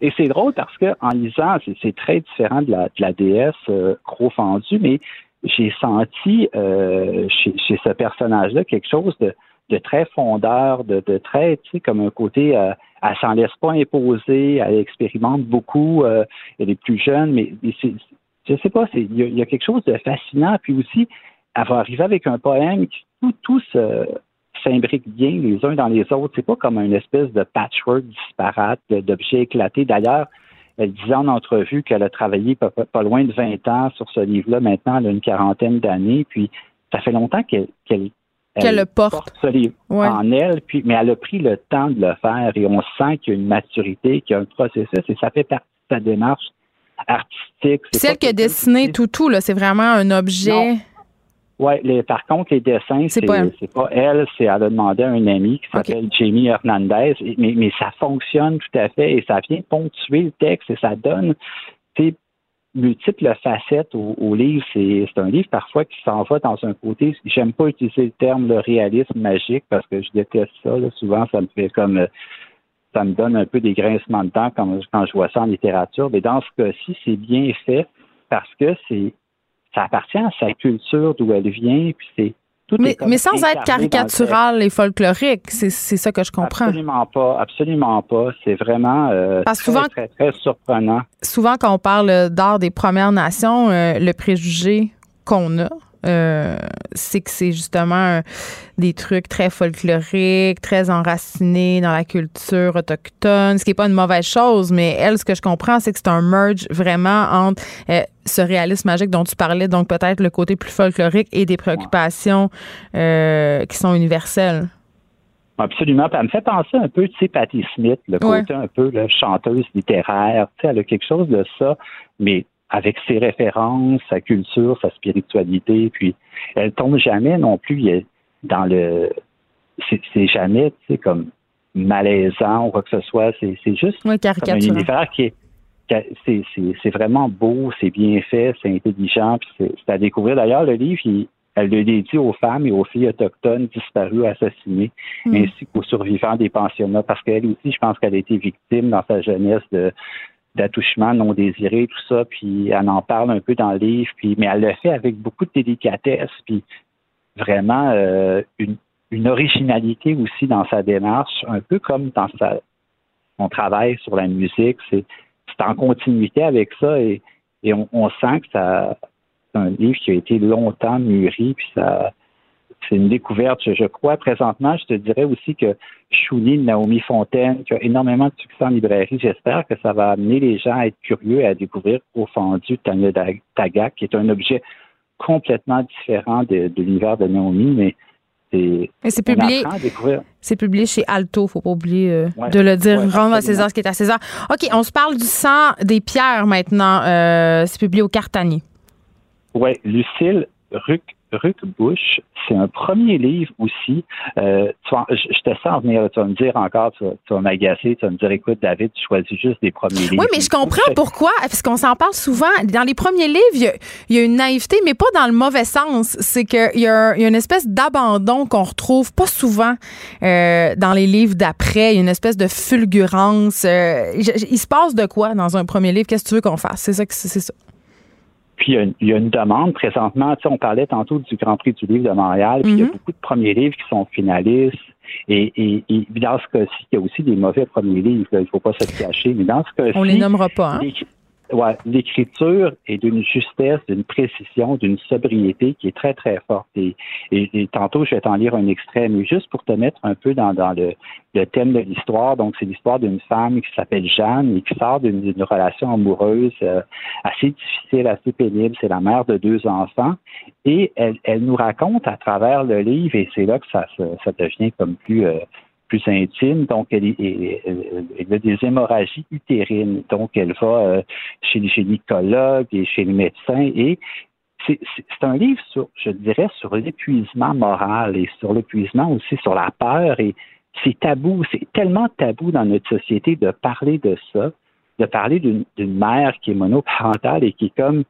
et c'est drôle parce que en lisant, c'est, très différent de la, de la déesse euh, Crofendue, mais j'ai senti euh, chez, chez ce personnage-là quelque chose de, de très fondeur, de, de très, tu sais, comme un côté, euh, elle s'en laisse pas imposer, elle expérimente beaucoup, euh, elle est plus jeune, mais, mais je sais pas, il y a quelque chose de fascinant, puis aussi, elle va arriver avec un poème qui tout, tout se, s'imbriquent bien les uns dans les autres. C'est pas comme une espèce de patchwork disparate d'objets éclatés. D'ailleurs, elle disait en entrevue qu'elle a travaillé pas, pas- pas loin de 20 ans sur ce livre-là. Maintenant, elle a une quarantaine d'années. Puis, ça fait longtemps qu'elle qu'elle Qu'elle elle le porte. ce livre Ouais. en elle. Puis, mais elle a pris le temps de le faire et on sent qu'il y a une maturité, qu'il y a un processus et ça fait partie de sa démarche artistique. C'est Celle qui a dessiné tout, tout, là, c'est vraiment un objet. Non. Ouais, les, par contre, les dessins, c'est pas elle. c'est pas elle, c'est elle a demandé à un ami qui s'appelle Jamie Hernandez, Et- mais, mais ça fonctionne tout à fait et ça vient ponctuer le texte et ça donne multiples facettes au, au livre. C'est c'est un livre parfois qui s'en va dans un côté. J'aime pas utiliser le terme le réalisme magique parce que je déteste ça. là. Souvent, ça me fait comme euh, ça me donne un peu des grincements de dents quand, quand je vois ça en littérature. Mais dans ce cas-ci, c'est bien fait parce que c'est ça appartient à sa culture d'où elle vient, puis c'est tout Mais, sans être caricatural et folklorique, c'est c'est ça que je comprends. Absolument pas, absolument pas. C'est vraiment euh, Parce très, souvent- très, très surprenant. Souvent, quand on parle d'art des Premières Nations, euh, le préjugé qu'on a, euh, c'est que c'est justement euh, des trucs très folkloriques, très enracinés dans la culture autochtone, ce qui n'est pas une mauvaise chose, mais elle, ce que je comprends, c'est que c'est un merge vraiment entre euh, ce réalisme magique dont tu parlais, donc peut-être le côté plus folklorique et des préoccupations euh, qui sont universelles. Absolument. Puis elle me fait penser un peu, tu sais, Patti Smith, le Ouais. côté un peu là, chanteuse littéraire. Tu sais, elle a quelque chose de ça, mais avec ses références, sa culture, sa spiritualité. Puis elle tombe jamais non plus dans le. C'est jamais, tu sais, comme malaisant ou quoi que ce soit. C'est juste Oui, comme un univers qui est. C'est vraiment beau, c'est bien fait, c'est intelligent, puis c'est à découvrir. D'ailleurs, le livre, il, Elle le dédie aux femmes et aux filles autochtones disparues, assassinées, Mm. ainsi qu'aux survivants des pensionnats, parce qu'elle aussi, je pense qu'elle a été victime dans sa jeunesse de d'attouchements non désirés, tout ça, puis elle en parle un peu dans le livre, puis mais elle le fait avec beaucoup de délicatesse, puis vraiment euh, une, originalité aussi dans sa démarche, un peu comme dans sa, son travail sur la musique. C'est c'est en continuité avec ça et, et on, on sent que ça c'est un livre qui a été longtemps mûri, puis ça c'est une découverte, je, crois. Présentement, je te dirais aussi que Chouli de Naomi Fontaine, qui a énormément de succès en librairie, j'espère que ça va amener les gens à être curieux et à découvrir au fendu Tanya Dag- Tagak, qui est un objet complètement différent de, de l'univers de Naomi, mais c'est c'est publié. apprend à découvrir. C'est publié chez Alto, faut pas oublier euh, Ouais. de le dire. Ouais, Rendre à. César ce qui est à César. OK, on se parle du sang des pierres maintenant. Euh, c'est publié au Cartanier. Oui, Lucille Ruc, Ruc-Bush, c'est un premier livre aussi. Euh, tu je, te sens venir, tu vas me dire encore, tu vas, tu vas m'agacer, tu vas me dire, écoute, David, tu choisis juste des premiers livres. Oui, mais je comprends pourquoi, parce qu'on s'en parle souvent. Dans les premiers livres, il y a, il y a une naïveté, mais pas dans le mauvais sens. C'est qu'il y, il y a une espèce d'abandon qu'on retrouve pas souvent euh, dans les livres d'après. Il y a une espèce de fulgurance. Euh, je- je- il se passe de quoi dans un premier livre? Qu'est-ce que tu veux qu'on fasse? C'est ça que c'est ça. Puis il y, a une, il y a une demande présentement. Tu sais, on parlait tantôt du Grand Prix du livre de Montréal, puis il y a Mhm. beaucoup de premiers livres qui sont finalistes. Et, et, et dans ce cas-ci, il y a aussi des mauvais premiers livres. là, il ne faut pas se le cacher. Mais dans ce cas-ci, On les nommera pas, hein? Ouais, l'écriture est d'une justesse, d'une précision, d'une sobriété qui est très, très forte. Et, et- et tantôt, je vais t'en lire un extrait, mais juste pour te mettre un peu dans, dans le, le thème de l'histoire. Donc, c'est l'histoire d'une femme qui s'appelle Jeanne et qui sort d'une relation amoureuse euh, assez difficile, assez pénible. C'est la mère de deux enfants. Et elle, elle nous raconte à travers le livre, et c'est là que ça, se- ça devient comme plus... euh, plus intime, donc elle, a des hémorragies utérines, donc elle va euh, chez les gynécologues et chez les médecins et c'est un livre sur, je dirais, sur l'épuisement moral et sur l'épuisement aussi sur la peur et c'est tabou, c'est tellement tabou dans notre société de parler de ça, de parler d'une mère qui est monoparentale et qui est comme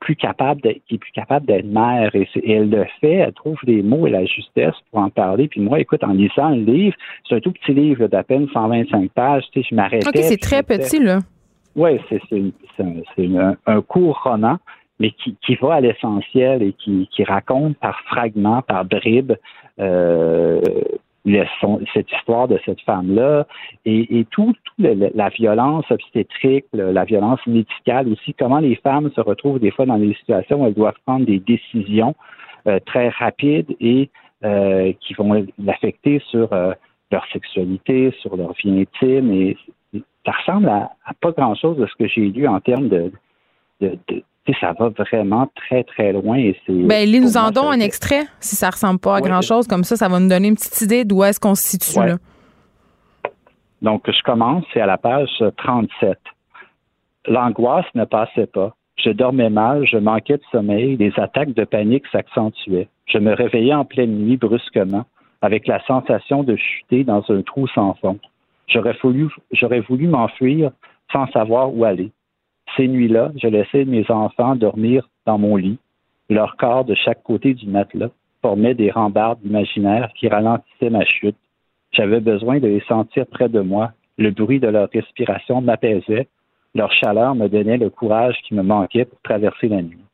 plus capable d'être, qui est plus capable d'être mère et, elle le fait, elle trouve les mots et la justesse pour en parler. Puis moi, écoute, en lisant le livre, c'est un tout petit livre d'à peine 125 pages, tu sais, je m'arrêtais. OK, c'est très petit, là. oui, c'est un, un court roman, mais qui, qui va à l'essentiel et qui, qui raconte par fragments, par bribes, euh, le- son- cette histoire de cette femme-là. Et, et tout, le- la violence obstétrique, la violence médicale aussi, comment les femmes se retrouvent des fois dans des situations où elles doivent prendre des décisions euh, très rapides et euh, qui vont l'affecter sur euh, leur sexualité, sur leur vie intime. Et ça ressemble à, pas grand-chose de ce que j'ai lu en termes de, de, ça va vraiment très très loin et c'est Ben, nous en moi, don ça- un extrait, si ça ressemble pas à Ouais. grand-chose. Comme ça, ça va nous donner une petite idée d'où est-ce qu'on se situe, Ouais. là. Donc, je commence, c'est à la page 37. L'angoisse ne passait pas. Je dormais mal, je manquais de sommeil, les attaques de panique s'accentuaient. Je me réveillais en pleine nuit brusquement, avec la sensation de chuter dans un trou sans fond. J'aurais voulu, j'aurais voulu m'enfuir sans savoir où aller. Ces nuits-là, je laissais mes enfants dormir dans mon lit. Leur corps de chaque côté du matelas formait des rambardes imaginaires qui ralentissaient ma chute. J'avais besoin de les sentir près de moi. Le bruit de leur respiration m'apaisait. Leur chaleur me donnait le courage qui me manquait pour traverser la nuit.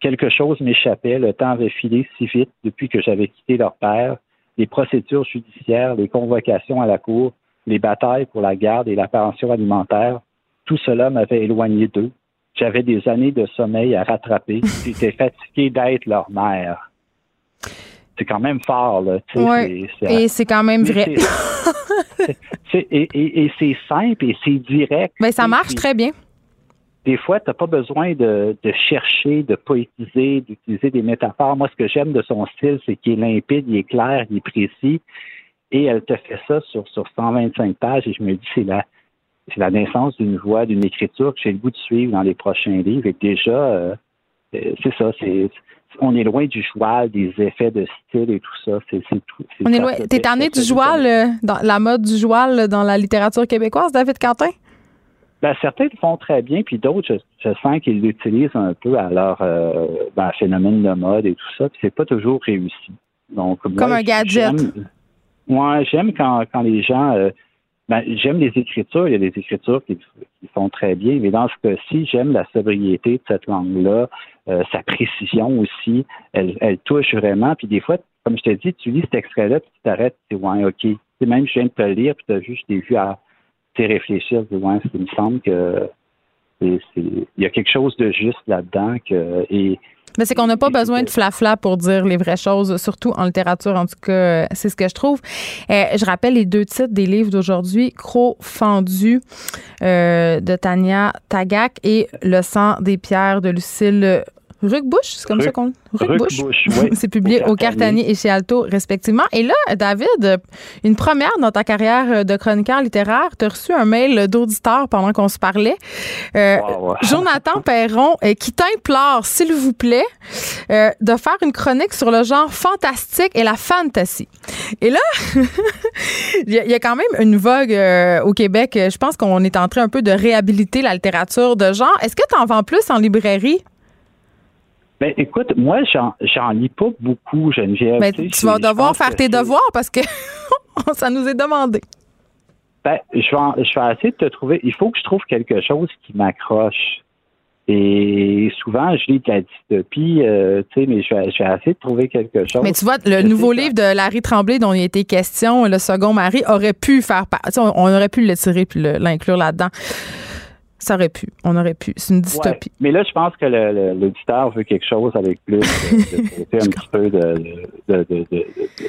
Quelque chose m'échappait, le temps avait filé si vite depuis que j'avais quitté leur père. Les procédures judiciaires, les convocations à la cour, les batailles pour la garde et la pension alimentaire, tout cela m'avait éloigné d'eux. J'avais des années de sommeil à rattraper. *laughs* J'étais fatigué d'être leur mère. C'est quand même fort, là. tu sais, Ouais. Et c'est quand même mais vrai. et et- et c'est simple et c'est direct. Ben, ça marche très bien. Des fois, tu n'as pas besoin de, de chercher, de poétiser, d'utiliser des métaphores. Moi, ce que j'aime de son style, c'est qu'il est limpide, il est clair, il est précis. Et elle te fait ça sur, sur 125 pages. Et je me dis, c'est la, c'est la naissance d'une voix, d'une écriture que j'ai le goût de suivre dans les prochains livres. Et déjà, euh, euh, c'est ça, c'est on est loin du joual, des effets de style et tout ça. C'est tout. c'est On est loin. T'es tanné du joual, euh, dans la mode du joual dans la littérature québécoise, David Quentin? Ben, certains le font très bien, puis d'autres, je, je sens qu'ils l'utilisent un peu à leur euh, ben, phénomène de mode et tout ça, puis c'est pas toujours réussi. Donc, moi, Comme un gadget. j'aime- Ouais, j'aime quand, quand les gens. euh, ben, j'aime les écritures. Il y a des écritures qui, qui font très bien, mais dans ce cas-ci, j'aime la sobriété de cette langue-là, euh, sa précision aussi. Elle, elle touche vraiment. Puis des fois, comme je t'ai dit, tu lis cet extrait-là, puis tu t'arrêtes, tu dis, ouais, OK. Tu sais, même je viens de te le lire, puis tu as vu, je t'ai vu à réfléchir, tu dis, ouais, il me semble que il y a quelque chose de juste là-dedans que et Mais c'est qu'on n'a pas besoin de flafla pour dire les vraies choses, surtout en littérature. En tout cas, euh, c'est ce que je trouve. Euh, je rappelle les deux titres des livres d'aujourd'hui Croc fendu euh, de Tania Tagak et Le sang des pierres de Lucille Ruckbush. C'est comme Ruck- ça qu'on Ruckbush. Oui. *laughs* c'est publié Au Cartanier et chez Alto, respectivement. Et là, David, une première dans ta carrière de chroniqueur littéraire, tu as reçu un mail d'auditeur pendant qu'on se parlait. Euh, Wow. Jonathan *laughs* Perron, euh, qui t'implore, s'il vous plaît, euh, de faire une chronique sur le genre fantastique et la fantasy. Et là, *laughs* il y, a- quand même une vogue au Québec. Je pense qu'on est en train un peu de réhabiliter la littérature de genre. Est-ce que tu en vends plus en librairie? Ben, écoute, moi, j'en, j'en lis pas beaucoup, Geneviève. Ben, Tu sais, tu je- vas devoir faire tes devoirs parce que *laughs* ça nous est demandé. Ben, je vais, en- je vais essayer de te trouver. Il faut que je trouve quelque chose qui m'accroche. Et souvent, je lis de la dystopie, euh, tu sais, mais je vais, je vais essayer de trouver quelque chose. Mais tu vois, le Je nouveau livre de Larry Tremblay dont il était question, Le second mari, aurait pu faire part. On, on aurait pu le tirer puis l'inclure là-dedans. Ça aurait pu. On aurait pu. C'est une Ouais. dystopie. Mais là, je pense que l'auditeur veut quelque chose avec plus de, de- de- un *laughs* petit peu de, de,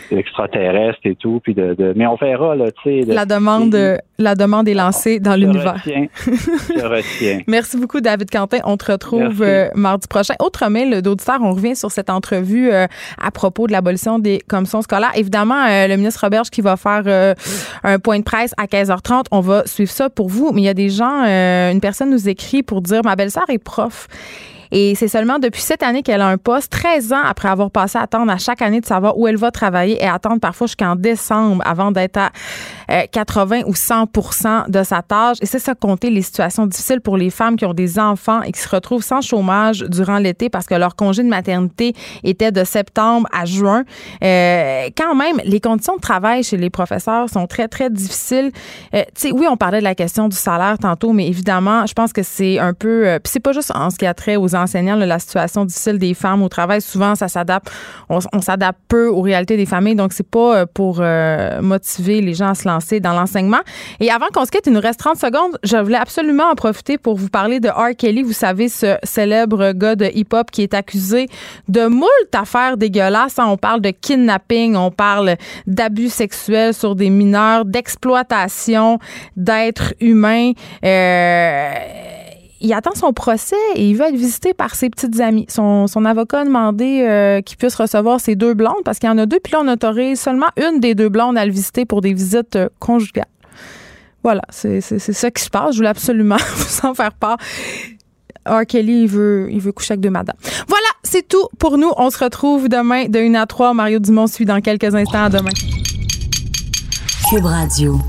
d'extraterrestre et tout. Puis de, mais on verra, là, tu sais. La demande, euh, la demande est lancée dans l'univers. Je retiens. *laughs* Merci beaucoup, David Quentin. On te retrouve euh, mardi prochain. Autre mail d'auditeur, on revient sur cette entrevue euh, à propos de l'abolition des commissions scolaires. Évidemment, euh, le ministre Roberge qui va faire un point de presse à 15h30. On va suivre ça pour vous. Mais il y a des gens, euh, une personne nous écrit pour dire ma belle-sœur est prof. Et c'est seulement depuis cette année qu'elle a un poste, 13 ans après avoir passé à attendre à chaque année de savoir où elle va travailler et attendre parfois jusqu'en décembre avant d'être à euh, 80 ou 100% de sa tâche. Et c'est ça compter les situations difficiles pour les femmes qui ont des enfants et qui se retrouvent sans chômage durant l'été parce que leur congé de maternité était de septembre à juin. Euh, quand même, les conditions de travail chez les professeurs sont très, très difficiles. Euh, oui, on parlait de la question du salaire tantôt, mais évidemment, je pense que c'est un peu... euh, c'est pas juste en ce qui a trait aux enseignants, là, la situation difficile des femmes au travail. Souvent, ça s'adapte... On, on s'adapte peu aux réalités des familles, donc c'est pas euh, pour euh, motiver les gens à se lancer dans l'enseignement. Et avant qu'on se quitte, il nous reste 30 secondes. Je voulais absolument en profiter pour vous parler de R. Kelly. Vous savez, ce célèbre gars de hip-hop qui est accusé de moult affaires dégueulasses. hein. On parle de kidnapping, on parle d'abus sexuels sur des mineurs, d'exploitation d'êtres humains. Euh, il attend son procès et il veut être visité par ses petites amies. Son, avocat a demandé euh, qu'il puisse recevoir ses deux blondes parce qu'il y en a deux, puis là, on autorise seulement une des deux blondes à le visiter pour des visites euh, conjugales. Voilà, c'est ça qui se passe. Je voulais absolument *laughs* vous en faire part. R. Kelly, il veut, il veut coucher avec deux madames. Voilà, c'est tout pour nous. On se retrouve demain de 1 à 3. Mario Dumont suit dans quelques instants. À demain. Cube Radio.